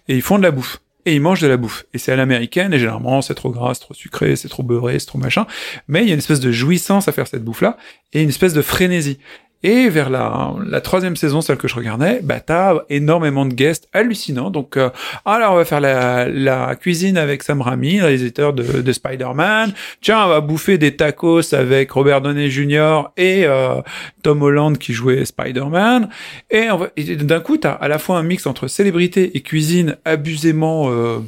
et ils font de la bouffe. Et ils mangent de la bouffe. Et c'est à l'américaine, et généralement, c'est trop gras, c'est trop sucré, c'est trop beurré, c'est trop machin. Mais il y a une espèce de jouissance à faire cette bouffe-là, et une espèce de frénésie. Et vers la, la troisième saison, celle que je regardais, bah t'as énormément de guests hallucinants. Donc, euh, alors on va faire la, la cuisine avec Sam Raimi, réalisateur de, de Spider-Man. Tiens, on va bouffer des tacos avec Robert Downey Jr. et euh, Tom Holland qui jouait Spider-Man. Et, et d'un coup, t'as à la fois un mix entre célébrité et cuisine abusément euh,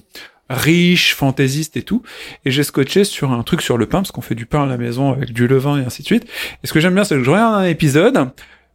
riche, fantaisiste et tout. Et j'ai scotché sur un truc sur le pain, parce qu'on fait du pain à la maison avec du levain et ainsi de suite. Et ce que j'aime bien, c'est que je regarde un épisode,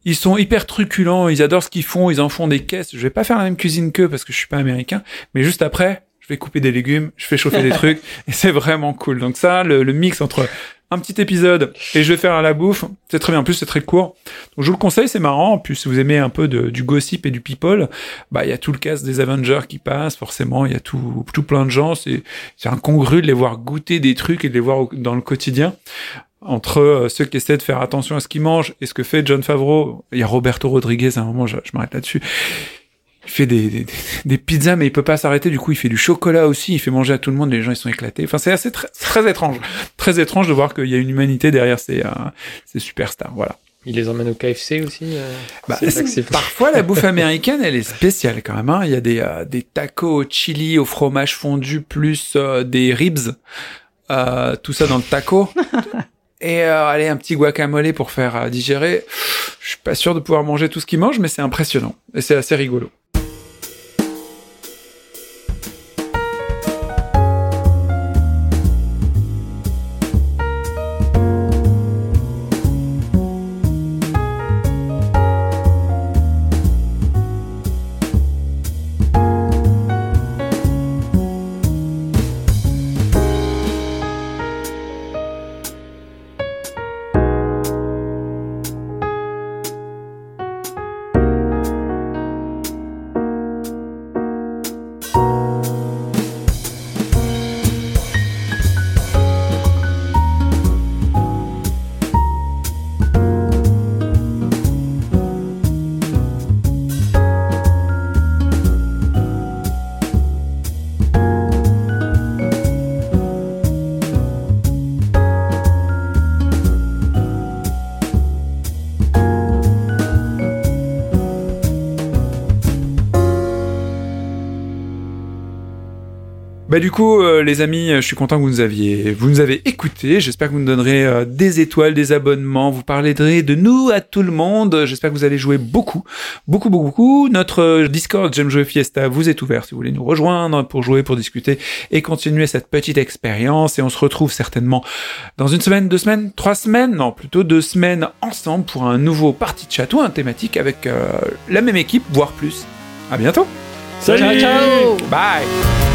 ils sont hyper truculents, ils adorent ce qu'ils font, ils en font des caisses. Je vais pas faire la même cuisine qu'eux parce que je suis pas américain, mais juste après, je vais couper des légumes, je fais chauffer des trucs, et c'est vraiment cool. Donc ça, le, le mix entre un petit épisode et je vais faire à la bouffe, c'est très bien. En plus, c'est très court. Donc je vous le conseille, c'est marrant. En plus, si vous aimez un peu du gossip et du people, bah il y a tout le cast des Avengers qui passe. Forcément, il y a tout, tout plein de gens. C'est c'est incongru de les voir goûter des trucs et de les voir dans le quotidien. Entre euh, ceux qui essaient de faire attention à ce qu'ils mangent et ce que fait John Favreau, il y a Roberto Rodriguez. À un moment, je, je m'arrête là-dessus. Il fait des, des, des pizzas, mais il peut pas s'arrêter. Du coup, il fait du chocolat aussi. Il fait manger à tout le monde. Les gens, ils sont éclatés. Enfin, c'est assez très, très étrange, très étrange de voir qu'il y a une humanité derrière ces, euh, ces superstars. Voilà. Il les emmène au KFC aussi. euh, Bah, parfois, la bouffe américaine, elle est spéciale quand même. Hein. Il y a des, euh, des tacos au chili, au fromage fondu, plus euh, des ribs. Euh, tout ça dans le taco. Et euh, allez, un petit guacamole pour faire euh, digérer. Je suis pas sûr de pouvoir manger tout ce qu'ils mangent, mais c'est impressionnant. Et c'est assez rigolo. Les amis, euh, je suis content que vous nous aviez, vous nous avez écoutés. J'espère que vous nous donnerez euh, des étoiles, des abonnements. Vous parlerez de nous à tout le monde. J'espère que vous allez jouer beaucoup, beaucoup, beaucoup, beaucoup. Notre euh, Discord J'aime jouer Fiesta vous est ouvert si vous voulez nous rejoindre pour jouer, pour discuter et continuer cette petite expérience. Et on se retrouve certainement dans une semaine, deux semaines, trois semaines, non plutôt deux semaines ensemble pour un nouveau party de chat ou un thématique avec euh, la même équipe, voire plus. À bientôt. Salut Ciao, ciao Bye.